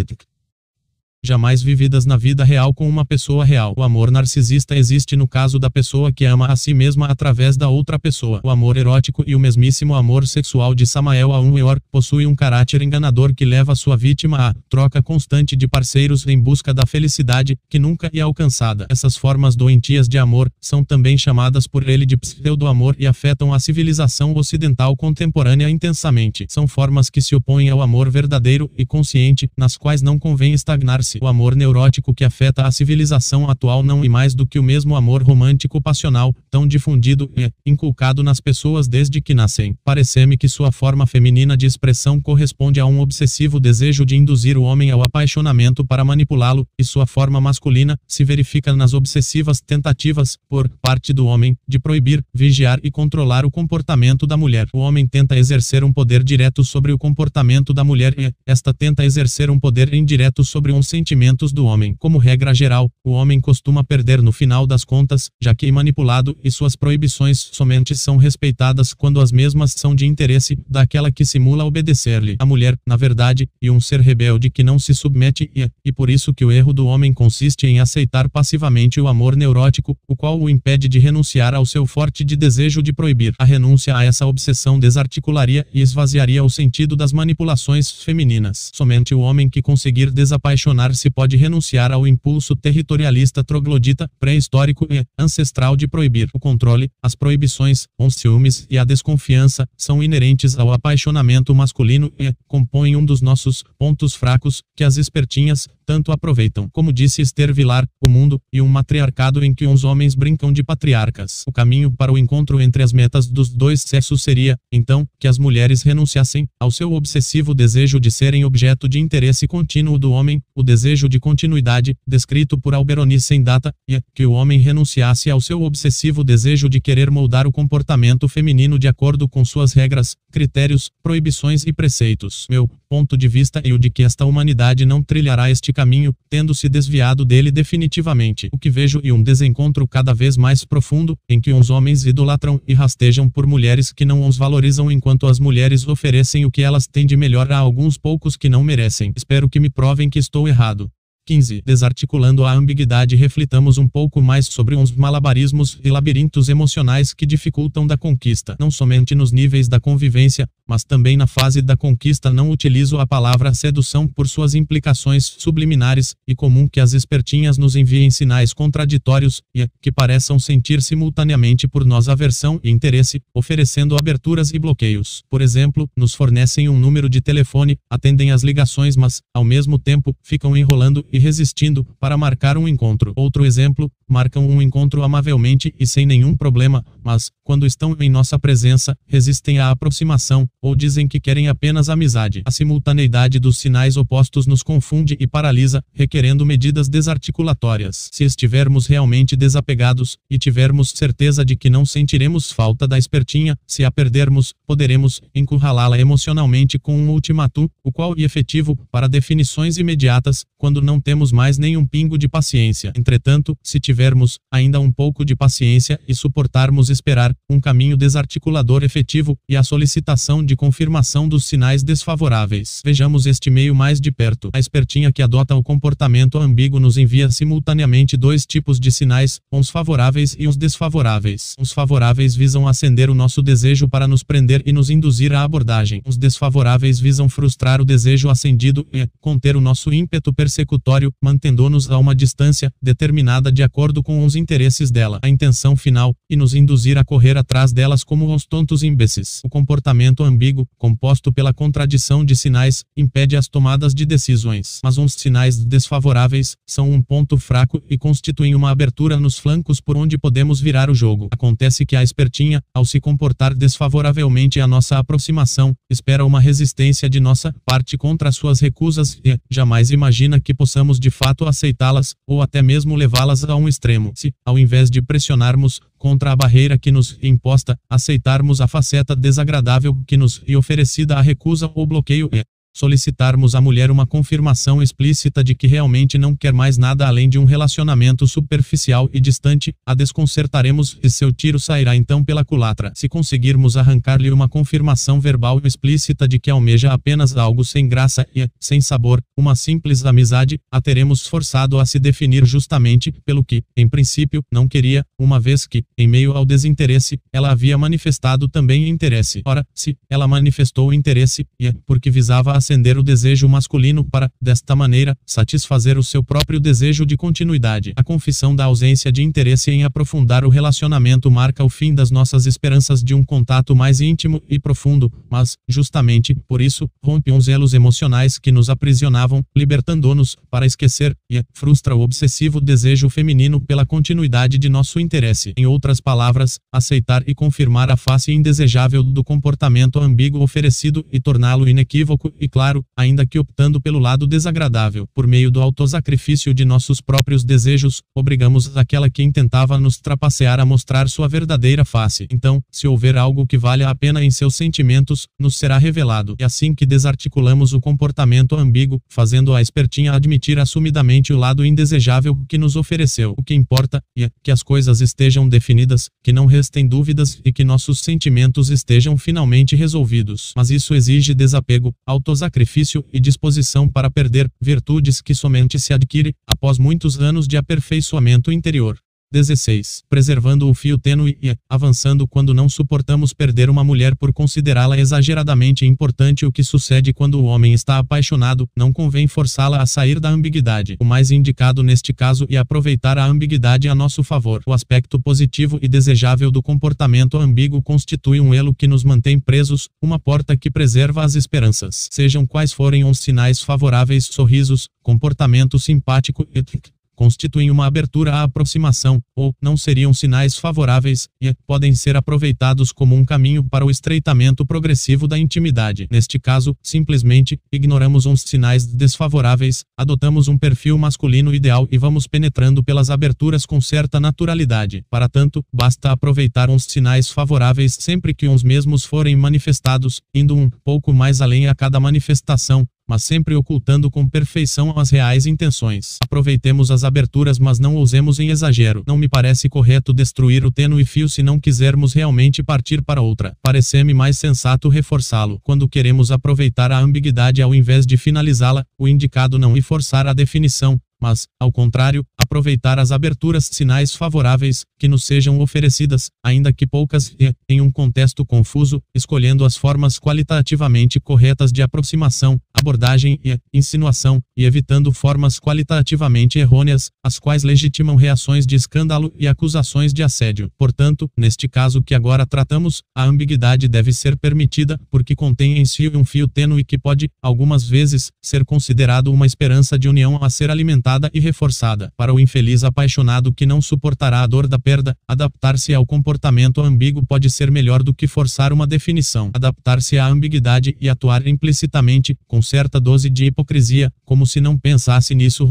jamais vividas na vida real com uma pessoa real. O amor narcisista existe no caso da pessoa que ama a si mesma através da outra pessoa. O amor erótico e o mesmíssimo amor sexual de Samael a Unweor possui um caráter enganador que leva sua vítima à troca constante de parceiros em busca da felicidade, que nunca é alcançada. Essas formas doentias de amor são também chamadas por ele de pseudo-amor e afetam a civilização ocidental contemporânea intensamente. São formas que se opõem ao amor verdadeiro e consciente, nas quais não convém estagnar-se o amor neurótico que afeta a civilização atual não é mais do que o mesmo amor romântico passional, tão difundido e inculcado nas pessoas desde que nascem. Parece-me que sua forma feminina de expressão corresponde a um obsessivo desejo de induzir o homem ao apaixonamento para manipulá-lo, e sua forma masculina se verifica nas obsessivas tentativas, por parte do homem, de proibir, vigiar e controlar o comportamento da mulher. O homem tenta exercer um poder direto sobre o comportamento da mulher e esta tenta exercer um poder indireto sobre um sentimento sentimentos do homem. Como regra geral, o homem costuma perder no final das contas, já que é manipulado e suas proibições somente são respeitadas quando as mesmas são de interesse daquela que simula obedecer-lhe. A mulher, na verdade, e um ser rebelde que não se submete e, e por isso que o erro do homem consiste em aceitar passivamente o amor neurótico, o qual o impede de renunciar ao seu forte de desejo de proibir. A renúncia a essa obsessão desarticularia e esvaziaria o sentido das manipulações femininas. Somente o homem que conseguir desapaixonar se pode renunciar ao impulso territorialista troglodita, pré-histórico e ancestral de proibir. O controle, as proibições, os ciúmes e a desconfiança são inerentes ao apaixonamento masculino e compõem um dos nossos pontos fracos, que as espertinhas, tanto aproveitam. Como disse Esther Vilar, o mundo, e um matriarcado em que uns homens brincam de patriarcas. O caminho para o encontro entre as metas dos dois sexos seria, então, que as mulheres renunciassem ao seu obsessivo desejo de serem objeto de interesse contínuo do homem, o desejo de continuidade, descrito por Alberoni sem data, e que o homem renunciasse ao seu obsessivo desejo de querer moldar o comportamento feminino de acordo com suas regras, critérios, proibições e preceitos. Meu ponto de vista é o de que esta humanidade não trilhará este caminho, tendo se desviado dele definitivamente. O que vejo é um desencontro cada vez mais profundo, em que uns homens idolatram e rastejam por mulheres que não os valorizam enquanto as mulheres oferecem o que elas têm de melhor a alguns poucos que não merecem. Espero que me provem que estou errado. 15. Desarticulando a ambiguidade, reflitamos um pouco mais sobre uns malabarismos e labirintos emocionais que dificultam da conquista, não somente nos níveis da convivência, mas também na fase da conquista. Não utilizo a palavra sedução por suas implicações subliminares, e comum que as espertinhas nos enviem sinais contraditórios e que pareçam sentir simultaneamente por nós aversão e interesse, oferecendo aberturas e bloqueios. Por exemplo, nos fornecem um número de telefone, atendem as ligações, mas, ao mesmo tempo, ficam enrolando e resistindo para marcar um encontro. Outro exemplo, marcam um encontro amavelmente e sem nenhum problema, mas, quando estão em nossa presença, resistem à aproximação, ou dizem que querem apenas amizade. A simultaneidade dos sinais opostos nos confunde e paralisa, requerendo medidas desarticulatórias. Se estivermos realmente desapegados, e tivermos certeza de que não sentiremos falta da espertinha, se a perdermos, poderemos encurralá-la emocionalmente com um ultimatum, o qual é efetivo, para definições imediatas, quando não temos mais nenhum pingo de paciência. Entretanto, se tivermos ainda um pouco de paciência e suportarmos esperar um caminho desarticulador efetivo e a solicitação de confirmação dos sinais desfavoráveis. Vejamos este meio mais de perto. A espertinha que adota o comportamento ambíguo nos envia simultaneamente dois tipos de sinais, uns favoráveis e uns desfavoráveis. Os favoráveis visam acender o nosso desejo para nos prender e nos induzir à abordagem. Os desfavoráveis visam frustrar o desejo acendido e conter o nosso ímpeto persecutório, mantendo-nos a uma distância determinada de acordo com os interesses dela, a intenção final, e nos induzir a correr atrás delas como uns tontos imbecis. O comportamento ambíguo, composto pela contradição de sinais, impede as tomadas de decisões. Mas uns sinais desfavoráveis são um ponto fraco e constituem uma abertura nos flancos por onde podemos virar o jogo. Acontece que a espertinha, ao se comportar desfavoravelmente à nossa aproximação, espera uma resistência de nossa parte contra suas recusas e jamais imagina que possamos de fato aceitá-las, ou até mesmo levá-las a um extremo. Se, ao invés de pressionarmos contra a barreira que nos é imposta, aceitarmos a faceta desagradável que nos é oferecida a recusa ou bloqueio e solicitarmos à mulher uma confirmação explícita de que realmente não quer mais nada além de um relacionamento superficial e distante, a desconcertaremos e seu tiro sairá então pela culatra. Se conseguirmos arrancar-lhe uma confirmação verbal explícita de que almeja apenas algo sem graça e sem sabor, uma simples amizade, a teremos forçado a se definir justamente pelo que, em princípio, não queria, uma vez que, em meio ao desinteresse, ela havia manifestado também interesse. Ora, se ela manifestou interesse, e é porque visava a acender o desejo masculino para, desta maneira, satisfazer o seu próprio desejo de continuidade. A confissão da ausência de interesse em aprofundar o relacionamento marca o fim das nossas esperanças de um contato mais íntimo e profundo, mas, justamente, por isso, rompe uns elos emocionais que nos aprisionavam, libertando-nos, para esquecer, e frustra o obsessivo desejo feminino pela continuidade de nosso interesse. Em outras palavras, aceitar e confirmar a face indesejável do comportamento ambíguo oferecido e torná-lo inequívoco e claro, ainda que optando pelo lado desagradável. Por meio do autossacrifício de nossos próprios desejos, obrigamos aquela que intentava nos trapacear a mostrar sua verdadeira face. Então, se houver algo que valha a pena em seus sentimentos, nos será revelado. E assim que desarticulamos o comportamento ambíguo, fazendo a espertinha admitir assumidamente o lado indesejável que nos ofereceu. O que importa é que as coisas estejam definidas, que não restem dúvidas e que nossos sentimentos estejam finalmente resolvidos. Mas isso exige desapego, autossacrifício sacrifício e disposição para perder, virtudes que somente se adquire após muitos anos de aperfeiçoamento interior. 16. Preservando o fio tênue e avançando quando não suportamos perder uma mulher por considerá-la exageradamente importante. O que sucede quando o homem está apaixonado, não convém forçá-la a sair da ambiguidade. O mais indicado neste caso é aproveitar a ambiguidade a nosso favor. O aspecto positivo e desejável do comportamento ambíguo constitui um elo que nos mantém presos, uma porta que preserva as esperanças. Sejam quais forem os sinais favoráveis, sorrisos, comportamento simpático, etc constituem uma abertura à aproximação, ou não seriam sinais favoráveis, e podem ser aproveitados como um caminho para o estreitamento progressivo da intimidade. Neste caso, simplesmente, ignoramos uns sinais desfavoráveis, adotamos um perfil masculino ideal e vamos penetrando pelas aberturas com certa naturalidade. Para tanto, basta aproveitar uns sinais favoráveis sempre que uns mesmos forem manifestados, indo um pouco mais além a cada manifestação, mas sempre ocultando com perfeição as reais intenções. Aproveitemos as aberturas, mas não ousemos em exagero. Não me parece correto destruir o tênue fio se não quisermos realmente partir para outra. Parece-me mais sensato reforçá-lo. Quando queremos aproveitar a ambiguidade ao invés de finalizá-la, o indicado não é forçar a definição, mas, ao contrário, aproveitar as aberturas sinais favoráveis que nos sejam oferecidas, ainda que poucas e, em um contexto confuso, escolhendo as formas qualitativamente corretas de aproximação, abordagem e insinuação, e evitando formas qualitativamente errôneas, as quais legitimam reações de escândalo e acusações de assédio. Portanto, neste caso que agora tratamos, a ambiguidade deve ser permitida, porque contém em si um fio tênue que pode, algumas vezes, ser considerado uma esperança de união a ser alimentada e reforçada. Para o infeliz apaixonado que não suportará a dor da perda, adaptar-se ao comportamento ambíguo pode ser melhor do que forçar uma definição. Adaptar-se à ambiguidade e atuar implicitamente, com certa dose de hipocrisia, como se não pensasse nisso,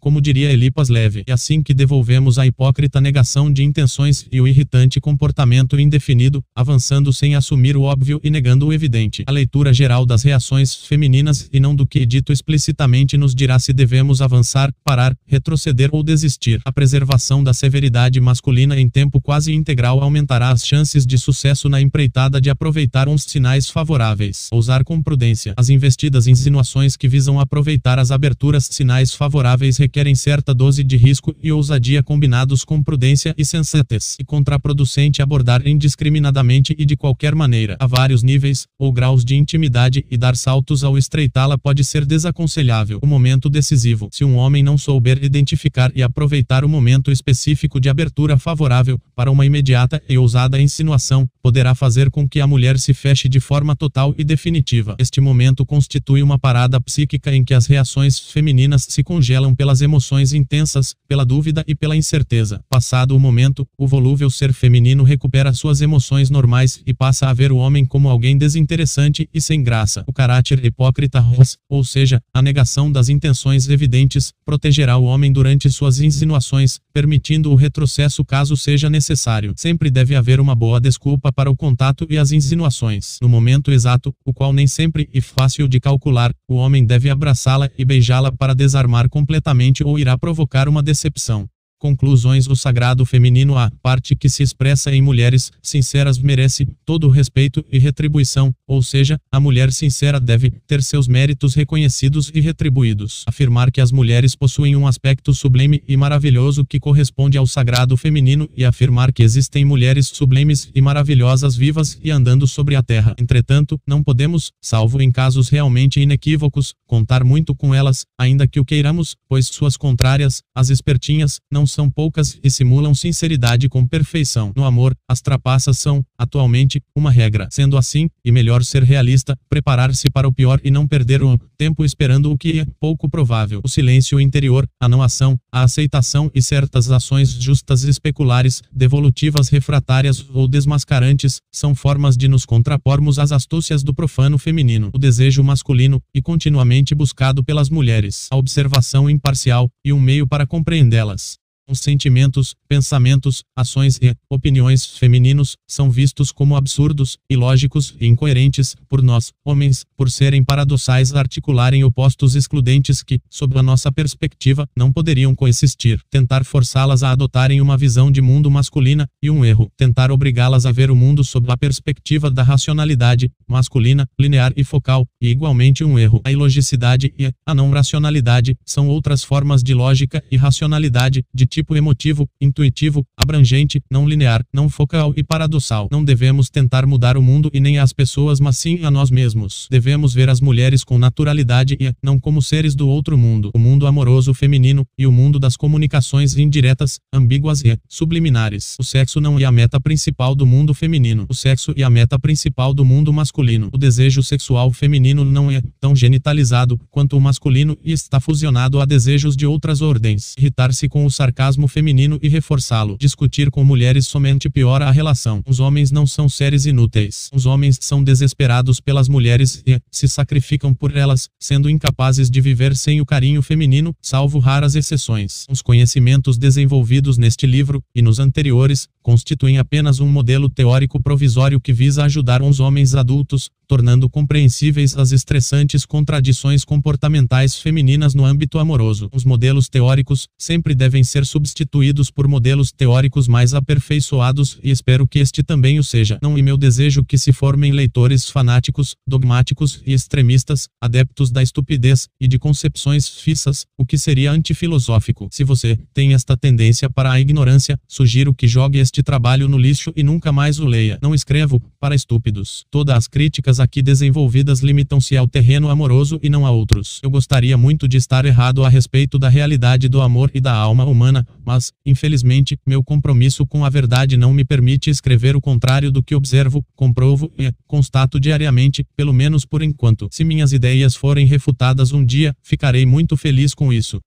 como diria Elipas Leve. É assim que devolvemos a hipócrita negação de intenções e o irritante comportamento indefinido, avançando sem assumir o óbvio e negando o evidente. A leitura geral das reações femininas e não do que dito explicitamente nos dirá se devemos avançar, parar, retroceder ou desistir. A preservação da severidade masculina em tempo quase integral aumentará as chances de sucesso na empreitada de aproveitar uns sinais favoráveis. Usar com prudência. As investidas insinuações que visam aproveitar as aberturas sinais favoráveis requerem certa dose de risco e ousadia combinados com prudência e sensatez. E contraproducente abordar indiscriminadamente e de qualquer maneira, a vários níveis ou graus de intimidade e dar saltos ao estreitá-la pode ser desaconselhável. O momento decisivo. Se um homem não souber identificar e aproveitar o momento específico de abertura favorável para uma imediata e ousada insinuação, poderá fazer com que a mulher se feche de forma total e definitiva. Este momento constitui uma parada psíquica em que as reações femininas se congelam pelas pelas emoções intensas, pela dúvida e pela incerteza. Passado o momento, o volúvel ser feminino recupera suas emoções normais e passa a ver o homem como alguém desinteressante e sem graça. O caráter hipócrita, ou seja, a negação das intenções evidentes, protegerá o homem durante suas insinuações, permitindo o retrocesso caso seja necessário. Sempre deve haver uma boa desculpa para o contato e as insinuações. No momento exato, o qual nem sempre é fácil de calcular, o homem deve abraçá-la e beijá-la para desarmar completamente ou irá provocar uma decepção. Conclusões O sagrado feminino A parte que se expressa em mulheres sinceras merece todo o respeito e retribuição, ou seja, a mulher sincera deve ter seus méritos reconhecidos e retribuídos. Afirmar que as mulheres possuem um aspecto sublime e maravilhoso que corresponde ao sagrado feminino e afirmar que existem mulheres sublimes e maravilhosas vivas e andando sobre a terra. Entretanto, não podemos, salvo em casos realmente inequívocos, contar muito com elas, ainda que o queiramos, pois suas contrárias, as espertinhas, não são poucas e simulam sinceridade com perfeição. No amor, as trapaças são, atualmente, uma regra. Sendo assim, e melhor ser realista, preparar-se para o pior e não perder o tempo esperando o que é pouco provável. O silêncio interior, a não ação, a aceitação e certas ações justas especulares, devolutivas refratárias ou desmascarantes, são formas de nos contrapormos às astúcias do profano feminino. O desejo masculino, e continuamente buscado pelas mulheres. A observação imparcial, e um meio para compreendê-las. Os sentimentos, pensamentos, ações e opiniões femininos são vistos como absurdos, ilógicos e incoerentes por nós, homens, por serem paradoxais articularem opostos excludentes que, sob a nossa perspectiva, não poderiam coexistir. Tentar forçá-las a adotarem uma visão de mundo masculina e um erro. Tentar obrigá-las a ver o mundo sob a perspectiva da racionalidade masculina, linear e focal, e igualmente um erro. A ilogicidade e a não racionalidade são outras formas de lógica e racionalidade de tipo emotivo, intuitivo, abrangente, não linear, não focal e paradoxal. Não devemos tentar mudar o mundo e nem as pessoas, mas sim a nós mesmos. Devemos ver as mulheres com naturalidade e não como seres do outro mundo. O mundo amoroso feminino e o mundo das comunicações indiretas, ambíguas e subliminares. O sexo não é a meta principal do mundo feminino. O sexo é a meta principal do mundo masculino. O desejo sexual feminino não é tão genitalizado quanto o masculino e está fusionado a desejos de outras ordens. Irritar-se com o sarcasmo sarcasmo feminino e reforçá-lo. Discutir com mulheres somente piora a relação. Os homens não são seres inúteis. Os homens são desesperados pelas mulheres e se sacrificam por elas, sendo incapazes de viver sem o carinho feminino, salvo raras exceções. Os conhecimentos desenvolvidos neste livro e nos anteriores constituem apenas um modelo teórico provisório que visa ajudar os homens adultos, tornando compreensíveis as estressantes contradições comportamentais femininas no âmbito amoroso. Os modelos teóricos sempre devem ser substituídos por modelos teóricos mais aperfeiçoados e espero que este também o seja. Não e meu desejo que se formem leitores fanáticos, dogmáticos e extremistas, adeptos da estupidez e de concepções fissas, o que seria antifilosófico. Se você tem esta tendência para a ignorância, sugiro que jogue este trabalho no lixo e nunca mais o leia. Não escrevo para estúpidos. Todas as críticas aqui desenvolvidas limitam-se ao terreno amoroso e não a outros. Eu gostaria muito de estar errado a respeito da realidade do amor e da alma humana, mas, infelizmente, meu compromisso com a verdade não me permite escrever o contrário do que observo, comprovo e constato diariamente, pelo menos por enquanto. Se minhas ideias forem refutadas um dia, ficarei muito feliz com isso.